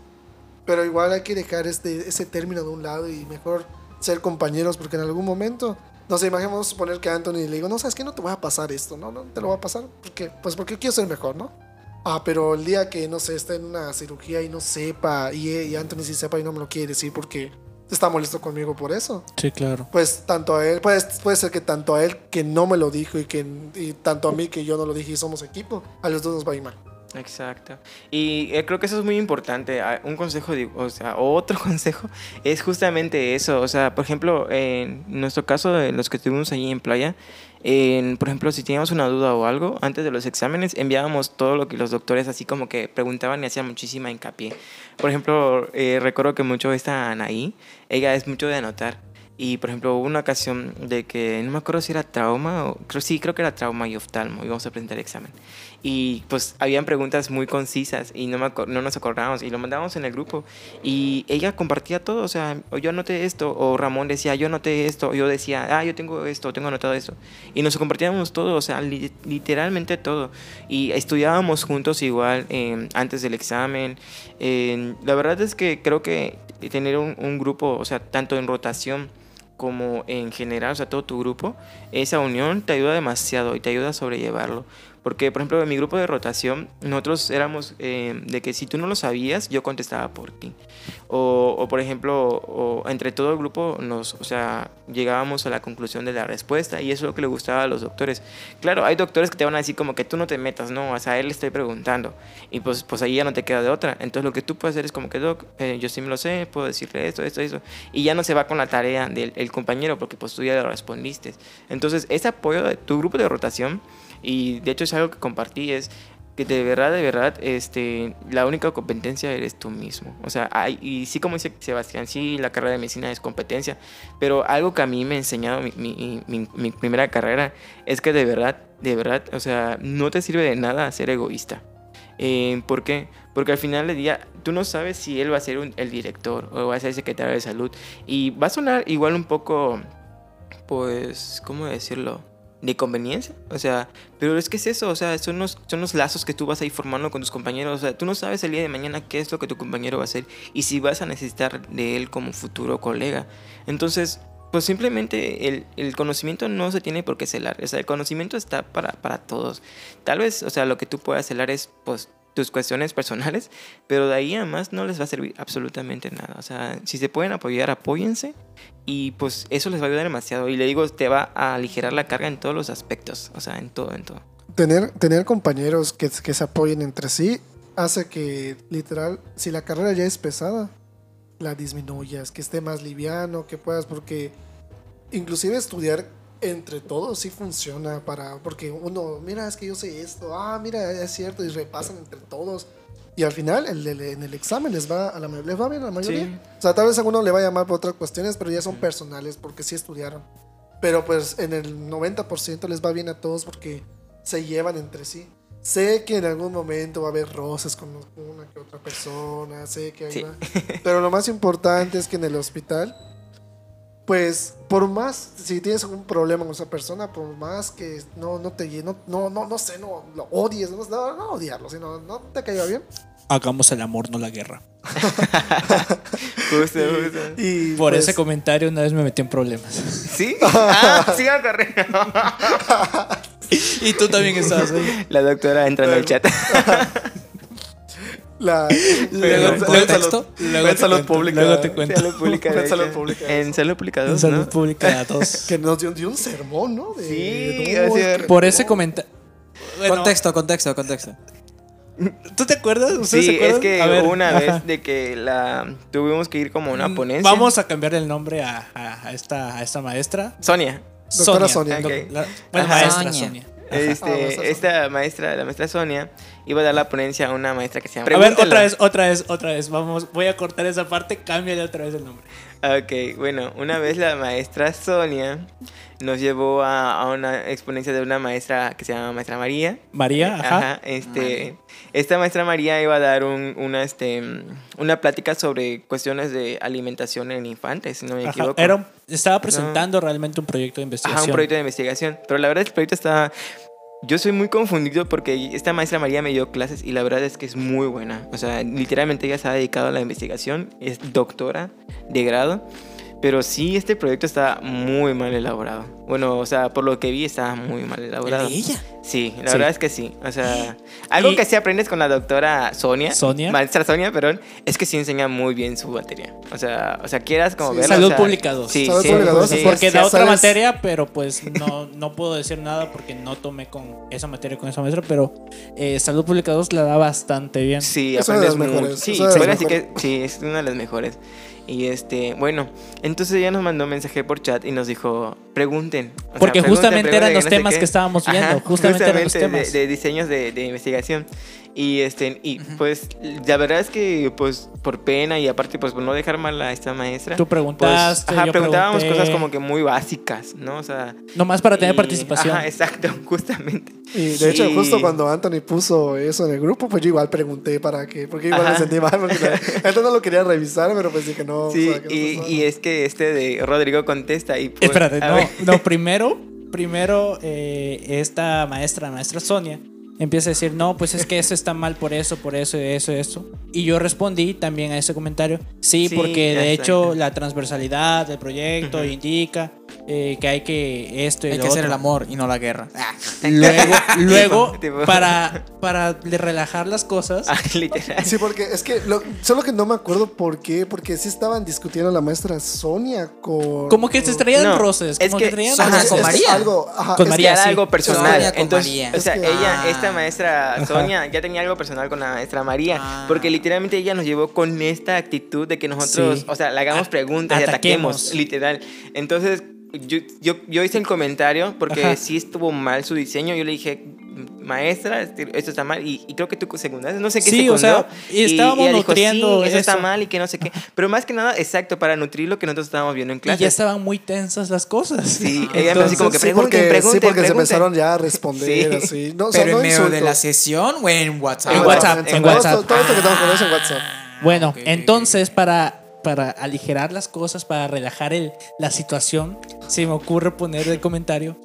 Speaker 3: Pero igual hay que dejar este, ese término de un lado y mejor ser compañeros, porque en algún momento, no sé, imaginemos suponer que a Anthony le digo, no, sabes que no te voy a pasar esto, no, no te lo voy a pasar, porque, pues porque quiero ser mejor, ¿no? Ah, pero el día que, no sé, está en una cirugía y no sepa, y, y Anthony sí sepa y no me lo quiere decir porque está molesto conmigo por eso.
Speaker 2: Sí, claro.
Speaker 3: Pues tanto a él, puede, puede ser que tanto a él que no me lo dijo y que y tanto a mí que yo no lo dije y somos equipo, a los dos nos va a ir mal.
Speaker 4: Exacto. Y eh, creo que eso es muy importante. Ah, Un consejo, o sea, otro consejo es justamente eso. O sea, por ejemplo, en nuestro caso, de los que estuvimos allí en playa, por ejemplo, si teníamos una duda o algo, antes de los exámenes enviábamos todo lo que los doctores así como que preguntaban y hacían muchísima hincapié. Por ejemplo, eh, recuerdo que mucho esta Anaí, ella es mucho de anotar. Y por ejemplo, hubo una ocasión de que no me acuerdo si era trauma o creo, sí, creo que era trauma y oftalmo. Íbamos a presentar el examen. Y pues habían preguntas muy concisas y no, me no nos acordábamos y lo mandábamos en el grupo. Y ella compartía todo, o sea, yo anoté esto, o Ramón decía, yo anoté esto, o yo decía, ah, yo tengo esto, tengo anotado esto. Y nos compartíamos todo, o sea, li- literalmente todo. Y estudiábamos juntos igual eh, antes del examen. Eh, la verdad es que creo que tener un, un grupo, o sea, tanto en rotación, como en general, o sea, todo tu grupo, esa unión te ayuda demasiado y te ayuda a sobrellevarlo. Porque, por ejemplo, en mi grupo de rotación, nosotros éramos eh, de que si tú no lo sabías, yo contestaba por ti. O, o, por ejemplo, o entre todo el grupo, nos, o sea, llegábamos a la conclusión de la respuesta y eso es lo que le gustaba a los doctores. Claro, hay doctores que te van a decir como que tú no te metas, no, o sea, él le estoy preguntando. Y pues, pues ahí ya no te queda de otra. Entonces lo que tú puedes hacer es como que, doc, eh, yo sí me lo sé, puedo decirle esto, esto, esto. Y ya no se va con la tarea del el compañero porque pues tú ya lo respondiste. Entonces, ese apoyo de tu grupo de rotación, y de hecho es algo que compartí, es que de verdad, de verdad, este, la única competencia eres tú mismo. O sea, hay, y sí como dice Sebastián, sí, la carrera de medicina es competencia, pero algo que a mí me ha enseñado mi, mi, mi, mi primera carrera es que de verdad, de verdad, o sea, no te sirve de nada ser egoísta. Eh, ¿Por qué? Porque al final del día tú no sabes si él va a ser un- el director o va a ser el secretario de salud. Y va a sonar igual un poco, pues, ¿cómo decirlo? De conveniencia. O sea, pero es que es eso, o sea, son los, son los lazos que tú vas a ir formando con tus compañeros. O sea, tú no sabes el día de mañana qué es lo que tu compañero va a hacer y si vas a necesitar de él como futuro colega. Entonces, pues simplemente el, el conocimiento no se tiene por qué celar. O sea, el conocimiento está para, para todos. Tal vez, o sea, lo que tú puedas celar es, pues, tus cuestiones personales, pero de ahí además no les va a servir absolutamente nada. O sea, si se pueden apoyar, apóyense y pues eso les va a ayudar demasiado. Y le digo, te va a aligerar la carga en todos los aspectos, o sea, en todo, en todo.
Speaker 3: Tener, tener compañeros que, que se apoyen entre sí hace que, literal, si la carrera ya es pesada, la disminuyas, que esté más liviano, que puedas, porque inclusive estudiar entre todos sí funciona para, porque uno, mira, es que yo sé esto, ah, mira, es cierto, y repasan entre todos. Y al final, el, el- en el examen les va, a la, les va bien a la mayoría.
Speaker 4: Sí.
Speaker 3: O sea, tal vez a uno le vaya mal por otras cuestiones, pero ya son personales, porque sí estudiaron. Pero pues en el 90% les va bien a todos porque se llevan entre sí. Sé que en algún momento va a haber roces con una que otra persona, sé que ahí
Speaker 4: Sí.
Speaker 3: va. Pero lo más importante es que en el hospital, pues por más, si tienes algún problema con esa persona, por más que no, no te no, no, no, no sé, no lo odies, no, no, no odiarlo, sino no te caiga bien.
Speaker 2: Hagamos el amor, no la guerra.
Speaker 4: Justo, justo.
Speaker 3: Y
Speaker 2: Por
Speaker 3: pues,
Speaker 2: ese comentario una vez me metí en problemas.
Speaker 4: ¿Sí? Ah, sí, correcto.
Speaker 2: y tú también estabas ahí.
Speaker 4: La doctora entra en el chat.
Speaker 3: la,
Speaker 2: Luego-
Speaker 3: en-
Speaker 2: luego
Speaker 3: en
Speaker 2: te-
Speaker 3: salud-
Speaker 2: luego
Speaker 3: en salud pública.
Speaker 2: luego te cuento.
Speaker 4: Salud pública. de
Speaker 3: En salud pública.
Speaker 4: En salud pública
Speaker 2: En
Speaker 4: 2,
Speaker 2: salud
Speaker 4: ¿no?
Speaker 2: pública 2.
Speaker 3: que nos dio, dio un sermón, ¿no? De-
Speaker 4: Sí,
Speaker 3: no, es
Speaker 2: Por ese comentario.
Speaker 1: Contexto, contexto, contexto.
Speaker 2: ¿Tú te acuerdas? ¿Ustedes se
Speaker 4: Sí,
Speaker 2: acuerdan?
Speaker 4: es que
Speaker 2: A ver,
Speaker 4: una
Speaker 2: ajá.
Speaker 4: vez de que la tuvimos que ir como a una
Speaker 2: Mm,
Speaker 4: ponencia.
Speaker 2: Vamos a cambiar el nombre a, a- a esta, a esta maestra.
Speaker 4: Sonia.
Speaker 3: Doctora Sonia.
Speaker 2: Doc-
Speaker 4: Ok.
Speaker 2: la- bueno,
Speaker 4: Ajá.
Speaker 2: maestra
Speaker 1: Sonia.
Speaker 2: Sonia.
Speaker 4: Este,
Speaker 3: Ah, maestra
Speaker 4: esta maestra, la maestra Sonia, iba a dar la ponencia a una maestra que se llama.
Speaker 2: A ver, otra vez, otra vez, otra vez. Vamos, voy a cortar esa parte, cámbiale otra vez el nombre.
Speaker 4: Ok, bueno, una vez la maestra Sonia nos llevó a, a una exponencia de una maestra que se llama maestra María.
Speaker 2: María, ajá.
Speaker 4: Ajá, este, esta maestra María iba a dar un- una, este, una plática sobre cuestiones de alimentación en infantes, si no me
Speaker 2: Ajá,
Speaker 4: equivoco.
Speaker 2: Era estaba presentando realmente un proyecto de investigación.
Speaker 4: Ajá, un proyecto de investigación. Pero la verdad es que el proyecto está... Yo soy muy confundido porque esta maestra María me dio clases y la verdad es que es muy buena. O sea, literalmente ella se ha dedicado a la investigación, es doctora de grado. Pero sí, este proyecto está muy mal elaborado. Bueno, o sea, por lo que vi está muy mal elaborado.
Speaker 1: ella?
Speaker 4: Sí, la
Speaker 2: Sí.
Speaker 4: verdad es que sí. O sea, algo
Speaker 2: Y-
Speaker 4: que sí aprendes con la doctora Sonia.
Speaker 2: Sonia.
Speaker 4: Maestra Sonia, perdón. Es que sí enseña muy bien su materia. O sea, o sea quieras como
Speaker 3: Sí.
Speaker 4: verla.
Speaker 2: Salud
Speaker 4: o sea,
Speaker 2: pública dos.
Speaker 4: Sí,
Speaker 3: Salud
Speaker 4: sí,
Speaker 3: pública dos,
Speaker 4: sí,
Speaker 2: Porque
Speaker 4: sí,
Speaker 2: da otra
Speaker 3: ¿sabes?
Speaker 2: materia, pero pues no, no puedo decir nada porque no tomé con esa materia con esa maestra, pero eh, Salud Pública 2 la da bastante bien.
Speaker 4: Sí, aprendes
Speaker 3: mejores,
Speaker 4: Sí,
Speaker 3: es
Speaker 4: que sí, es una de las mejores. Y este, bueno, entonces ella nos mandó un mensaje por chat y nos dijo, pregunten. O sea,
Speaker 2: Porque
Speaker 4: pregunten,
Speaker 2: justamente eran
Speaker 4: pregunten,
Speaker 2: los
Speaker 4: no sé
Speaker 2: temas que estábamos viendo,
Speaker 4: Ajá,
Speaker 2: justamente eran los
Speaker 4: justamente
Speaker 2: temas.
Speaker 4: De, de diseños de, de investigación. Y este, y pues la verdad es que pues por pena y aparte pues por no dejar mal a esta maestra.
Speaker 2: Tú
Speaker 4: pues,
Speaker 2: preguntaste,
Speaker 4: ajá,
Speaker 2: yo
Speaker 4: preguntábamos
Speaker 2: pregunté.
Speaker 4: cosas como que muy básicas, ¿no? O sea,
Speaker 2: Nomás para tener
Speaker 4: y-
Speaker 2: participación.
Speaker 4: Ajá, exacto, justamente.
Speaker 3: Y de hecho,
Speaker 4: Y-
Speaker 3: justo cuando Anthony puso eso en el grupo, pues yo igual pregunté para qué, porque igual me
Speaker 4: Ajá.
Speaker 3: sentí mal, porque la- no lo quería revisar, pero pues dije no.
Speaker 4: Sí,
Speaker 3: o sea, ¿qué
Speaker 4: y, y es que este de Rodrigo contesta y pues,
Speaker 2: Espérate, no. No, primero, primero eh, esta maestra, maestra Sonia, empieza a decir, no, pues es que eso está mal por eso, por eso, eso, eso. Y yo respondí también a ese comentario, sí,
Speaker 4: Sí,
Speaker 2: porque de hecho la transversalidad del proyecto indica eh, que hay que esto y
Speaker 1: Hay
Speaker 2: lo
Speaker 1: que hacer
Speaker 2: otro.
Speaker 1: el amor y no la guerra.
Speaker 2: Luego, luego
Speaker 4: Tipo.
Speaker 2: para, para relajar las cosas,
Speaker 4: Ah, literal.
Speaker 3: Sí, porque es que lo- solo que no me acuerdo por qué, porque sí estaban discutiendo la maestra Sonia con.
Speaker 2: como que se traían
Speaker 4: No,
Speaker 2: roces,
Speaker 4: es
Speaker 2: como
Speaker 4: que
Speaker 2: que, traían
Speaker 1: Sonia
Speaker 3: Es-
Speaker 1: con
Speaker 3: es
Speaker 1: María.
Speaker 3: Algo, ajá,
Speaker 2: Con
Speaker 3: es-
Speaker 2: María,
Speaker 4: era
Speaker 2: sí.
Speaker 4: algo personal.
Speaker 1: Sonia con
Speaker 4: Entonces,
Speaker 1: María.
Speaker 4: o sea,
Speaker 3: Es que-
Speaker 4: ella,
Speaker 1: Ah.
Speaker 4: Esta maestra Sonia, ya tenía algo personal con la maestra María.
Speaker 1: Ah.
Speaker 4: Porque literalmente ella nos llevó con esta actitud de que nosotros,
Speaker 2: Sí.
Speaker 4: o sea, le hagamos preguntas y
Speaker 2: ataquemos,
Speaker 4: literal. Entonces, yo, yo, yo hice el comentario porque
Speaker 2: Ajá.
Speaker 4: sí estuvo mal su diseño. Yo le dije, maestra, este- esto está mal. Y, y creo que tú secundaste, no sé qué
Speaker 2: Sí,
Speaker 4: secundó.
Speaker 2: o sea, y estábamos
Speaker 4: dijo,
Speaker 2: nutriendo
Speaker 4: sí, eso, está
Speaker 2: eso.
Speaker 4: mal y que no sé qué. Pero más que nada, exacto, para nutrir lo que nosotros estábamos viendo en
Speaker 2: y
Speaker 4: clase.
Speaker 2: ya estaban muy tensas las cosas.
Speaker 4: Sí, ella me así como que
Speaker 3: sí,
Speaker 4: pregunten,
Speaker 3: porque,
Speaker 4: pregunten,
Speaker 3: sí, porque se empezaron ya a responder
Speaker 4: Sí.
Speaker 3: así. No, o sea,
Speaker 1: Pero
Speaker 3: no
Speaker 1: en medio de la sesión o en WhatsApp.
Speaker 2: En
Speaker 3: Ah,
Speaker 2: WhatsApp,
Speaker 3: bueno,
Speaker 2: en
Speaker 3: todo
Speaker 2: WhatsApp.
Speaker 3: Todo esto que estamos con eso en WhatsApp.
Speaker 2: Bueno,
Speaker 1: ok, ok,
Speaker 2: entonces para, para aligerar las cosas, para relajar el, la situación, se me ocurre poner el comentario.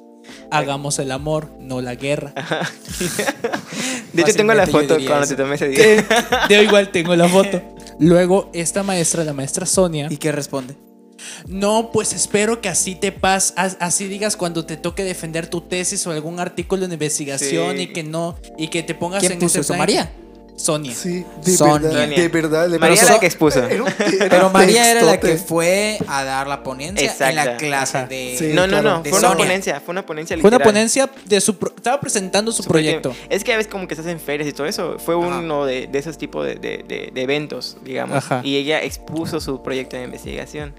Speaker 2: hagamos el amor, no la guerra.
Speaker 4: De hecho, tengo la foto cuando
Speaker 1: eso.
Speaker 4: te tomé ese día.
Speaker 2: De igual tengo la foto. Luego, esta maestra, la maestra Sonia,
Speaker 1: ¿Y qué responde?
Speaker 2: no, pues espero que así te pas, as- así digas cuando te toque defender tu tesis o algún artículo de investigación
Speaker 4: Sí.
Speaker 2: y que no, y que te pongas
Speaker 1: ¿Quién
Speaker 2: en
Speaker 1: puso
Speaker 2: ese
Speaker 1: eso?
Speaker 2: plan.
Speaker 1: ¿María?
Speaker 2: Sonia.
Speaker 3: Sí, de
Speaker 1: Sonia.
Speaker 3: verdad. De verdad. le-
Speaker 4: María
Speaker 3: pero
Speaker 4: la
Speaker 3: so-
Speaker 4: que expuso.
Speaker 3: era un- era
Speaker 1: Pero María era la que fue a dar la ponencia en la
Speaker 4: Exacto.
Speaker 1: clase
Speaker 2: Ajá.
Speaker 1: de...
Speaker 3: Sí.
Speaker 4: no, no, no. Fue una
Speaker 1: Sonia.
Speaker 4: ponencia. Fue una ponencia
Speaker 2: Fue una
Speaker 4: literal.
Speaker 2: ponencia de su pro- estaba presentando su,
Speaker 4: Su
Speaker 2: proyecto.
Speaker 4: Es que a veces como que estás en ferias y todo eso. Fue
Speaker 1: Ajá.
Speaker 4: uno de, de esos tipos de, de- de- de eventos, digamos.
Speaker 2: Ajá.
Speaker 4: Y ella expuso su proyecto de investigación.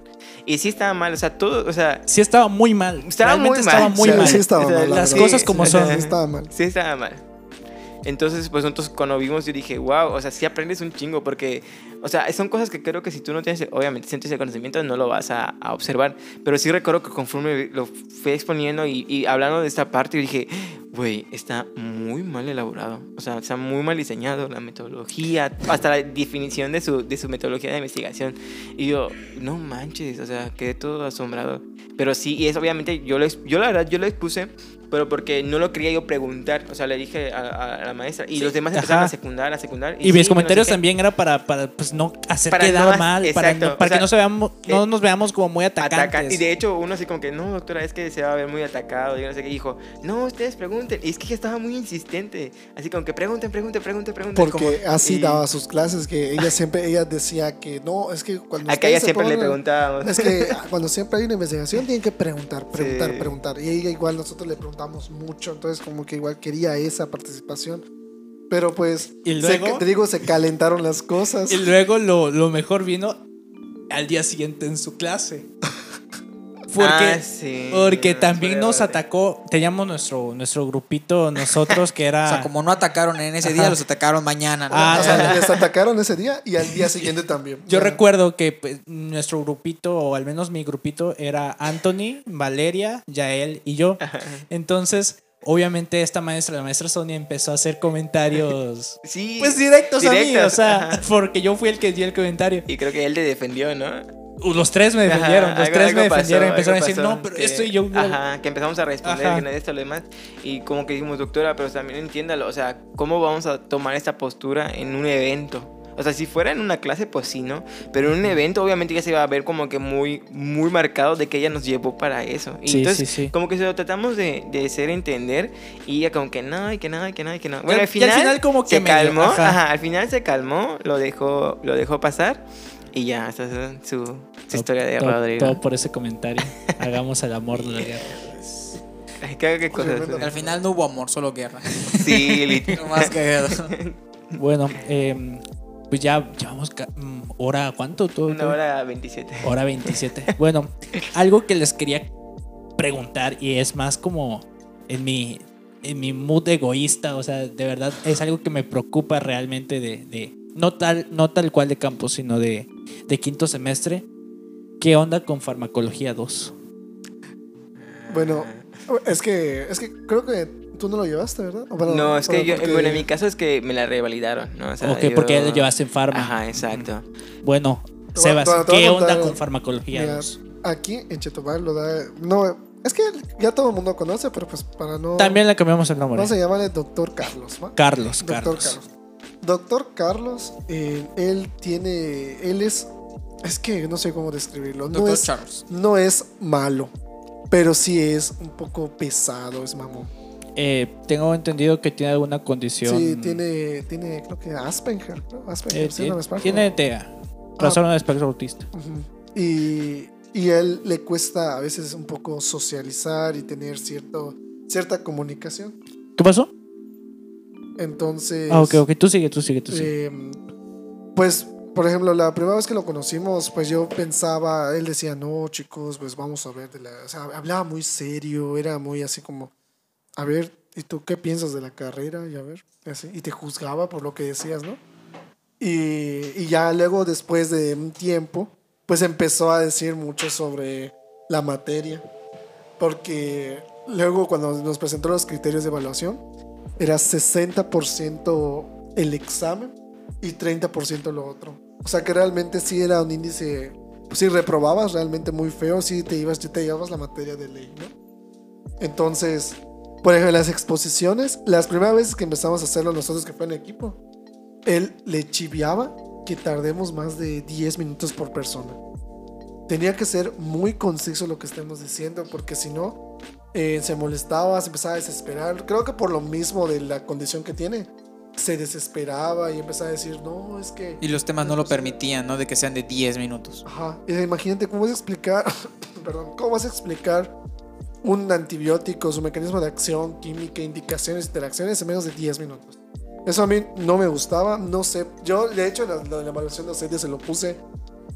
Speaker 4: Y sí estaba mal, o sea, todo, o sea,
Speaker 2: Sí estaba muy mal.
Speaker 4: Estaba
Speaker 2: Realmente
Speaker 4: muy mal.
Speaker 2: estaba muy
Speaker 3: Sí,
Speaker 2: mal.
Speaker 3: sí estaba
Speaker 4: O sea,
Speaker 3: mal, la
Speaker 2: las
Speaker 3: verdad.
Speaker 2: cosas como
Speaker 3: Sí,
Speaker 2: son.
Speaker 3: sí estaba mal.
Speaker 4: sí estaba mal. Entonces, pues nosotros cuando vimos, yo dije, wow, o sea, sí aprendes un chingo, porque, o sea, son cosas que creo que si tú no tienes, obviamente, sientes ese conocimiento, no lo vas a, a observar. Pero sí recuerdo que conforme lo fui exponiendo y, y hablando de esta parte, yo dije, güey, está muy mal elaborado. O sea, está muy mal diseñado la metodología, hasta la definición de su, de su metodología de investigación. Y yo, no manches, o sea, quedé todo asombrado. Pero sí, y es obviamente, yo, lo, yo la verdad, yo lo expuse, pero porque no lo quería yo preguntar. O sea, le dije a, a- a la maestra. Y los demás empezaron
Speaker 2: Ajá.
Speaker 4: a secundar, a secundar.
Speaker 2: Y
Speaker 4: sí, que
Speaker 2: mis
Speaker 4: no
Speaker 2: comentarios
Speaker 4: sé
Speaker 2: también era para, para pues, no hacer
Speaker 4: Para
Speaker 2: quedar
Speaker 4: no-
Speaker 2: mal, para,
Speaker 4: exacto,
Speaker 2: no- para
Speaker 4: o sea,
Speaker 2: que no, se veamos, no nos veamos como muy atacantes.
Speaker 4: Ataca- Y de hecho, uno así como que, no, doctora, es que se va a ver muy atacado. Y no sé qué. Y dijo, no, ustedes pregunten. Y es que ella estaba muy insistente. Así como que pregunten, pregunten, pregunten, pregunten.
Speaker 3: Porque
Speaker 4: Como-
Speaker 3: así
Speaker 4: y
Speaker 3: daba sus clases, que ella siempre, ella decía que no, es que cuando
Speaker 4: Acá ella siempre le preguntábamos.
Speaker 3: Es que cuando siempre hay una investigación tienen que preguntar, preguntar,
Speaker 4: Sí.
Speaker 3: preguntar. Y ella igual nosotros le preguntamos mucho, entonces como que igual quería esa participación. Pero pues,
Speaker 2: Y
Speaker 3: se-
Speaker 2: luego-
Speaker 3: te digo, se calentaron las cosas.
Speaker 2: Y luego lo, lo mejor vino al día siguiente en su clase. Porque,
Speaker 4: Ah, sí.
Speaker 2: porque también nos atacó, teníamos nuestro, nuestro grupito nosotros que era...
Speaker 1: O sea, como no atacaron en ese día,
Speaker 2: Ajá.
Speaker 1: los atacaron mañana. ¿no?
Speaker 2: Ah,
Speaker 3: O sea, les atacaron ese día y al día siguiente también.
Speaker 2: Yo recuerdo que pues, nuestro grupito, o al menos mi grupito, era Anthony, Valeria, Yael y yo. Entonces, obviamente, esta maestra, la maestra Sonia, empezó a hacer comentarios.
Speaker 4: Sí.
Speaker 2: Pues directos, a mí, o sea, porque yo fui el que dio el comentario.
Speaker 4: Y creo que él te defendió, ¿no?
Speaker 2: Los tres me
Speaker 4: Ajá,
Speaker 2: defendieron, los
Speaker 4: algo-
Speaker 2: tres me
Speaker 4: algo pasó,
Speaker 2: defendieron, empezaron a decir, no, pero
Speaker 4: que-
Speaker 2: esto y yo.
Speaker 4: Ajá, que empezamos a responder,
Speaker 2: Ajá.
Speaker 4: que no es esto, lo demás. Y como que dijimos, doctora, pero también entiéndalo, o sea, ¿cómo vamos a tomar esta postura en un evento? O sea, si fuera en una clase, pues sí, ¿no? Pero en un evento, obviamente, ya se va a ver como que muy, muy marcado de que ella nos llevó para eso. Y
Speaker 2: Sí,
Speaker 4: entonces,
Speaker 2: sí, sí.
Speaker 4: como que se lo tratamos de, de hacer entender. Y ella, como que no, y que no, y que no, y que no. Bueno,
Speaker 2: al-
Speaker 4: al
Speaker 2: y al
Speaker 4: final,
Speaker 2: final como que
Speaker 4: se calmó.
Speaker 2: ajá.
Speaker 4: Ajá. al final se calmó, lo dejó, lo dejó pasar. Y ya, esa es historia de
Speaker 2: todo,
Speaker 4: Rodrigo.
Speaker 2: todo por ese comentario. Hagamos el amor de la guerra.
Speaker 4: Ay, qué, qué cosas.
Speaker 3: Tremendo.
Speaker 1: Al final no hubo amor, solo guerra.
Speaker 4: Sí,
Speaker 1: Lo más cagado.
Speaker 2: Bueno, em, pues ya llevamos mm, hora, ¿cuánto? Todo,
Speaker 4: una
Speaker 2: todo?
Speaker 4: hora 27.
Speaker 2: Hora 27. Bueno, algo que les quería preguntar y es más como en mi, en mi mood egoísta, o sea, de verdad es algo que me preocupa realmente de, de- no, tal, no tal cual de campus, sino de, de quinto semestre. ¿Qué onda con farmacología 2?
Speaker 3: Bueno, es que, es que creo que tú no lo llevaste, ¿verdad? Bueno,
Speaker 4: No, es que yo,
Speaker 3: porque-
Speaker 4: bueno, en mi caso es que me la revalidaron, ¿no? O sea,
Speaker 2: ok, porque
Speaker 4: yo-
Speaker 2: lo llevaste en farma.
Speaker 4: Ajá, exacto.
Speaker 2: Bueno, Sebas, ¿qué onda
Speaker 3: contar-
Speaker 2: con farmacología
Speaker 3: Mira,
Speaker 2: 2?
Speaker 3: aquí en Chetumal lo da. No, es que ya todo el mundo conoce, pero pues para no.
Speaker 2: También le cambiamos el nombre.
Speaker 3: Vamos a llamarle Doctor Carlos, ¿va?
Speaker 2: Carlos,
Speaker 3: Doctor
Speaker 2: Carlos.
Speaker 3: Carlos. Doctor Carlos, eh, él tiene. Él es. Es que no sé cómo describirlo. No
Speaker 1: Doctor
Speaker 3: es,
Speaker 1: Charles.
Speaker 3: no es malo, pero sí es un poco pesado, es mamón.
Speaker 2: Eh, tengo entendido que tiene alguna condición.
Speaker 3: Sí, tiene, tiene, creo que Asperger, ¿no? Asperger,
Speaker 2: Eh,
Speaker 3: síndrome Asperger.
Speaker 2: tiene TEA, trastorno de espectro autista.
Speaker 3: Y, y a él le cuesta a veces un poco socializar y tener cierto, cierta comunicación.
Speaker 2: ¿Qué pasó?
Speaker 3: Entonces,
Speaker 2: Ah, ok, ok, tú sigue, tú sigue, tú sigue.
Speaker 3: eh, pues, por ejemplo, la primera vez que lo conocimos, pues yo pensaba, él decía, no, chicos, pues vamos a ver, de la... o sea, hablaba muy serio, era muy así como, a ver, ¿y tú qué piensas de la carrera? Y a ver, así, y te juzgaba por lo que decías, ¿no? Y, y ya luego, después de un tiempo, pues empezó a decir mucho sobre la materia, porque luego cuando nos presentó los criterios de evaluación, era 60% el examen y 30% lo otro. O sea que realmente sí era un índice, pues si reprobabas realmente muy feo, sí te ibas, te llevabas la materia de ley, ¿no? Entonces, por ejemplo, las exposiciones, las primeras veces que empezamos a hacerlo nosotros que fue en equipo, él le chiviaba que tardemos más de 10 minutos por persona. Tenía que ser muy conciso lo que estemos diciendo, porque si no, eh, se molestaba, se empezaba a desesperar. Creo que por lo mismo de la condición que tiene, se desesperaba y empezaba a decir, no, es que...
Speaker 1: Y los temas no lo permitían, ¿no? De que sean de 10 minutos.
Speaker 3: Ajá. Imagínate cómo vas a explicar, perdón, cómo vas a explicar un antibiótico, su mecanismo de acción, química, indicaciones, interacciones en menos de 10 minutos. Eso a mí no me gustaba, no sé. Yo, de hecho, la, la, la evaluación de aceite se lo puse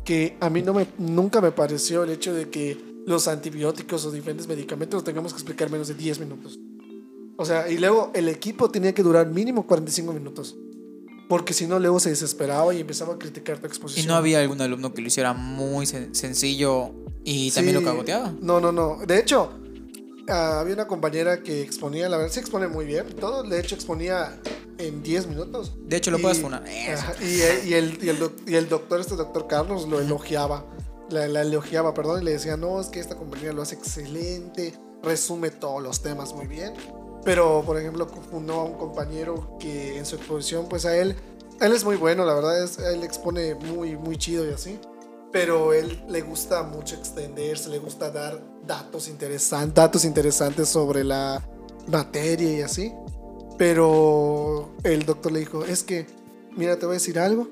Speaker 3: que a mí no me, nunca me pareció el hecho de que los antibióticos o diferentes medicamentos los tengamos que explicar menos de 10 minutos. O sea, y luego el equipo tenía que durar mínimo 45 minutos. Porque si no, luego se desesperaba y empezaba a criticar tu exposición.
Speaker 1: ¿Y no había algún alumno que lo hiciera muy sen sencillo y también
Speaker 3: Sí.
Speaker 1: lo cagoteaba?
Speaker 3: No, no, no. De hecho, ah, había una compañera que exponía, la verdad, sí expone muy bien. Todo, de hecho, exponía en 10 minutos.
Speaker 1: De hecho, lo
Speaker 3: Y-
Speaker 1: puedes. Eso.
Speaker 3: Ajá, y, y el, y, el, doc- y el doctor, este doctor Carlos, lo elogiaba. La, la elogiaba, perdón, y le decía, no, es que esta compañía lo hace excelente, resume todos los temas muy bien. Pero, por ejemplo, fundó a un compañero que en su exposición, pues a él, él es muy bueno, la verdad, es, él expone muy, muy chido y así. Pero él le gusta mucho extenderse, le gusta dar datos interesantes, datos interesantes sobre la materia y así. Pero el doctor le dijo, es que, mira, te voy a decir algo.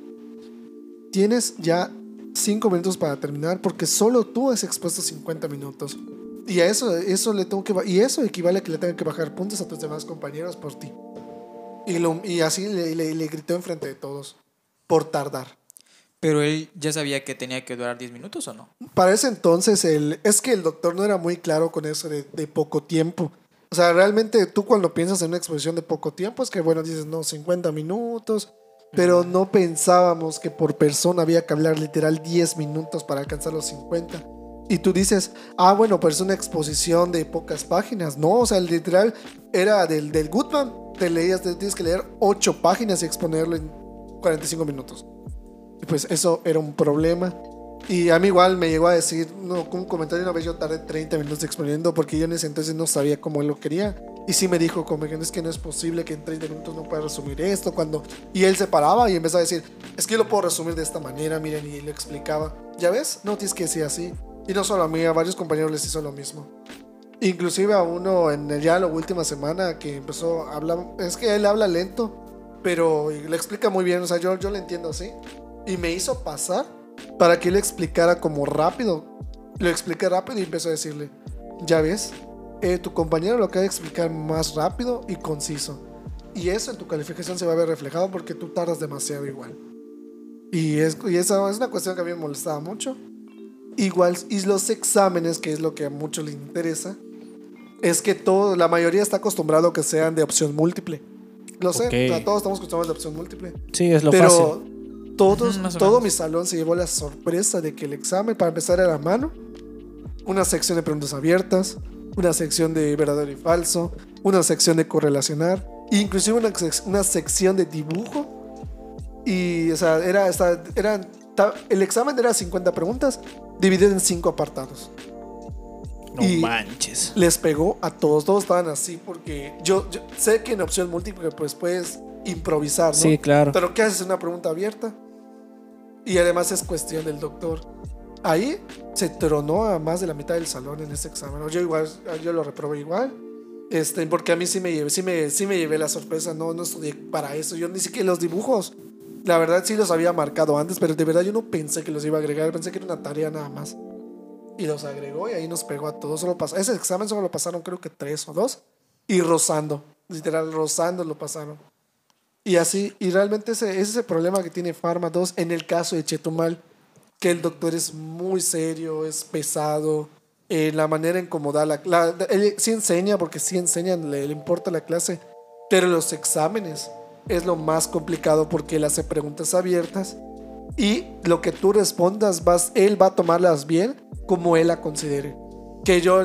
Speaker 3: Tienes ya 5 minutos para terminar porque solo tú has expuesto 50 minutos. Y a eso, eso le tengo que y eso equivale a que le tengan que bajar puntos a tus demás compañeros por ti. Y, lo, y así le, le, le gritó enfrente de todos por tardar.
Speaker 1: Pero él ya sabía que tenía que durar 10 minutos o no.
Speaker 3: Para ese entonces, el, es que el doctor no era muy claro con eso de, de poco tiempo. O sea, realmente tú cuando piensas en una exposición de poco tiempo, es que bueno, dices, no, 50 minutos, pero no pensábamos que por persona había que hablar literal 10 minutos para alcanzar los 50. Y tú dices, ah, bueno, pero es una exposición de pocas páginas. No, o sea, el literal era del, del Goodman. Te leías, te tienes que leer 8 páginas y exponerlo en 45 minutos. Y pues eso era un problema. Y a mí igual me llegó a decir, no, con un comentario una vez yo tardé 30 minutos exponiendo porque yo en ese entonces no sabía cómo él lo quería. Y sí me dijo, como que es que no es posible que en 30 minutos no pueda resumir esto. cuando Y él se paraba y empezaba a decir, es que yo lo puedo resumir de esta manera, miren, y lo explicaba. ¿Ya ves? No tienes que decir así. Y no solo a mí, a varios compañeros les hizo lo mismo. Inclusive a uno en ya la última semana que empezó a hablar, es que él habla lento, pero le explica muy bien, o sea, yo, yo le entiendo así. Y me hizo pasar para que él explicara como rápido. Lo expliqué rápido y empezó a decirle, ya ves, eh, tu compañero lo acaba de explicar más rápido y conciso. Y eso en tu calificación se va a ver reflejado porque tú tardas demasiado igual. Y, es, y esa es una cuestión que a mí me molestaba mucho. Igual, y los exámenes, que es lo que a muchos les interesa, es que todo, la mayoría está acostumbrado a que sean de opción múltiple. Lo sé,
Speaker 2: Ok.
Speaker 3: o sea, todos estamos acostumbrados de opción múltiple.
Speaker 2: Sí, es lo
Speaker 3: pero
Speaker 2: fácil.
Speaker 3: todos, todo mi salón se llevó la sorpresa de que el examen, para empezar, era a mano. Una sección de preguntas abiertas, una sección de verdadero y falso, una sección de correlacionar, inclusive una, sec- una sección de dibujo. Y, o sea, era, esta- eran, ta- el examen era 50 preguntas, dividido en 5 apartados.
Speaker 2: No
Speaker 3: y-
Speaker 2: manches.
Speaker 3: Les pegó a todos, todos estaban así, porque yo, yo sé que en opción múltiple, pues puedes improvisar, ¿no?
Speaker 2: Sí, claro.
Speaker 3: Pero ¿qué haces una pregunta abierta? Y además es cuestión del doctor. Ahí se tronó a más de la mitad del salón en ese examen. Yo igual, yo lo reprobé igual. Este, porque a mí sí me llevé, sí me, sí me llevé la sorpresa, no, no estudié para eso. Yo ni siquiera los dibujos. La verdad sí los había marcado antes, pero de verdad yo no pensé que los iba a agregar, pensé que era una tarea nada más. Y los agregó y ahí nos pegó a todos. Solo pas- ese examen solo lo pasaron creo que tres o dos. Y rozando, literal, rozando lo pasaron. Y así, y realmente ese, ese es el problema que tiene Pharma 2 en el caso de Chetumal, que el doctor es muy serio, es pesado, eh, la manera en cómo da la clase, él sí enseña, porque sí enseña, le, le importa la clase, pero los exámenes es lo más complicado porque él hace preguntas abiertas y lo que tú respondas, vas, él va a tomarlas bien como él la considere. Que yo,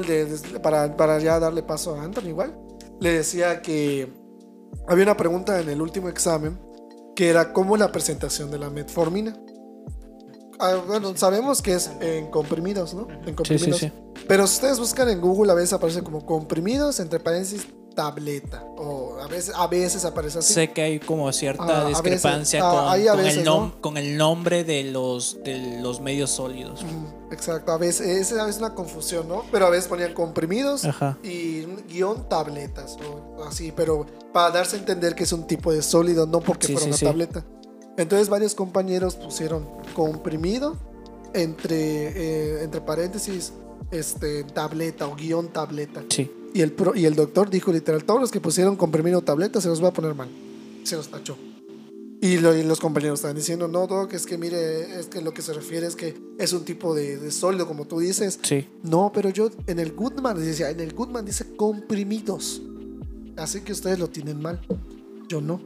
Speaker 3: para, para ya darle paso a Anthony igual, le decía que había una pregunta en el último examen que era cómo la presentación de la metformina. ah, bueno, sabemos que es en comprimidos, ¿no? En
Speaker 2: Sí,
Speaker 3: comprimidos.
Speaker 2: sí, sí.
Speaker 3: Pero si ustedes buscan en Google, a veces aparece como comprimidos, entre paréntesis, tableta. O a veces, a veces aparece así.
Speaker 2: Sé que hay como cierta
Speaker 3: Ah, veces,
Speaker 2: discrepancia
Speaker 3: ah,
Speaker 2: con,
Speaker 3: veces,
Speaker 2: el nom-
Speaker 3: ¿no?
Speaker 2: con el nombre de los, de los medios sólidos.
Speaker 3: Exacto, a veces esa es una confusión, ¿no? Pero a veces ponían comprimidos
Speaker 2: Ajá.
Speaker 3: y guion tabletas o así, pero para darse a entender que es un tipo de sólido, no porque
Speaker 2: Sí,
Speaker 3: fuera
Speaker 2: sí,
Speaker 3: una
Speaker 2: sí.
Speaker 3: tableta. Entonces varios compañeros pusieron comprimido entre, eh, entre paréntesis este, tableta o guion tableta.
Speaker 2: Sí.
Speaker 3: Y el, pro- y el doctor dijo literal, todos los que pusieron comprimido tableta se los va a poner mal. Se los tachó. Y, lo- y los compañeros estaban diciendo, no, Doc, es que mire, es que lo que se refiere es que es un tipo de, de sólido, como tú dices.
Speaker 2: Sí.
Speaker 3: No, pero yo en el Goodman decía, en el Goodman dice comprimidos. Así que ustedes lo tienen mal. Yo no.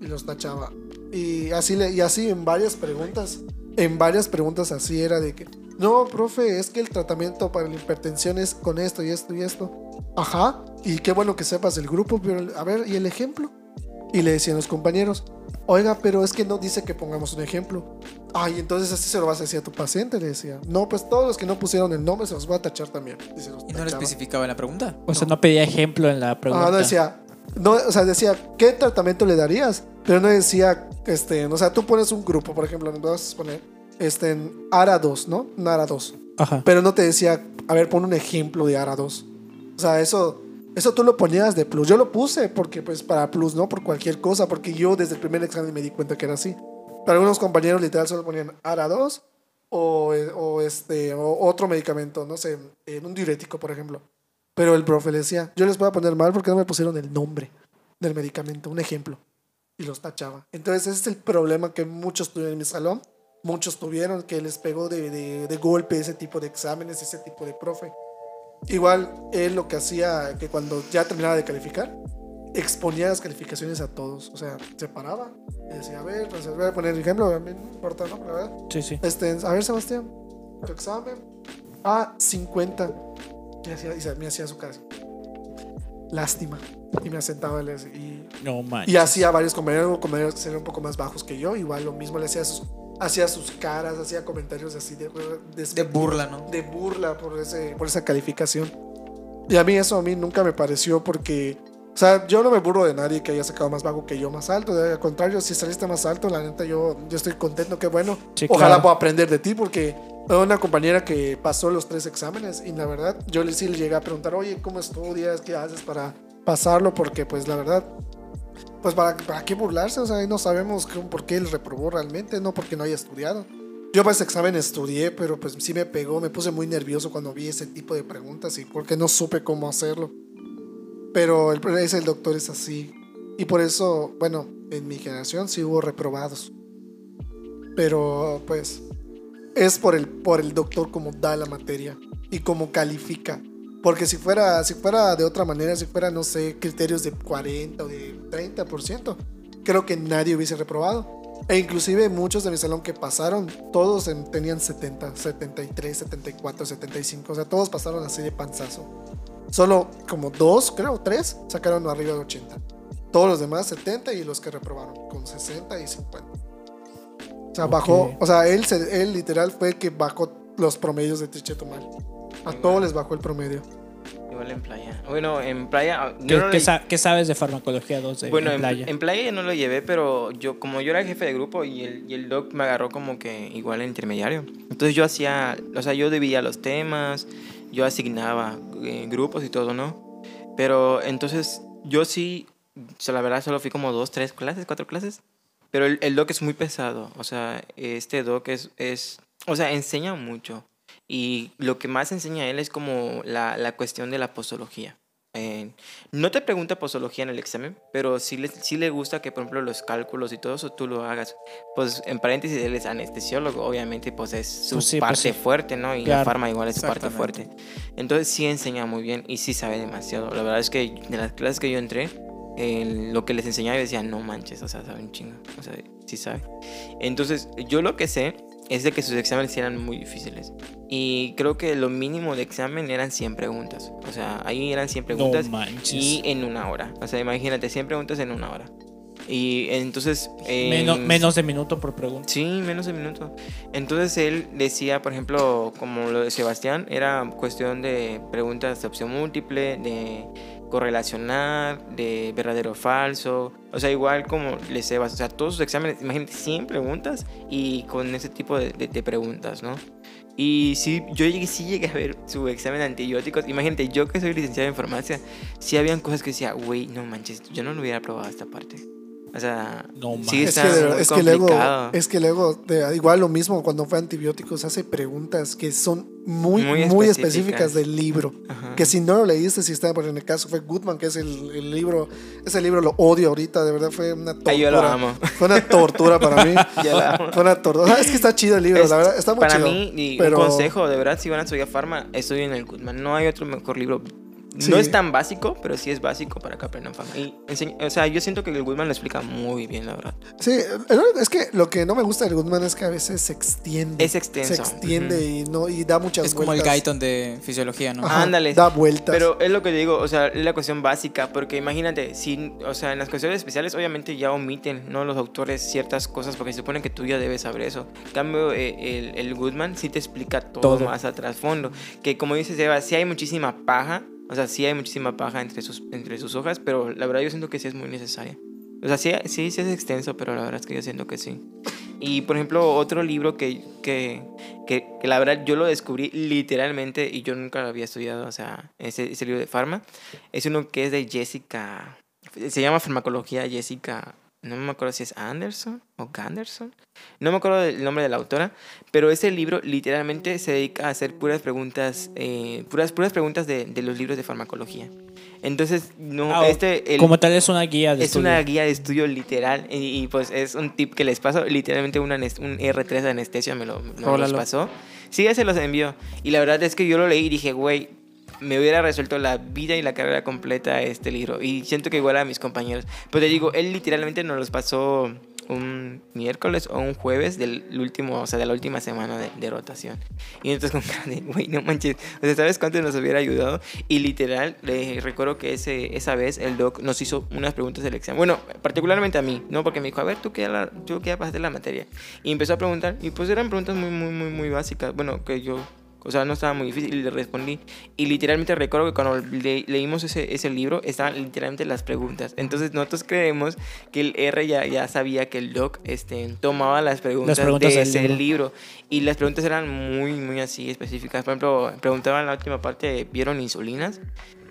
Speaker 3: Y los tachaba. Y así, le, y así en varias preguntas, en varias preguntas así era de que, no, profe, es que el tratamiento para la hipertensión es con esto y esto y esto. Ajá. Y qué bueno que sepas el grupo, pero a ver, ¿y el ejemplo? Y le decían los compañeros, oiga, pero es que no dice que pongamos un ejemplo. Ay, entonces así se lo vas a decir a tu paciente, le decía. No, pues todos los que no pusieron el nombre se los voy a tachar también. Y, se los
Speaker 1: ¿Y no le especificaba en la pregunta?
Speaker 2: O sea, no pedía ejemplo en la pregunta.
Speaker 3: Ah, no decía, no, o sea, decía, ¿qué tratamiento le darías? Pero no decía, este, o sea, tú pones un grupo, por ejemplo, nos vas a poner, este, en ARA 2, ¿no? Un ARA 2.
Speaker 2: Ajá.
Speaker 3: Pero no te decía, a ver, pon un ejemplo de ARA 2. O sea, eso, eso tú lo ponías de plus. Yo lo puse porque, pues, para plus, ¿no? Por cualquier cosa, porque yo desde el primer examen me di cuenta que era así. Pero algunos compañeros literal solo ponían ARA 2 o, o, este, o otro medicamento, no sé, en un diurético, por ejemplo. Pero el profe le decía, yo les voy a poner mal porque no me pusieron el nombre del medicamento, un ejemplo. Y los tachaba. Entonces ese es el problema que muchos tuvieron en mi salón. Muchos tuvieron que les pegó de, de, de golpe ese tipo de exámenes, ese tipo de profe. Igual él lo que hacía, que cuando ya terminaba de calificar, exponía las calificaciones a todos. O sea, se paraba y decía, a ver, pues voy a poner el ejemplo, a mí no importa, ¿no? Pero a ver,
Speaker 2: Sí, sí.
Speaker 3: este, a ver, Sebastián, tu examen. Ah, 50. Y, hacía, y me hacía su así, Lástima. Y me sentaba y,
Speaker 2: No
Speaker 3: y hacía varios compañeros, compañeros que eran un poco más bajos que yo. Igual lo mismo le hacía sus, hacía sus caras, hacía comentarios así de,
Speaker 1: De burla, ¿no?
Speaker 3: de burla por, ese, por esa calificación. Y a mí eso a mí nunca me pareció porque, o sea, yo no me burlo de nadie que haya sacado más bajo que yo más alto. Al contrario, si saliste más alto, la neta yo, yo estoy contento, qué bueno.
Speaker 2: Sí,
Speaker 3: Ojalá
Speaker 2: claro.
Speaker 3: pueda aprender de ti porque tengo una compañera que pasó los tres exámenes y la verdad yo le sí le llegué a preguntar, oye, ¿cómo estudias? ¿Qué haces para pasarlo? Porque pues la verdad, pues para, qué burlarse, o sea, no sabemos qué- por qué él reprobó realmente, no porque no haya estudiado. Yo para ese examen estudié, pero pues sí me pegó, me puse muy nervioso cuando vi ese tipo de preguntas y porque no supe cómo hacerlo. Pero el, es el doctor es así. Y por eso, bueno, en mi generación sí hubo reprobados. Pero pues es por el, por el doctor como da la materia y como califica. Porque si fuera, si fuera de otra manera, si fuera, no sé, criterios de 40 o de 30%, creo que nadie hubiese reprobado. E inclusive muchos de mi salón que pasaron, todos en- tenían 70, 73, 74, 75. O sea, todos pasaron así de panzazo. Solo como dos, creo, tres, sacaron arriba de 80. Todos los demás 70 y los que reprobaron con 60 y 50. O sea,
Speaker 2: Ok.
Speaker 3: bajó, o sea, él, él literal fue el que bajó los promedios de Tichetumal. A todos les bajó el promedio.
Speaker 4: Igual en playa. Bueno, en playa. yo
Speaker 2: ¿Qué,
Speaker 4: no
Speaker 2: qué sa- qué sabes de farmacología 2 de
Speaker 4: Bueno,
Speaker 2: en playa?
Speaker 4: en playa ya no lo llevé, pero yo como yo era el jefe de grupo y el, y el doc me agarró como que igual el intermediario. Entonces yo hacía, o sea, yo dividía los temas, yo asignaba eh, grupos y todo, ¿no? Pero entonces yo sí, o sea, la verdad solo fui como dos, tres clases, cuatro clases. Pero el, el doc es muy pesado, o sea, este doc es, es, o sea, enseña mucho. Y lo que más enseña él es como la, la cuestión de la postología. Eh, no te pregunta postología en el examen, pero sí le, sí le gusta que, por ejemplo, los cálculos y todo eso tú lo hagas. Pues, en paréntesis, él es anestesiólogo, obviamente, pues es su
Speaker 2: Pues sí, pues
Speaker 4: parte
Speaker 2: sí.
Speaker 4: fuerte, ¿no? Y
Speaker 2: Claro.
Speaker 4: la farma igual es su parte fuerte. Entonces, sí enseña muy bien y sí sabe demasiado. La verdad es que de las clases que yo entré, eh, lo que les enseñaba, yo decía, no manches, o sea, sabe un chingo. O sea, sí sabe. Entonces, yo lo que sé es de que sus exámenes eran muy difíciles. Y creo que lo mínimo de examen eran 100 preguntas. O sea, ahí eran 100 preguntas
Speaker 2: no
Speaker 4: y en una hora. O sea, imagínate, 100 preguntas en una hora. Y entonces...
Speaker 2: Menos,
Speaker 4: en-
Speaker 2: menos de minuto por pregunta.
Speaker 4: Sí, menos de minuto. Entonces él decía, por ejemplo, como lo de Sebastián, era cuestión de preguntas de opción múltiple, de correlacionar, de verdadero o falso. O sea, igual como le Sebas, o sea, todos sus exámenes, imagínate, 100 preguntas y con ese tipo de, de- de preguntas, ¿no? Y sí, yo llegué, sí llegué a ver su examen de antibióticos. Imagínate, yo que soy licenciado en farmacia, sí habían cosas que decía, güey, no manches, yo no lo hubiera probado esta parte. O sea,
Speaker 2: No
Speaker 4: sí.
Speaker 3: Es que,
Speaker 4: muy
Speaker 3: es que luego, es que luego, de- igual lo mismo cuando fue antibióticos, hace preguntas que son muy,
Speaker 4: Muy
Speaker 3: muy,
Speaker 4: específicas.
Speaker 3: específicas del libro.
Speaker 4: Ajá.
Speaker 3: Que si no lo leíste, si está, por en el caso fue Goodman, que es el, el libro, ese libro lo odio ahorita, de verdad fue una tortura.
Speaker 4: Ay, yo lo amo.
Speaker 3: Fue una tortura para mí.
Speaker 4: Yo lo amo.
Speaker 3: Fue una tortura. Ah, es que está chido el libro,
Speaker 4: Es-
Speaker 3: la verdad, está muy
Speaker 4: para
Speaker 3: chido.
Speaker 4: mí, y
Speaker 3: pero-
Speaker 4: un consejo, de verdad, si van a estudiar farma, estudien el Goodman. No hay otro mejor libro.
Speaker 3: Sí.
Speaker 4: No es tan básico, pero sí es básico para que aprendan. Y o sea, yo siento que el Goodman lo explica muy bien, la verdad.
Speaker 3: Sí, es que lo que no me gusta del Goodman es que a veces se extiende.
Speaker 4: Es extenso.
Speaker 3: Se extiende y, no, y da muchas
Speaker 1: Es como el
Speaker 3: vueltas.
Speaker 1: Guyton de fisiología, ¿no?
Speaker 3: Ajá,
Speaker 4: Ándale.
Speaker 3: Da vueltas.
Speaker 4: Pero es lo que digo, o sea, es la cuestión básica, porque imagínate, si, o sea, en las cuestiones especiales obviamente ya omiten, ¿no? Los autores ciertas cosas, porque se supone que tú ya debes saber eso. En cambio, eh, el, el Goodman sí te explica todo,
Speaker 2: Todo.
Speaker 4: más a trasfondo. Que como dices, Eva, sí hay muchísima paja, o sea, sí hay muchísima paja entre sus, entre sus hojas, pero la verdad yo siento que sí es muy necesaria. O sea, sí, sí, sí es extenso, pero la verdad es que yo siento que sí. Y por ejemplo, otro libro que, que, que, que la verdad yo lo descubrí literalmente y yo nunca lo había estudiado, o sea, ese, ese libro de Pharma, es uno que es de Jessica, se llama Farmacología Jessica, no me acuerdo si es Anderson o Ganderson, no me acuerdo del nombre de la autora, pero ese libro literalmente se dedica a hacer puras preguntas, eh, puras, puras preguntas de, de los libros de farmacología. Entonces, no,
Speaker 2: Ah,
Speaker 4: este... el-
Speaker 2: Como tal es una guía de
Speaker 4: es
Speaker 2: estudio.
Speaker 4: una guía de estudio literal y, y, pues es un tip que les paso. Literalmente un, un R3 de anestesia me lo, me los pasó. Sí, ya se los envió. Y la verdad es que yo lo leí y dije, güey, me hubiera resuelto la vida y la carrera completa este libro. Y siento que igual a mis compañeros. Pero te digo, él literalmente nos los pasó un miércoles o un jueves del último, o sea, de la última semana de, de rotación. Y entonces con güey, no manches, o sea, ¿sabes cuánto nos hubiera ayudado? Y literal, le recuerdo que ese, esa vez el doc nos hizo unas preguntas del examen. Bueno, particularmente a mí, ¿no? Porque me dijo, a ver, tú ya, la, tú ya pasaste la materia. Y empezó a preguntar, y pues eran preguntas muy, muy, muy, muy básicas. Bueno, que yo o sea, no estaba muy difícil y le respondí. Y literalmente recuerdo que cuando le- leímos ese, ese libro, estaban literalmente las preguntas. Entonces nosotros creemos que el R ya, ya sabía que el doc este, tomaba las preguntas,
Speaker 2: Las preguntas
Speaker 4: de ese
Speaker 2: libro.
Speaker 4: libro. Y las preguntas eran muy, muy así específicas. Por ejemplo, preguntaban en la última parte, ¿vieron insulinas?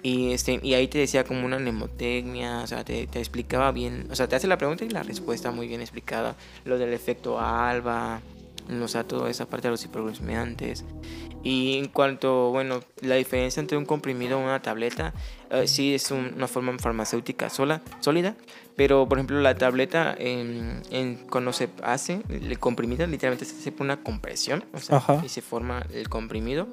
Speaker 4: Y, este, y ahí te decía como una mnemotecnia, o sea, te, te explicaba bien, o sea, te hace la pregunta y la respuesta muy bien explicada. Lo del efecto alba, o sea, toda esa parte de los hiperglucemiantes. Y en cuanto, bueno, la diferencia entre un comprimido y una tableta, eh, sí es un- una forma farmacéutica sola, sólida, pero por ejemplo la tableta, en, en- cuando se hace, el comprimido, literalmente se hace por una compresión, o sea,
Speaker 2: Ajá.
Speaker 4: y se forma el comprimido.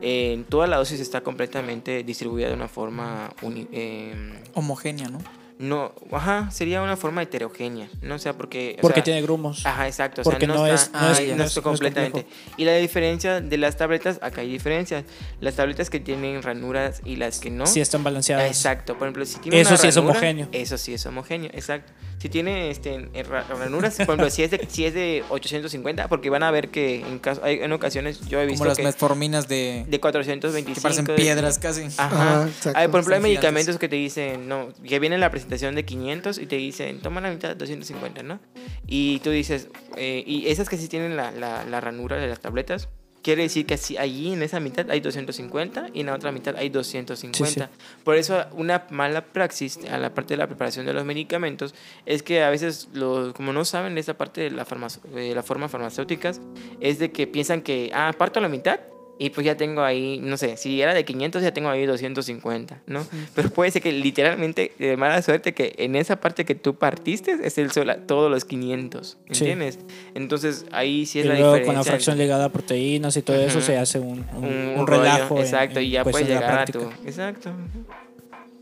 Speaker 4: En toda la dosis está completamente distribuida de una forma uni- em,
Speaker 1: Homogénea, ¿no?
Speaker 4: No, ajá, sería una forma heterogénea, no o sea, porque... o
Speaker 2: Porque
Speaker 4: sea,
Speaker 2: tiene grumos.
Speaker 4: Ajá, exacto. O
Speaker 2: Porque
Speaker 4: sea, no,
Speaker 2: no
Speaker 4: está,
Speaker 2: es-
Speaker 1: no
Speaker 4: ah,
Speaker 1: es- no
Speaker 4: no
Speaker 2: es- es
Speaker 4: completamente.
Speaker 2: complejo.
Speaker 4: y la diferencia de las tabletas, acá hay diferencias. Las tabletas que tienen ranuras y las que no.
Speaker 2: Sí están balanceadas.
Speaker 4: Exacto, por ejemplo, si tiene
Speaker 2: Eso
Speaker 4: una
Speaker 2: sí es
Speaker 4: ranura,
Speaker 2: homogéneo.
Speaker 4: Eso sí es homogéneo, exacto. Si tiene este, ra- ranuras, por ejemplo, si es, de, si es de 850, porque van a ver que en, caso, hay, en ocasiones yo he
Speaker 1: Como
Speaker 4: visto
Speaker 1: las
Speaker 4: que
Speaker 1: metforminas de,
Speaker 4: de 425.
Speaker 1: que parecen
Speaker 4: de-
Speaker 1: piedras casi.
Speaker 4: Ajá.
Speaker 3: Ajá, exacto.
Speaker 4: Hay, por ejemplo, hay medicamentos
Speaker 1: gigantes.
Speaker 4: que te dicen, no, que viene en la presentación de 500 y te dicen, toma la mitad, 250, ¿no? Y tú dices, eh, y esas que sí tienen la, la, la ranura de las tabletas, quiere decir que así, allí en esa mitad hay 250 y en la otra mitad hay 250. Por eso una mala praxis a la parte de la preparación de los medicamentos es que a veces, los, como no saben esa parte de la, farmac- de la forma farmacéuticas, es de que piensan que, ah, parto la mitad y pues ya tengo ahí, no sé, si era de 500 ya tengo ahí 250, ¿no? Pero puede ser que literalmente, de mala suerte, que en esa parte que tú partiste es el sola, todos los 500,
Speaker 2: Sí.
Speaker 4: ¿entiendes? Entonces ahí sí
Speaker 2: y
Speaker 4: es la
Speaker 2: luego
Speaker 4: diferencia.
Speaker 2: con la fracción
Speaker 4: entre
Speaker 2: ligada a proteínas y todo eso se hace un, un-
Speaker 4: un,
Speaker 2: un
Speaker 4: un rollo,
Speaker 2: relajo.
Speaker 4: exacto,
Speaker 2: en
Speaker 4: y ya puedes
Speaker 2: de la
Speaker 4: llegar a tu... Exacto.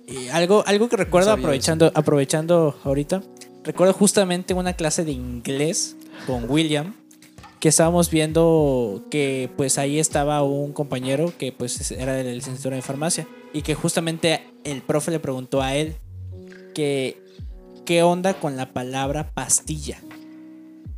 Speaker 2: Y algo, algo que recuerdo aprovechando, aprovechando ahorita, recuerdo justamente una clase de inglés con William, que estábamos viendo que pues ahí estaba un compañero que pues era de la licenciatura en farmacia y que justamente el profe le preguntó a él que ¿qué onda con la palabra pastilla?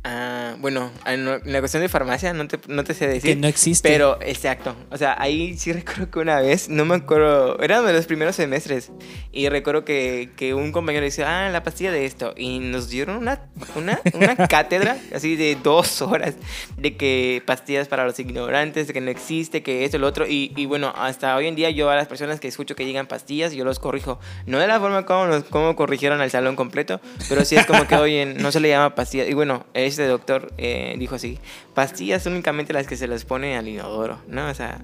Speaker 4: Ah, bueno, en la cuestión de farmacia no te, no te sé decir.
Speaker 2: Que no existe.
Speaker 4: Pero, exacto. O sea, ahí sí recuerdo que una vez, no me acuerdo, era de los primeros semestres. Y recuerdo que, que un compañero dice, ah, la pastilla de esto. Y nos dieron una, una, una cátedra así de dos horas de que pastillas para los ignorantes, de que no existe, que esto, lo otro. Y, y bueno, hasta hoy en día yo a las personas que escucho que digan pastillas, yo los corrijo. No de la forma como, nos, como corrigieron al salón completo, pero sí es como que, oye, no se le llama pastilla. Y bueno, este doctor eh, dijo así, pastillas únicamente las que se les pone al inodoro, ¿no? O sea,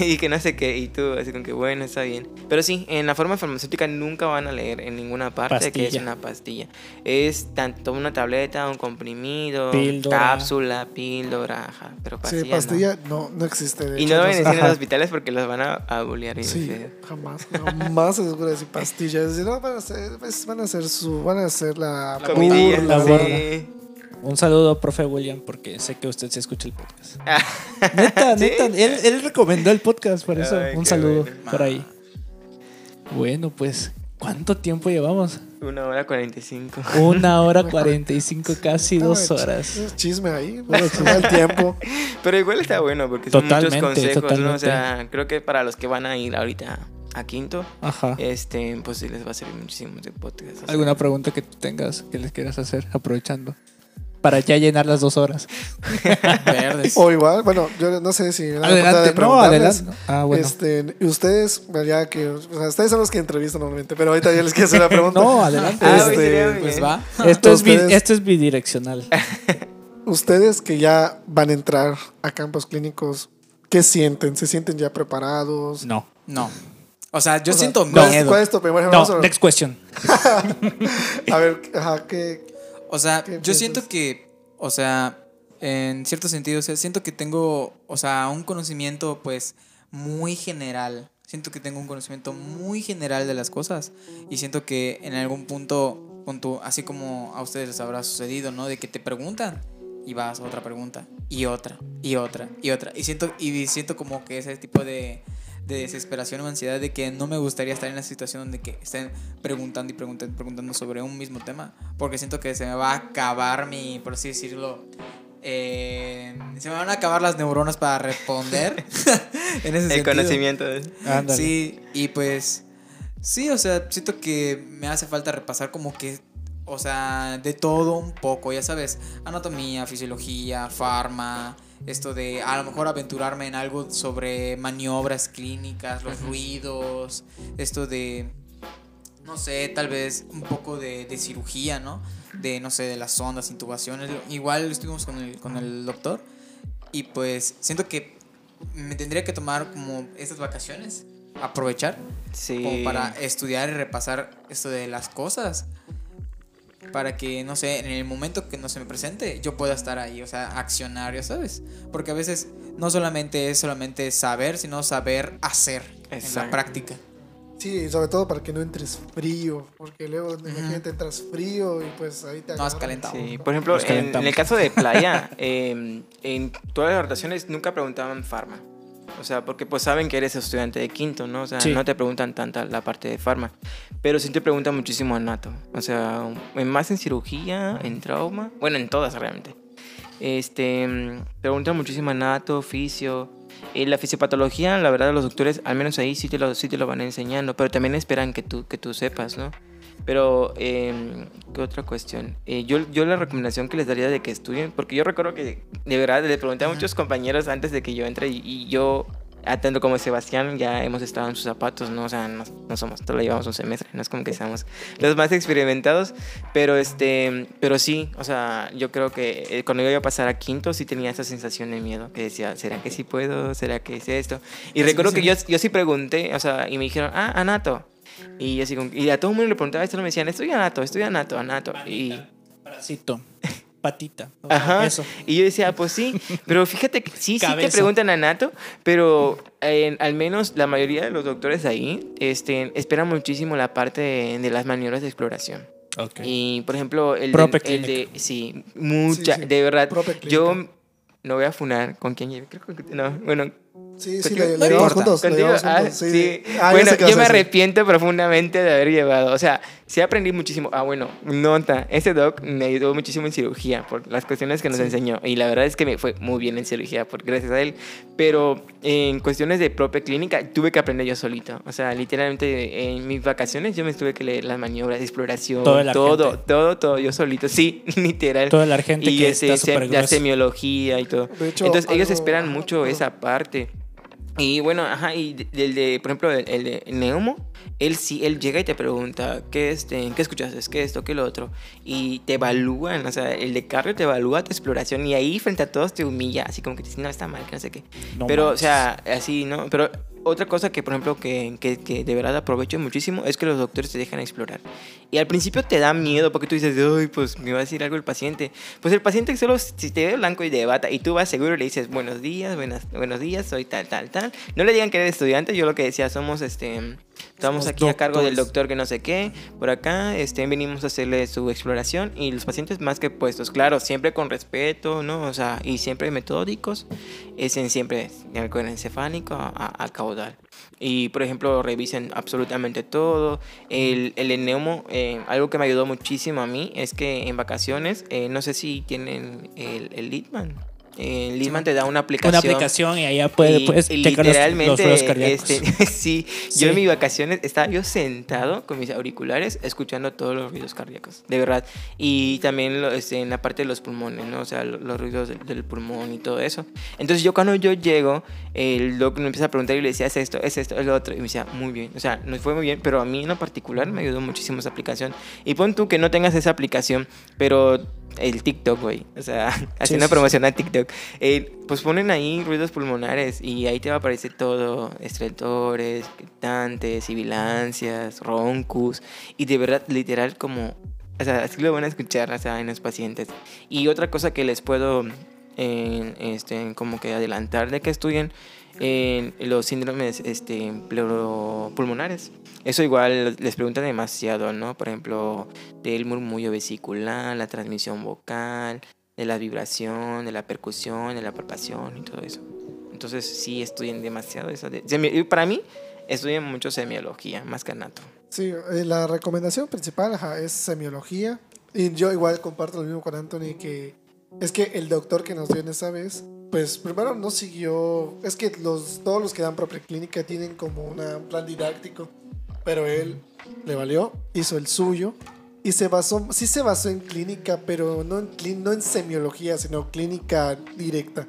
Speaker 4: y, y que no sé qué, y tú así como que bueno, está bien. Pero sí, en la forma farmacéutica nunca van a leer en ninguna parte que es
Speaker 2: Pastilla.
Speaker 4: una pastilla. Es tanto una tableta, un comprimido,
Speaker 2: Píldora.
Speaker 4: cápsula, píldora, ajá, pero pastilla,
Speaker 3: Sí,
Speaker 4: no.
Speaker 3: pastilla no, no existe. de
Speaker 4: Y
Speaker 3: hecho,
Speaker 4: no deben decir en los hospitales porque los van a, a bullear.
Speaker 3: Sí, jamás, jamás se les ocurre decir pastillas. No, van a hacer, pues, van a hacer su, van a hacer la,
Speaker 4: Comidilla,
Speaker 3: burla,
Speaker 2: la. Un saludo, profe William, porque sé que usted se escucha el podcast.
Speaker 4: Ah,
Speaker 2: Neta,
Speaker 4: ¿Sí?
Speaker 2: neta, él, él recomendó el podcast, por eso.
Speaker 4: Ay,
Speaker 2: un saludo
Speaker 4: bueno.
Speaker 2: por ahí. Bueno, pues, ¿cuánto tiempo llevamos?
Speaker 4: Una hora cuarenta y cinco.
Speaker 2: Una hora cuarenta y cinco, casi
Speaker 3: No,
Speaker 2: dos horas.
Speaker 3: es chisme ahí, bueno, al tiempo.
Speaker 4: Pero igual está bueno porque son muchos
Speaker 2: Totalmente,
Speaker 4: consejos, ¿no? O
Speaker 2: totalmente.
Speaker 4: sea, creo que para los que van a ir ahorita a quinto,
Speaker 2: Ajá.
Speaker 4: este, pues sí les va a servir muchísimo de podcast.
Speaker 2: ¿Alguna pregunta que tú tengas que les quieras hacer, aprovechando? Para ya llenar las dos horas.
Speaker 1: Verdes.
Speaker 3: O igual, bueno, yo no sé si
Speaker 2: Adelante,
Speaker 3: de
Speaker 2: no, adelante. Ah, bueno.
Speaker 3: Este, y ustedes, ya que, o sea, ustedes son los que entrevistan normalmente, pero ahorita ya les quiero hacer una pregunta.
Speaker 2: No, adelante.
Speaker 4: Ah,
Speaker 3: Este,
Speaker 1: Pues va.
Speaker 2: Esto es, esto es bidireccional.
Speaker 3: Ustedes que ya van a entrar a campos clínicos, ¿qué sienten? ¿Se sienten ya preparados?
Speaker 2: No.
Speaker 1: No. O sea, yo
Speaker 3: O sea,
Speaker 1: siento
Speaker 3: ¿cuál es-
Speaker 1: miedo.
Speaker 3: ¿Cuál es tu primer
Speaker 2: No, next question.
Speaker 3: A ver, ajá, ¿qué?
Speaker 1: O sea,
Speaker 3: ¿Qué
Speaker 1: yo
Speaker 3: piensas?
Speaker 1: siento que, o sea, en cierto sentido, o sea, siento que tengo, o sea, un conocimiento pues muy general. Siento que tengo un conocimiento muy general de las cosas y siento que en algún punto, punto, así como a ustedes les habrá sucedido, ¿no? De que te preguntan y vas a otra pregunta y otra y otra y otra y siento y siento como que ese tipo de de desesperación o ansiedad de que no me gustaría estar en la situación donde que estén preguntando y preguntando, preguntando sobre un mismo tema, porque siento que se me va a acabar mi, por así decirlo, eh, se me van a acabar las neuronas para responder en ese
Speaker 4: El
Speaker 1: sentido.
Speaker 4: conocimiento.
Speaker 2: Ándale.
Speaker 1: Sí, y pues sí, o sea, siento que me hace falta repasar como que, o sea, de todo un poco, ya sabes, anatomía, fisiología, farma, esto de a lo mejor aventurarme en algo sobre maniobras clínicas, los ruidos, esto de, no sé, tal vez un poco de, de cirugía, ¿no? De, no sé, de las ondas, intubaciones. Igual estuvimos con el, con el doctor y pues siento que me tendría que tomar como estas vacaciones, aprovechar,
Speaker 4: Sí.
Speaker 1: como para estudiar y repasar esto de las cosas. Para que, no sé, en el momento que no se me presente, yo pueda estar ahí, o sea, accionar, ya sabes. Porque a veces no solamente es solamente saber, sino saber hacer en la práctica.
Speaker 3: Sí, sobre todo para que no entres frío, porque luego imagínate entras frío y pues ahí te
Speaker 1: No has calentado.
Speaker 4: Sí, por ejemplo, en, el caso de playa, eh, en todas las rotaciones nunca preguntaban farma. O sea, porque pues saben que eres estudiante de quinto, ¿no? O sea,
Speaker 2: Sí.
Speaker 4: no te preguntan tanta la parte de farma. Pero sí te preguntan muchísimo anato. O sea, en- más en cirugía, en trauma. Bueno, en todas realmente. Este, mm, preguntan muchísimo anato, fisio. Eh, la fisiopatología, la verdad, los doctores, al menos ahí sí te lo, sí te lo van enseñando. Pero también esperan que tú, que tú sepas, ¿no? Pero, eh, ¿qué otra cuestión? Eh, yo, yo la recomendación que les daría de que estudien, porque yo recuerdo que de verdad le pregunté a muchos compañeros antes de que yo entre y, y yo, tanto como Sebastián, ya hemos estado en sus zapatos, ¿no? O sea, no, no somos, solo llevamos un semestre, no es como que seamos los más experimentados, pero este, pero sí, o sea, yo creo que eh, cuando yo iba a pasar a quinto sí tenía esa sensación de miedo, que decía, ¿será que sí puedo? ¿Será que es esto? Y recuerdo que yo, yo sí pregunté, o sea, y me dijeron, ah, Anato. Y, así como- y a todo el mundo le preguntaba esto, me decían, estoy anato, estoy anato, anato. Y,
Speaker 2: Parásito. Patita.
Speaker 4: Ajá.
Speaker 2: Eso.
Speaker 4: y yo decía, pues sí, pero fíjate que sí, sí te preguntan anato, pero eh, al menos la mayoría de los doctores ahí este, esperan muchísimo la parte de, de las maniobras de exploración.
Speaker 2: Ok.
Speaker 4: Y por ejemplo, el, de, el de, sí, mucha,
Speaker 3: Sí, sí.
Speaker 4: de verdad, yo no voy a funar con quién lleve, creo que no, bueno,
Speaker 3: Sí, sí, le, llevamos juntos. le
Speaker 4: ah,
Speaker 3: juntos, sí.
Speaker 4: sí.
Speaker 3: Ah,
Speaker 4: bueno, yo me arrepiento profundamente de haber llevado. O sea, sí aprendí muchísimo. Ah, bueno, nota, ese doc me ayudó muchísimo en cirugía por las cuestiones que nos enseñó. Y la verdad es que me fue muy bien en cirugía por, gracias a él. Pero en cuestiones de propia clínica tuve que aprender yo solito. O sea, literalmente en mis vacaciones yo me tuve que leer las maniobras de exploración.
Speaker 2: Todo el
Speaker 4: todo,
Speaker 2: argente.
Speaker 4: todo, todo, yo solito. Sí, literal.
Speaker 2: Todo el argente
Speaker 4: y
Speaker 2: que
Speaker 4: ese,
Speaker 2: está
Speaker 4: se- la semiología y todo.
Speaker 3: De hecho,
Speaker 4: Entonces ellos
Speaker 3: algo-
Speaker 4: esperan
Speaker 3: ajá,
Speaker 4: mucho
Speaker 3: perdón.
Speaker 4: esa parte. Y bueno, ajá, y del de, por ejemplo, el, el de Neumo, él sí, él llega y te pregunta, ¿qué, este, ¿qué escuchaste? ¿Qué esto? ¿Qué lo otro? Y te evalúan, o sea, el de cardio te evalúa tu exploración y ahí frente a todos te humilla, así como que te dice, no, está mal, que no sé qué.
Speaker 2: No
Speaker 4: Pero, o sea, así, ¿no? Pero otra cosa que, por ejemplo, que, que, que de verdad aprovecho muchísimo es que los doctores te dejan explorar. Y al principio te da miedo porque tú dices, ay, pues me va a decir algo el paciente. Pues el paciente solo, si te ve blanco y de bata y tú vas seguro y le dices, buenos días, buenas, buenos días, soy tal, tal, tal. No le digan que eres estudiante, yo lo que decía, somos, este, estamos aquí a cargo del
Speaker 3: doctores.
Speaker 4: doctor que no sé qué, por acá, este, venimos a hacerle su exploración y los pacientes más que puestos, claro, siempre con respeto, ¿no? O sea, y siempre metódicos, es en siempre el encefálico a- a caudal. Y, por ejemplo, revisen absolutamente todo. El, el eneumo, eh, algo que me ayudó muchísimo a mí es que en vacaciones, eh, no sé si tienen el, el Litman. El Litman te da una aplicación.
Speaker 2: Una aplicación y allá puede,
Speaker 4: Y-
Speaker 2: puedes
Speaker 4: y
Speaker 2: checar los, los
Speaker 4: literalmente,
Speaker 2: ruidos cardíacos.
Speaker 4: este, sí,
Speaker 2: Sí.
Speaker 4: yo en mis vacaciones estaba yo sentado con mis auriculares escuchando todos los ruidos cardíacos, de verdad. Y también lo- este, en la parte de los pulmones, ¿no? O sea, lo- los, ruidos del, del pulmón y todo eso. Entonces yo cuando yo llego, el doc me empieza a preguntar y le decía, es esto, es esto, es lo otro. Y me decía, muy bien. O sea, nos fue muy bien, pero a mí en lo particular me ayudó muchísimo esa aplicación. Y pon tú que no tengas esa aplicación, pero el TikTok, güey. O sea, haciendo
Speaker 2: sí, sí.
Speaker 4: promoción a TikTok. eh, pues ponen ahí ruidos pulmonares y ahí te va a aparecer todo, estrentores, gritantes, sibilancias, roncus y de verdad literal como, o sea, así lo van a escuchar, o sea, en los pacientes. Y otra cosa que les puedo, eh, este, como que adelantar de que estudien en los síndromes, este, pleuropulmonares. Eso igual les preguntan demasiado, ¿no? Por ejemplo, del murmullo vesicular, la transmisión vocal, de la vibración, de la percusión, de la palpación y todo eso. Entonces sí estudian demasiado eso. De, para mí estudian mucho semiología, más que anato.
Speaker 3: Sí, eh, la recomendación principal es semiología. Y yo igual comparto lo mismo con Anthony, que es que el doctor que nos dio en esa vez, pues primero no siguió, es que los, todos los que dan propia clínica tienen como un plan didáctico, pero él le valió, hizo el suyo y se basó, sí se basó en clínica, pero no en, no en semiología, sino clínica directa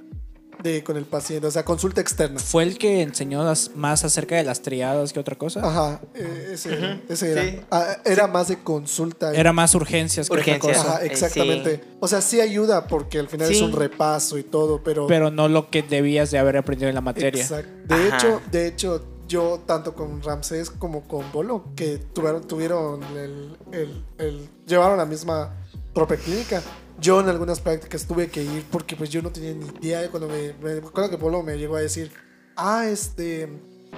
Speaker 3: de, con el paciente, o sea, consulta externa.
Speaker 2: ¿Fue el que enseñó las- más acerca de las triadas que otra cosa?
Speaker 3: Ajá, eh, ese,
Speaker 4: Ujú,
Speaker 3: ese era.
Speaker 4: sí.
Speaker 3: Ah, era más de consulta.
Speaker 2: Era más urgencias que
Speaker 4: Urgencias.
Speaker 2: otra cosa.
Speaker 3: Ajá,
Speaker 4: Eh,
Speaker 3: exactamente. O sea, sí ayuda porque al final es
Speaker 4: Sí.
Speaker 3: un repaso y todo, pero...
Speaker 2: Pero no lo que debías de haber aprendido en la materia.
Speaker 3: Exacto. De
Speaker 4: Ajá.
Speaker 3: hecho, de hecho, yo tanto con Ramsés como con Bolo, que tuvieron, tuvieron el, el- el- llevaron la misma propia clínica. Yo en algunas prácticas tuve que ir porque pues yo no tenía ni idea de cuando me, me acuerdo que Bolo me llegó a decir, ah, este,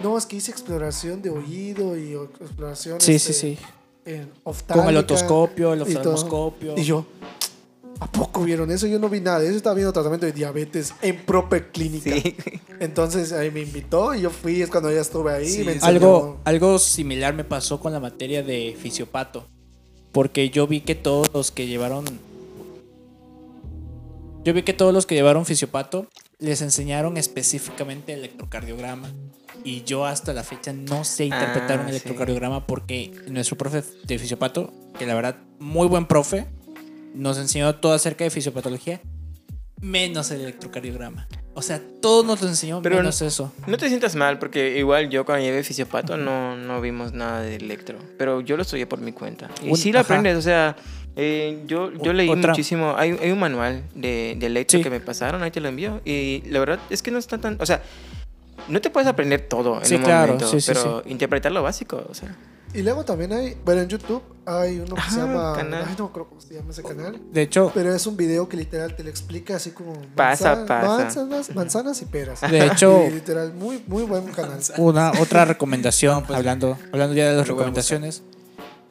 Speaker 3: no, es que hice exploración de oído y o- exploración
Speaker 2: Sí,
Speaker 3: este,
Speaker 2: sí, sí.
Speaker 3: en
Speaker 2: Con el otoscopio, el
Speaker 3: y
Speaker 2: oftalmoscopio.
Speaker 3: Y yo, ¿a poco vieron eso? Yo no vi nada de eso. Estaba viendo tratamiento de diabetes en propia clínica.
Speaker 4: Sí.
Speaker 3: Entonces ahí me invitó y yo fui, es cuando ya estuve ahí.
Speaker 1: Sí,
Speaker 3: me
Speaker 2: Algo, algo similar me pasó con la materia de fisiopato. Porque yo vi que todos los que llevaron. Yo vi que todos los que llevaron fisiopato les enseñaron específicamente electrocardiograma. Y yo hasta la fecha no sé interpretar
Speaker 4: Ah,
Speaker 2: un
Speaker 4: sí.
Speaker 2: electrocardiograma porque nuestro profe de fisiopato, que la verdad, muy buen profe, nos enseñó todo acerca de fisiopatología, menos el electrocardiograma. O sea, todo nos lo enseñó
Speaker 4: Pero
Speaker 2: menos eso.
Speaker 4: No te sientas mal, porque igual yo cuando llevé fisiopato no, no vimos nada de electro. Pero yo lo estudié por mi cuenta. Y
Speaker 2: Un-
Speaker 4: sí lo
Speaker 2: ajá.
Speaker 4: aprendes, o sea, eh, yo, yo leí
Speaker 2: otra-
Speaker 4: muchísimo. Hay, hay un manual de, de electro
Speaker 2: Sí.
Speaker 4: que me pasaron, ahí te lo envío. Y la verdad es que no está tan. O sea, no te puedes aprender todo en
Speaker 2: Sí,
Speaker 4: un
Speaker 2: claro,
Speaker 4: momento,
Speaker 2: sí, sí,
Speaker 4: pero interpretar lo básico, o sea.
Speaker 3: Y luego también hay, bueno, en YouTube hay uno que se llama,
Speaker 4: canal.
Speaker 3: ay, no me acuerdo cómo se llama ese canal,
Speaker 2: De hecho,
Speaker 3: pero es un video que literal te lo explica así como
Speaker 4: Paso a
Speaker 3: manza-
Speaker 4: paso.
Speaker 3: manzanas, manzanas y peras.
Speaker 2: De hecho-
Speaker 3: Y literal, muy, muy buen canal.
Speaker 2: Una otra recomendación,
Speaker 1: pues,
Speaker 2: hablando, hablando ya de las recomendaciones.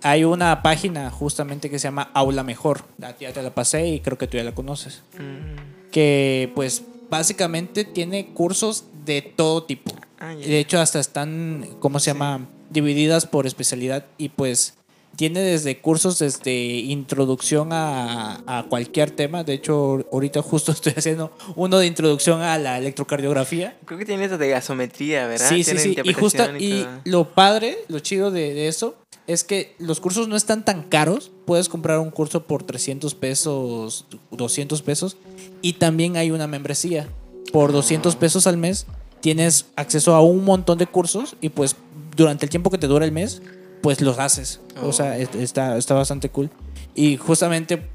Speaker 2: Hay una página justamente que se llama Aula Mejor. Ya ya te la pasé y creo que tú ya la conoces.
Speaker 4: mm,
Speaker 2: Que pues básicamente tiene cursos de todo tipo.
Speaker 4: ah, ya.
Speaker 2: De hecho hasta están, ¿cómo se llama? Divididas por especialidad y pues tiene desde cursos desde introducción a, a cualquier tema. De hecho, ahorita justo estoy haciendo uno de introducción a la electrocardiografía.
Speaker 4: Creo que tiene eso de gasometría, ¿verdad?
Speaker 2: Sí, sí,
Speaker 4: Tiene
Speaker 2: sí. Y justo, y
Speaker 4: todo.
Speaker 2: lo padre, lo chido de, de eso, es que los cursos no están tan caros. Puedes comprar un curso por 300 pesos, 200 pesos. Y también hay una membresía. Por 200 pesos al mes tienes acceso a un montón de cursos y pues durante el tiempo que te dura el mes, pues los haces. O sea, es- está, está bastante cool. Y justamente,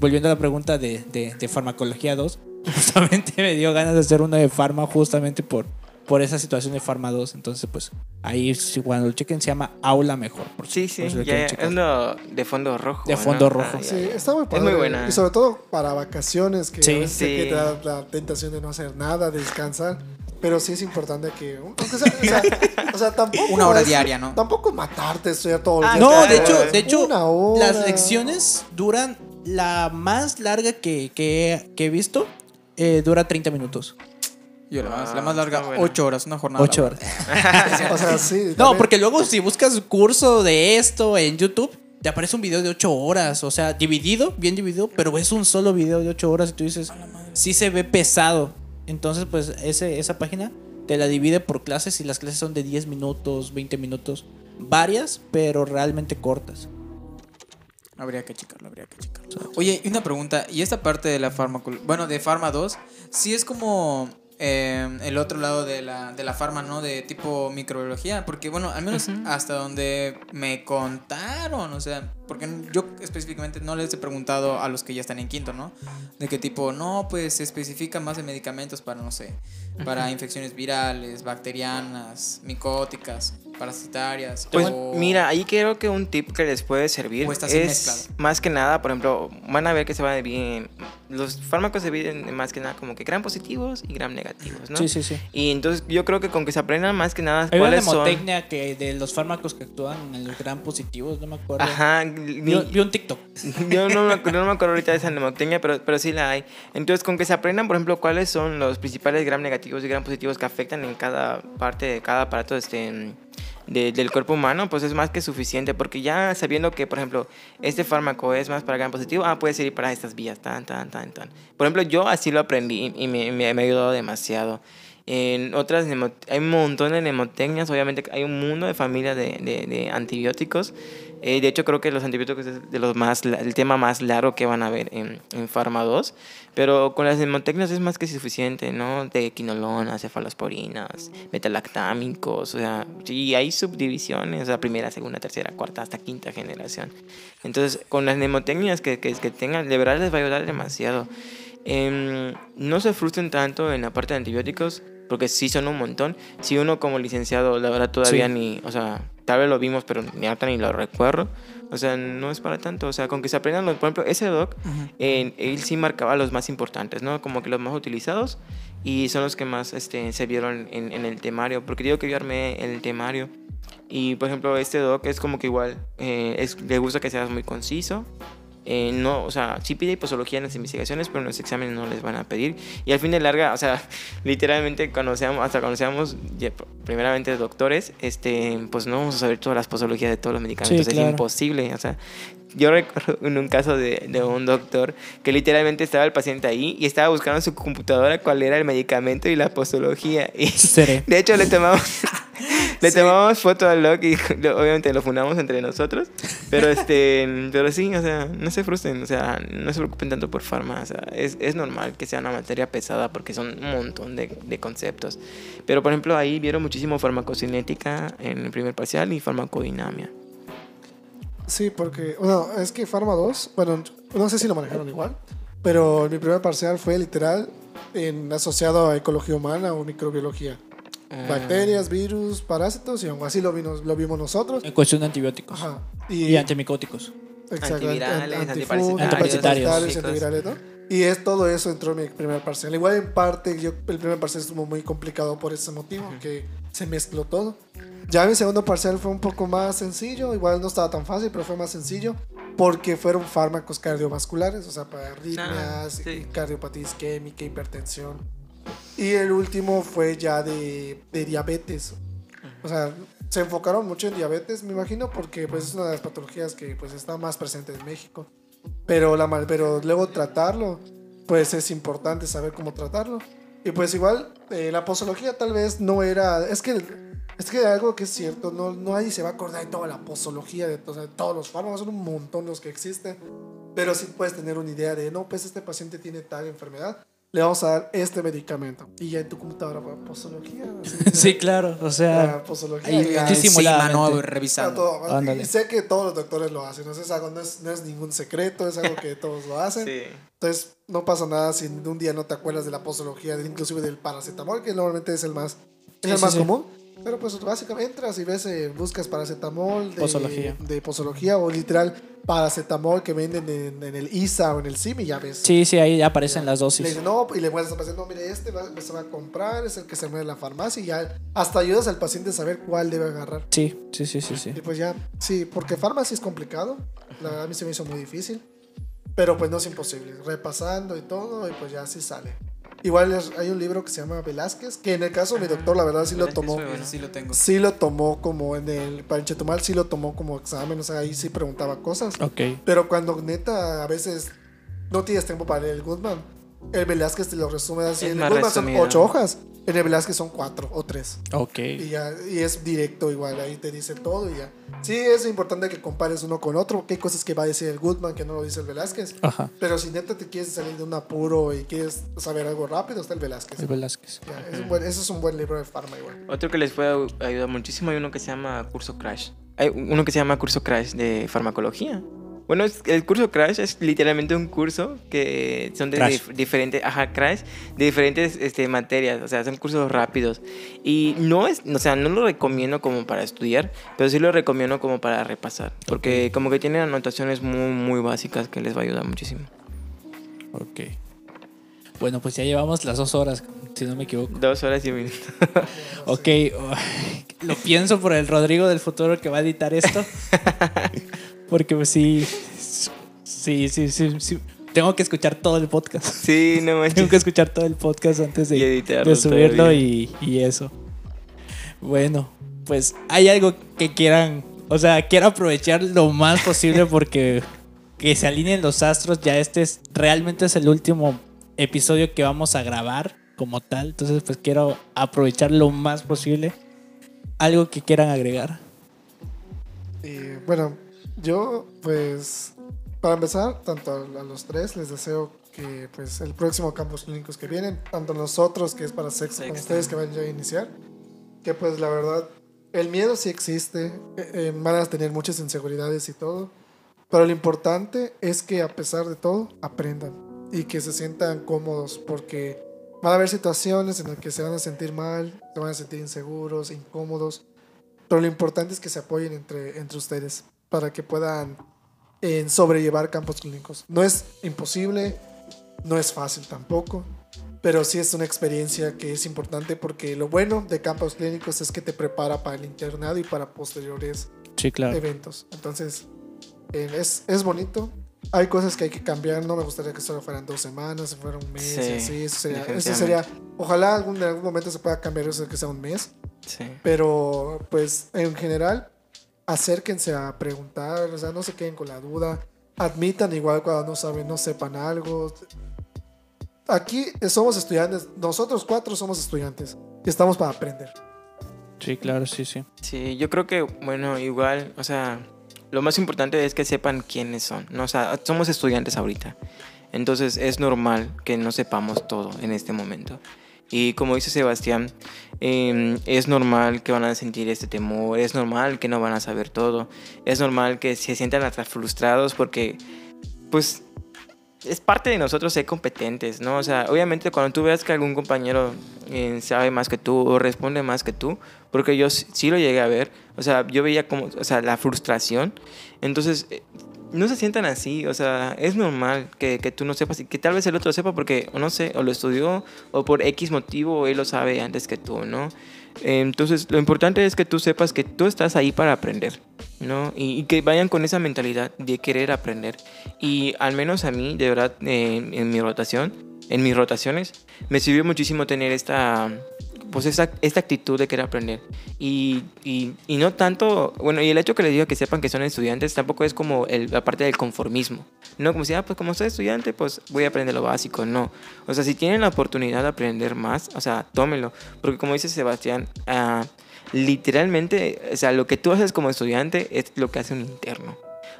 Speaker 2: volviendo a la pregunta de, de, de farmacología 2, justamente me dio ganas de hacer uno de farma justamente por, por esa situación de farma 2. Entonces, pues ahí si cuando lo chequen se llama Aula Mejor. Por
Speaker 4: Sí,
Speaker 2: si-
Speaker 4: sí,
Speaker 2: por lo
Speaker 4: ya, es uno de fondo rojo.
Speaker 2: De
Speaker 4: ¿no?
Speaker 2: fondo rojo.
Speaker 4: Ah,
Speaker 3: Sí, está muy
Speaker 4: Es
Speaker 3: padre.
Speaker 4: muy buena.
Speaker 3: Y sobre todo para vacaciones, que
Speaker 2: Sí.
Speaker 3: a veces
Speaker 4: Sí.
Speaker 3: que te da la tentación de no hacer nada, de descansar. Pero sí es importante que. Aunque sea, o, sea, o sea, tampoco.
Speaker 1: Una hora
Speaker 3: es-
Speaker 1: diaria, ¿no?
Speaker 3: Tampoco matarte, estudiar todo el
Speaker 4: Ah,
Speaker 3: día.
Speaker 2: No, de hecho, de hecho
Speaker 3: Una hora.
Speaker 2: las lecciones duran, la más larga que, que, que he visto, eh, dura 30 minutos.
Speaker 1: Yo la más, la
Speaker 4: Ah,
Speaker 1: más larga,
Speaker 4: está buena.
Speaker 1: 8 horas, una jornada.
Speaker 2: 8 horas.
Speaker 3: O sea, sí.
Speaker 2: No, porque luego si buscas curso de esto en YouTube, te aparece un video de 8 horas. O sea, dividido, bien dividido, pero es un solo video de 8 horas y tú dices, sí se ve pesado. Entonces, pues esa página te la divide por clases y las clases son de 10 minutos, 20 minutos. Varias, pero realmente cortas.
Speaker 1: Habría que checarlo, habría que checarlo. Oye, una pregunta, ¿y esta parte de la farmacol... Bueno, de Pharma 2, sí es como eh, el otro lado de la, de la farma, ¿no? De tipo microbiología, porque bueno, al menos hasta donde me contaron, o sea, porque yo específicamente no les he preguntado a los que ya están en quinto, ¿no? De qué tipo, no, pues se especifica más de medicamentos para, no sé, para infecciones virales, bacterianas, micóticas, parasitarias.
Speaker 4: Pues
Speaker 1: o-
Speaker 4: mira, ahí creo que un tip que les puede servir
Speaker 1: O está así
Speaker 4: es
Speaker 1: mezclado.
Speaker 4: más que nada, por ejemplo, van a ver que se va a dividir, los fármacos se dividen más que nada como que gram positivos y gram negativos, ¿no?
Speaker 2: Sí, sí, sí.
Speaker 4: Y entonces yo creo que con que se aprendan más que nada
Speaker 2: Hay una
Speaker 4: cuáles son...
Speaker 2: mnemotecnia que de los fármacos que actúan en los gran positivos, no me acuerdo.
Speaker 4: Ajá,
Speaker 2: Vi,
Speaker 4: ni-
Speaker 2: vi un TikTok.
Speaker 4: Yo no me, no me acuerdo ahorita de esa mnemotecnia, pero, pero sí la hay. Entonces, con que se aprendan, por ejemplo, cuáles son los principales gram negativos y gram positivos que afectan en cada parte de cada aparato este, de- del cuerpo humano, pues es más que suficiente. Porque ya sabiendo que, por ejemplo, este fármaco es más para gram positivo, ah, puede servir para estas vías, tan, tan, tan, tan. Por ejemplo, yo así lo aprendí y me, me, me ha ayudado demasiado. En otras, hay un montón de mnemotecnias, obviamente hay un mundo de familia de, de- de antibióticos. Eh, de hecho, creo que los antibióticos es de los más, el tema más largo que van a ver en, en Pharma 2. Pero con las mnemotecnias es más que suficiente, ¿no? De quinolonas, cefalosporinas, metalactámicos, o sea, y hay subdivisiones, o sea, primera, segunda, tercera, cuarta, hasta quinta generación. Entonces, con las mnemotecnias que, que, que tengan, de verdad les va a ayudar demasiado. Em, no se frustren tanto en la parte de antibióticos, porque sí son un montón. Si uno como licenciado, la verdad, todavía
Speaker 2: Sí.
Speaker 4: ni, o sea, tal vez lo vimos, pero ni ahorita ni lo recuerdo. O sea, no es para tanto. O sea, con que se aprendan, los, por ejemplo, ese doc, eh, él sí marcaba los más importantes, ¿no? Como que los más utilizados y son los que más este, se vieron en, en el temario. Porque digo que yo armé el temario y, por ejemplo, este doc es como que igual, eh, es, le gusta que seas muy conciso. Eh, no, o sea, sí pide posología en las investigaciones, pero en los exámenes no les van a pedir. Y al fin de larga, o sea, literalmente cuando seamos, hasta cuando seamos ya, primeramente doctores, este, pues no vamos a saber todas las posologías de todos los medicamentos.
Speaker 2: Sí,
Speaker 4: es
Speaker 2: claro.
Speaker 4: imposible. O sea, yo recuerdo en un caso de, de un doctor que literalmente estaba el paciente ahí y estaba buscando en su computadora cuál era el medicamento y la posología. Y
Speaker 2: Seré.
Speaker 4: de hecho le tomamos, le tomamos foto al log y lo- obviamente lo fundamos entre nosotros. Pero este, pero sí, o sea, no se frustren, o sea, no se preocupen tanto por farma. O sea, es, es normal que sea una materia pesada porque son un montón de, de conceptos. Pero por ejemplo ahí vieron muchísimo farmacocinética en el primer parcial y farmacodinamia.
Speaker 3: Sí, porque, bueno, es que Pharma 2, bueno, no sé si lo manejaron igual, pero mi primer parcial fue literal en, asociado a ecología humana o microbiología.
Speaker 4: Ah.
Speaker 3: Bacterias, virus, parásitos y aún así lo, vimos, lo vimos nosotros.
Speaker 2: En cuestión de antibióticos.
Speaker 3: Ajá.
Speaker 2: Y antimicóticos.
Speaker 3: Exacto,
Speaker 4: Antivirales,
Speaker 3: an-
Speaker 4: antiparasitarios,
Speaker 2: Antiparasitarios.
Speaker 3: antivirales, ¿no? Y es todo eso entró en mi primer parcial. Igual en parte, yo, el primer parcial estuvo muy complicado por ese motivo, que se mezcló todo. Ya mi segundo parcial fue un poco más sencillo, igual no estaba tan fácil, pero fue más sencillo, porque fueron fármacos cardiovasculares, o sea, para arritmias,
Speaker 4: Ah, sí.
Speaker 3: cardiopatía isquémica, hipertensión. Y el último fue ya de, de diabetes. O sea, se enfocaron mucho en diabetes, me imagino, porque pues es una de las patologías que pues está más presente en México. Pero, la, pero luego tratarlo, pues es importante saber cómo tratarlo. Y pues igual, eh, la posología tal vez no era, es que, es que algo que es cierto, no, no nadie se va a acordar de toda la posología, de, de todos los fármacos, son un montón los que existen. Pero sí puedes tener una idea de, no, pues este paciente tiene tal enfermedad, le vamos a dar este medicamento. Y ya en tu computadora, va, posología.
Speaker 2: Sí, claro. O sea,
Speaker 3: la posología.
Speaker 2: ahí-. Sí,
Speaker 3: Ah,
Speaker 1: revisando.
Speaker 3: todo. Y sé que todos los doctores lo hacen, no, es algo, no, es, no es ningún secreto, es algo que todos lo hacen.
Speaker 4: Sí.
Speaker 3: Entonces, no pasa nada si un día no te acuerdas de la posología, inclusive del paracetamol, que normalmente es el más, es
Speaker 2: Sí,
Speaker 3: el
Speaker 2: sí,
Speaker 3: más
Speaker 2: sí.
Speaker 3: común. Pero pues básicamente entras y ves, eh, buscas paracetamol de
Speaker 2: Posología.
Speaker 3: de posología o literal paracetamol que venden en, en el ISA o en el CIM y ya ves.
Speaker 2: sí, sí, ahí ya aparecen las
Speaker 3: Le
Speaker 2: dosis.
Speaker 3: dicen, no, y le muestras al paciente, no, mire, este va, se va a comprar, es el que se mueve en la farmacia y ya hasta ayudas al paciente a saber cuál debe agarrar.
Speaker 2: Sí, sí, sí, sí, sí.
Speaker 3: Y pues ya, sí, porque farmacia es complicado. La verdad a mí se me hizo muy difícil. Pero pues no es imposible. Repasando y todo, y pues ya sí sale. Igual es- hay un libro que se llama Velázquez, que en el caso de mi doctor, la verdad sí lo tomó.
Speaker 1: sí lo tengo.
Speaker 3: Sí lo tomó como en el para el Chetumal, sí lo tomó como examen, o sea, ahí sí preguntaba cosas.
Speaker 2: Ok.
Speaker 3: Pero cuando neta a veces no tienes tiempo para leer el Goodman, el Velázquez te lo resume así.
Speaker 4: Es
Speaker 3: En el Goodman son ocho hojas, en el Velázquez son cuatro o tres.
Speaker 2: Ok.
Speaker 3: Y, ya, y es directo igual, ahí te dice todo y ya. Sí, es importante que compares uno con otro, porque hay cosas que va a decir el Goodman que no lo dice el Velázquez.
Speaker 2: Ajá.
Speaker 3: Pero si neta te quieres salir de un apuro y quieres saber algo rápido, está el Velázquez.
Speaker 2: El Velázquez.
Speaker 3: Ya, es un buen, ese es un buen libro de farma igual.
Speaker 4: Otro que les puede ayudar muchísimo hay uno que se llama Curso Crash. Hay uno que se llama Curso Crash de farmacología. Bueno, es- el curso Crash es literalmente un curso que son de
Speaker 2: Crash.
Speaker 4: dif- diferentes, ajá, Crash, de diferentes este, materias, o sea, son cursos rápidos. Y no es, o sea, no lo recomiendo como para estudiar, pero sí lo recomiendo como para repasar, porque como que tienen anotaciones muy, muy básicas que les va a ayudar muchísimo.
Speaker 2: Ok. Bueno, pues ya llevamos las dos horas, si no me equivoco.
Speaker 4: Dos horas y un minuto.
Speaker 2: Ok. oh, lo pienso por el Rodrigo del futuro que va a editar esto. Porque pues sí. Sí, sí, sí, sí. Tengo que escuchar todo el podcast.
Speaker 4: Sí, no
Speaker 2: Tengo
Speaker 4: manches.
Speaker 2: que escuchar todo el podcast antes
Speaker 4: Y
Speaker 2: de,
Speaker 4: editarlo
Speaker 2: de subirlo y, y eso. Bueno, pues hay algo que quieran, o sea, quiero aprovechar lo más posible porque que se alineen los astros. Ya este es realmente es el último episodio que vamos a grabar como tal. Entonces, pues quiero aprovechar lo más posible. Algo que quieran agregar.
Speaker 3: Y bueno, yo pues para empezar, tanto a, a los tres les deseo que pues el próximo campus clínicos que vienen, tanto nosotros que es para sexo como
Speaker 4: Sexto.
Speaker 3: ustedes que van ya a iniciar, que pues la verdad el miedo sí existe, eh, eh, van a tener muchas inseguridades y todo, pero lo importante es que a pesar de todo aprendan y que se sientan cómodos porque van a haber situaciones en las que se van a sentir mal, se van a sentir inseguros, incómodos, pero lo importante es que se apoyen entre, entre ustedes para que puedan eh, sobrellevar campos clínicos. No es imposible, no es fácil tampoco, pero sí es una experiencia que es importante porque lo bueno de campos clínicos es que te prepara para el internado y para posteriores
Speaker 2: Sí, claro.
Speaker 3: eventos. Entonces, eh, es, es bonito. Hay cosas que hay que cambiar. No me gustaría que solo fueran dos semanas, si fuera un mes.
Speaker 4: Sí,
Speaker 3: así. Eso sería, eso sería. Ojalá algún, en algún momento se pueda cambiar eso que sea un mes.
Speaker 4: Sí.
Speaker 3: Pero, pues, en general, acérquense a preguntar. O sea, no se queden con la duda. Admitan igual cuando no saben, no sepan algo. Aquí somos estudiantes. Nosotros cuatro somos estudiantes. Y estamos para aprender.
Speaker 2: Sí, claro, sí, sí.
Speaker 4: Sí, yo creo que, bueno, igual, o sea, lo más importante es que sepan quiénes son, ¿no? O sea, somos estudiantes ahorita. Entonces es normal que no sepamos todo en este momento. Y como dice Sebastián, eh, es normal que van a sentir este temor, es normal que no van a saber todo, es normal que se sientan hasta frustrados porque, pues, es parte de nosotros ser competentes, ¿no? O sea, obviamente cuando tú veas que algún compañero eh, sabe más que tú o responde más que tú, porque yo sí lo llegué a ver, o sea, yo veía como, o sea, la frustración, entonces, eh, no se sientan así, o sea, es normal que, que tú no sepas y que tal vez el otro sepa porque, no sé, o lo estudió o por X motivo él lo sabe antes que tú, ¿no? Entonces, lo importante es que tú sepas que tú estás ahí para aprender, ¿no? Y, que vayan con esa mentalidad de querer aprender. Y al menos a mí, de verdad, en mi rotación, en mis rotaciones, me sirvió muchísimo tener esta, pues esa, esta actitud de querer aprender. Y, y, y no tanto, bueno, y el hecho que les digo que sepan que son estudiantes tampoco es como el, la parte del conformismo. No como si, ah, pues como soy estudiante, pues voy a aprender lo básico. No. O sea, si tienen la oportunidad de aprender más, o sea, tómenlo. Porque como dice Sebastián, ah, literalmente, o sea, lo que tú haces como estudiante es lo que hace un interno.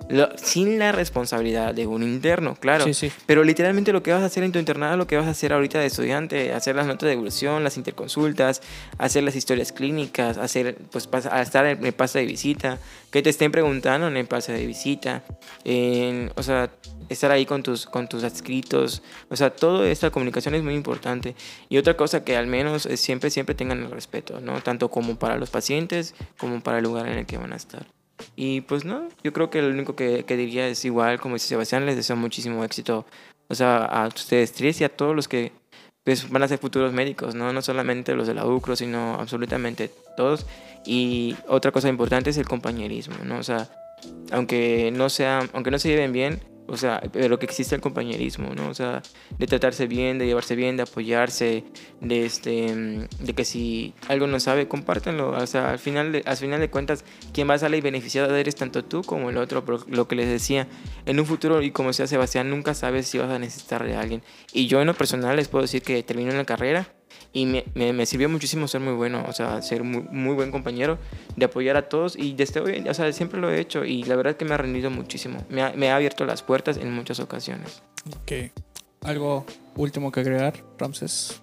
Speaker 4: Lo- sin la responsabilidad de un interno, claro.
Speaker 2: Sí, sí.
Speaker 4: Pero literalmente lo que vas a hacer en tu internado, lo que vas a hacer ahorita de estudiante, hacer las notas de evolución, las interconsultas, hacer las historias clínicas, hacer, pues, a estar en el pase de visita, que te estén preguntando en el pase de visita, en- o sea, estar ahí con tus, con tus adscritos, o sea, toda esta comunicación es muy importante. Y otra cosa que al menos siempre, siempre tengan el respeto, ¿no? Tanto como para los pacientes como para el lugar en el que van a estar. Y pues no, yo creo que lo único que, que diría es igual, como dice Sebastián, les deseo muchísimo éxito, o sea, a ustedes tres y a todos los que pues, van a ser futuros médicos, ¿no? No solamente los de la UCRO, sino absolutamente todos. Y otra cosa importante es el compañerismo, ¿no? O sea, aunque no, sea, aunque no se lleven bien, o sea, pero que existe el compañerismo, ¿no? O sea, de tratarse bien, de llevarse bien, de apoyarse, de, este, de que si algo no sabe, compártanlo. O sea, al final, de, al final de cuentas, quien va a salir beneficiado eres tanto tú como el otro. Pero lo que les decía, en un futuro, y como decía Sebastián, nunca sabes si vas a necesitar de alguien. Y yo en lo personal les puedo decir que terminé la carrera y me, me, me sirvió muchísimo ser muy bueno, o sea, ser muy, muy buen compañero, de apoyar a todos y desde hoy, o sea, siempre lo he hecho y la verdad es que me ha rendido muchísimo, me ha, me ha abierto las puertas en muchas ocasiones.
Speaker 2: Ok. ¿Algo último que agregar, Ramses?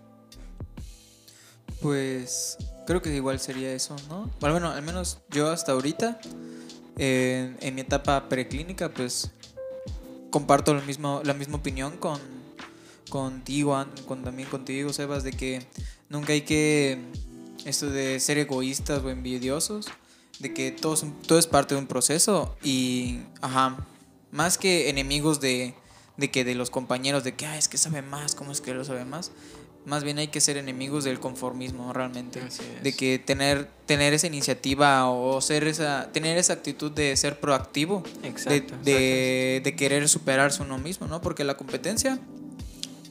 Speaker 1: Pues creo que igual sería eso, ¿no? Bueno, bueno al menos yo hasta ahorita, eh, en mi etapa preclínica, pues comparto lo mismo, la misma opinión con contigo, con, también contigo, Sebas, de que nunca hay que esto de ser egoístas o envidiosos, de que todo todo es parte de un proceso y, ajá, más que enemigos de, de que de los compañeros, de que, ah, es que sabe más, ¿cómo es que lo sabe más? Más bien hay que ser enemigos del conformismo realmente. De que tener, tener esa iniciativa o ser esa, tener esa actitud de ser proactivo, de,
Speaker 4: Exacto,
Speaker 1: de, de querer superarse uno mismo, ¿no? Porque la competencia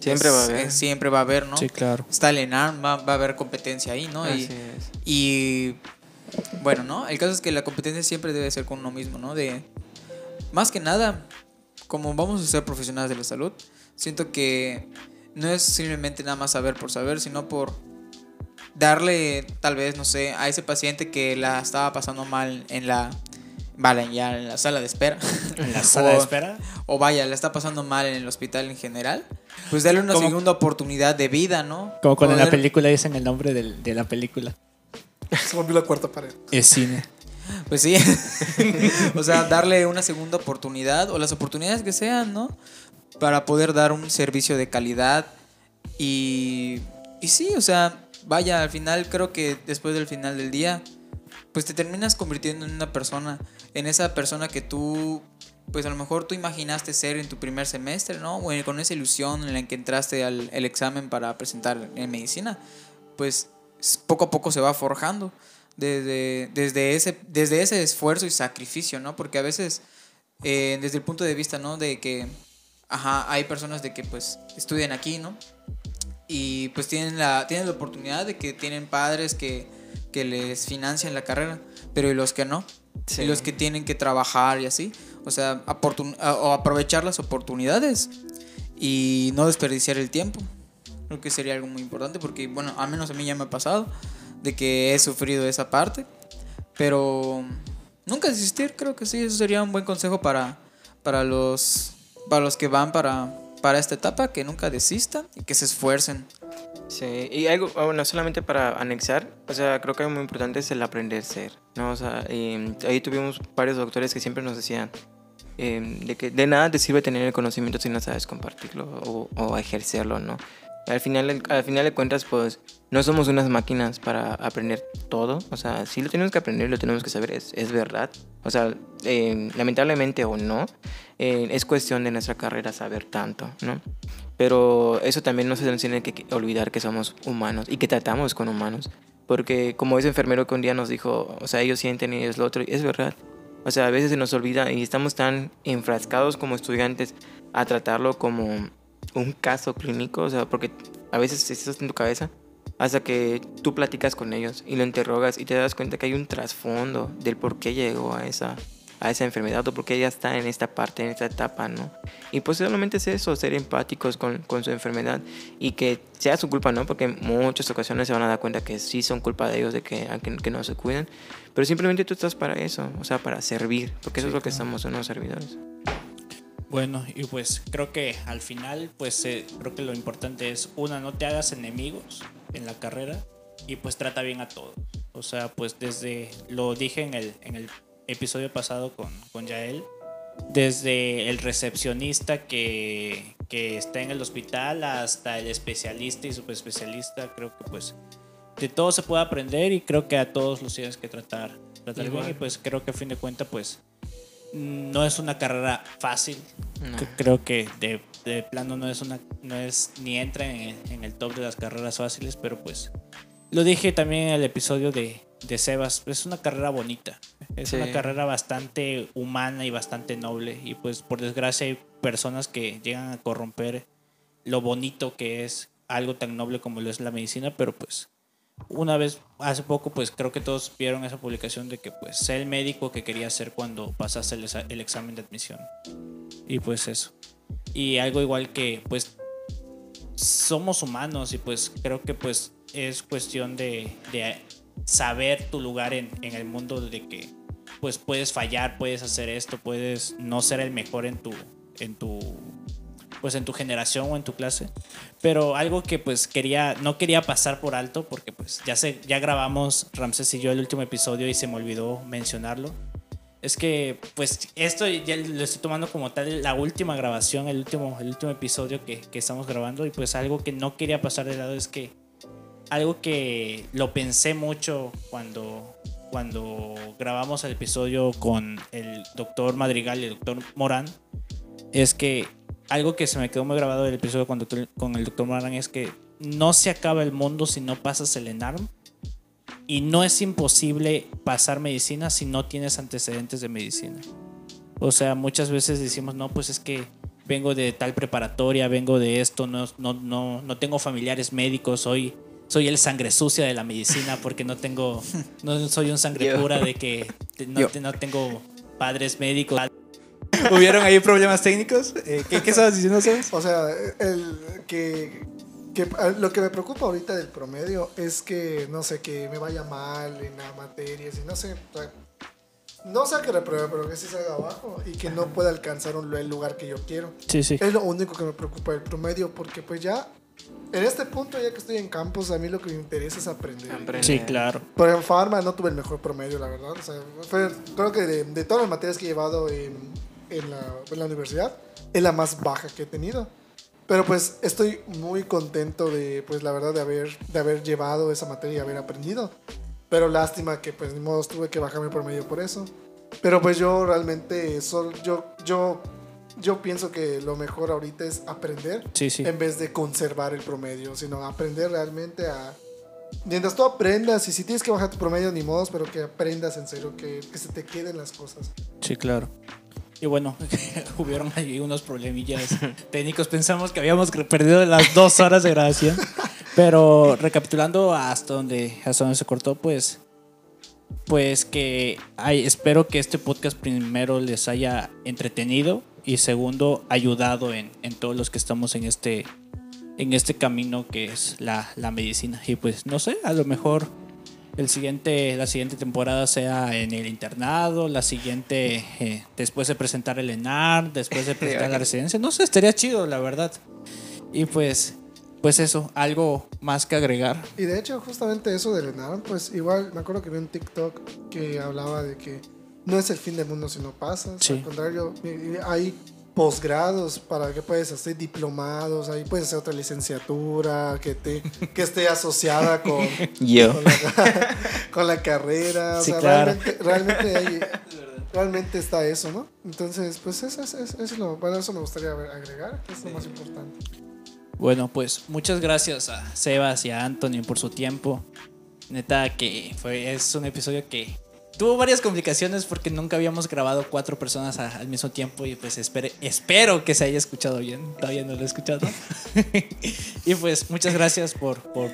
Speaker 4: Siempre
Speaker 1: es-
Speaker 4: va a haber.
Speaker 1: es- siempre va a haber, ¿no?
Speaker 2: Sí, claro.
Speaker 1: Está el ENARM, va, va a haber competencia ahí, ¿no?
Speaker 4: Así
Speaker 1: Y,
Speaker 4: es.
Speaker 1: y bueno, ¿no? El caso es que la competencia siempre debe ser con uno mismo, ¿no? De más que nada, como vamos a ser profesionales de la salud, siento que no es simplemente nada más saber por saber, sino por darle tal vez, no sé, a ese paciente que la estaba pasando mal en la vale, ya en la sala de espera.
Speaker 2: En la sala de espera.
Speaker 1: o vaya, la está pasando mal en el hospital en general, pues darle una
Speaker 2: Como-
Speaker 1: segunda oportunidad de vida, ¿no?
Speaker 2: Como cuando en la película dicen el nombre del- de la película.
Speaker 3: Se volvió la cuarta pared.
Speaker 2: Es cine.
Speaker 1: Pues sí. o sea, darle una segunda oportunidad o las oportunidades que sean, ¿no? Para poder dar un servicio de calidad. Y, y sí, o sea, vaya, al final creo que después del final del día, pues te terminas convirtiendo en una persona, en esa persona que tú, pues a lo mejor tú imaginaste ser en tu primer semestre, ¿no? O con esa ilusión en la que entraste al examen para presentar en medicina, pues poco a poco se va forjando desde, desde, ese, desde ese esfuerzo y sacrificio, ¿no? Porque a veces, eh, desde el punto de vista, ¿no? De que, ajá, hay personas de que pues estudian aquí, ¿no? Y pues tienen la, tienen la oportunidad de que tienen padres que, que les financian la carrera, pero y los que no, Y los que tienen que trabajar y así, o sea, o aprovechar las oportunidades y no desperdiciar el tiempo. Creo que sería algo muy importante porque, bueno, al menos a mí ya me ha pasado de que he sufrido esa parte, pero nunca desistir, creo que sí, eso sería un buen consejo para, para, los, para los que van para, para esta etapa, que nunca desistan y que se esfuercen.
Speaker 4: Sí, y algo, ah, bueno, solamente para anexar, o sea, creo que algo muy importante es el aprender a ser, ¿no? O sea, ahí tuvimos varios doctores que siempre nos decían eh, de que de nada te sirve tener el conocimiento si no sabes compartirlo o, o ejercerlo, ¿no? Al final, al final de cuentas, pues, no somos unas máquinas para aprender todo, o sea, sí lo tenemos que aprender, lo tenemos que saber, es, es verdad. O sea, eh, lamentablemente o no, eh, es cuestión de nuestra carrera saber tanto, ¿no? Pero eso también no se nos tiene que olvidar que somos humanos y que tratamos con humanos. Porque como ese enfermero que un día nos dijo, o sea, ellos sienten y es lo otro, y es verdad. O sea, a veces se nos olvida y estamos tan enfrascados como estudiantes a tratarlo como un caso clínico, o sea, porque a veces estás en tu cabeza hasta que tú platicas con ellos y lo interrogas y te das cuenta que hay un trasfondo del por qué llegó a esa, a esa enfermedad o por qué ya está en esta parte, en esta etapa, ¿no? Y pues solamente es eso, ser empáticos con, con su enfermedad y que sea su culpa, ¿no? Porque en muchas ocasiones se van a dar cuenta que sí son culpa de ellos, de que, que, que no se cuidan, pero simplemente tú estás para eso, o sea, para servir, porque eso es lo que somos, unos servidores.
Speaker 2: Bueno, y pues creo que al final, pues eh, creo que lo importante es, una, no te hagas enemigos en la carrera y pues trata bien a todos. O sea, pues desde, lo dije en el, en el episodio pasado con, con Yael, desde el recepcionista que, que está en el hospital hasta el especialista y subespecialista, creo que pues de todo se puede aprender y creo que a todos los tienes que tratar, tratar bien y pues creo que a fin de cuentas pues no es una carrera fácil.
Speaker 4: No.
Speaker 2: Creo que de, de plano no es una no es ni entra en, en el top de las carreras fáciles, pero pues lo dije también en el episodio de, de Sebas, es una carrera bonita. Es
Speaker 4: Sí.
Speaker 2: una carrera bastante humana y bastante noble. Y pues por desgracia hay personas que llegan a corromper lo bonito que es algo tan noble como lo es la medicina, pero pues una vez hace poco pues creo que todos vieron esa publicación de que pues sé el médico que quería ser cuando pasaste el, el examen de admisión. Y pues eso. Y algo igual que pues somos humanos y pues creo que pues es cuestión de, de saber tu lugar en, en el mundo de que pues puedes fallar puedes hacer esto puedes no ser el mejor en tu en tu pues en tu generación o en tu clase. Pero algo que pues quería no quería pasar por alto porque pues ya se ya grabamos Ramses y yo el último episodio y se me olvidó mencionarlo es que pues esto ya lo estoy tomando como tal la última grabación el último el último episodio que, que estamos grabando y pues algo que no quería pasar de lado es que algo que lo pensé mucho cuando cuando grabamos el episodio con el doctor Madrigal y el doctor Morán es que algo que se me quedó muy grabado del episodio con, doctor- con el doctor Morán es que no se acaba el mundo si no pasas el ENARM y no es imposible pasar medicina si no tienes antecedentes de medicina. O sea, muchas veces decimos, no, pues es que vengo de tal preparatoria, vengo de esto, no, no, no, no tengo familiares médicos, soy, soy el sangre sucia de la medicina porque no tengo, no soy un sangre
Speaker 4: Yo.
Speaker 2: pura de que te- no, no tengo padres médicos.
Speaker 1: ¿Hubieron ahí problemas técnicos? Eh, ¿qué, ¿Qué estabas diciendo, Sebas?
Speaker 3: O sea, el que, que lo que me preocupa ahorita del promedio es que, no sé, que me vaya mal en la materia, si no sé, o sea, no sea que repruebe, pero que sí salga abajo y que no pueda alcanzar un, el lugar que yo quiero.
Speaker 2: Sí, sí.
Speaker 3: Es lo único que me preocupa del promedio, porque pues ya, en este punto, ya que estoy en campus, a mí lo que me interesa es aprender.
Speaker 4: Aprender.
Speaker 2: Sí, claro.
Speaker 3: Pero en Pharma no tuve el mejor promedio, la verdad. O sea, fue- creo que de, de todas las materias que he llevado en, en la, en la universidad, es la más baja que he tenido. Pero pues estoy muy contento de, pues la verdad, de haber, de haber llevado esa materia y haber aprendido. Pero lástima que pues ni modo tuve que bajar mi promedio por eso. Pero pues yo realmente, sol, yo, yo, yo pienso que lo mejor ahorita es aprender
Speaker 2: Sí, sí.
Speaker 3: en vez de conservar el promedio, sino aprender realmente a... Mientras tú aprendas, y si tienes que bajar tu promedio, ni modos, pero que aprendas en serio, que, que se te queden las cosas.
Speaker 2: Sí, claro. Y bueno, hubieron ahí unos problemillas técnicos. Pensamos que habíamos perdido las dos horas de grabación. Pero recapitulando hasta donde, hasta donde se cortó, pues, pues que ay, espero que este podcast primero les haya entretenido y segundo ayudado en, en todos los que estamos en este, en este camino que es la, la medicina. Y pues no sé, a lo mejor el siguiente, la siguiente temporada sea en el internado, la siguiente eh, después de presentar el ENAR, después de presentar la residencia. No sé, estaría chido, la verdad. Y pues, pues eso, algo más que agregar.
Speaker 3: Y de hecho, justamente eso del ENARM, pues igual me acuerdo que vi un TikTok que hablaba de que no es el fin del mundo si no pasas.
Speaker 2: Sí.
Speaker 3: Al contrario, hay posgrados para que puedes hacer diplomados, ahí puedes hacer otra licenciatura que, te, que esté asociada con,
Speaker 4: Yo.
Speaker 3: con la, con la carrera. O
Speaker 2: Sí,
Speaker 3: sea,
Speaker 2: claro.
Speaker 3: realmente, realmente, hay- realmente está eso, ¿no? Entonces, pues eso es, es- es lo, bueno, eso me gustaría agregar, que es lo más importante.
Speaker 2: Bueno, pues muchas gracias a Sebas y a Anthony por su tiempo. Neta que fue, es un episodio que tuvo varias complicaciones porque nunca habíamos grabado cuatro personas a- al mismo tiempo y pues espere, espero que se haya escuchado bien. Todavía no lo he escuchado. y pues muchas gracias por, por,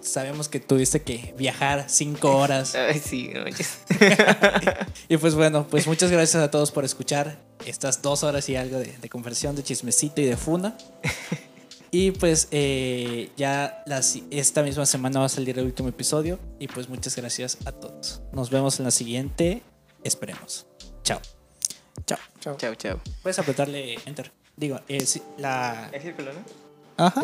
Speaker 2: sabemos que tuviste que viajar cinco horas.
Speaker 4: Ay, sí.
Speaker 2: Y pues bueno, pues muchas gracias a todos por escuchar estas dos horas y algo de, de conversión, de chismecito y de funda. Y pues eh, ya las, esta misma semana va a salir el último episodio. Y pues muchas gracias a todos. Nos vemos en la siguiente. Esperemos. Chao.
Speaker 1: Chao.
Speaker 3: Chao.
Speaker 4: Chao, chao.
Speaker 2: Puedes apretarle enter. Digo, eh, sí, la...
Speaker 4: ¿Es círculo, no?
Speaker 2: Ajá.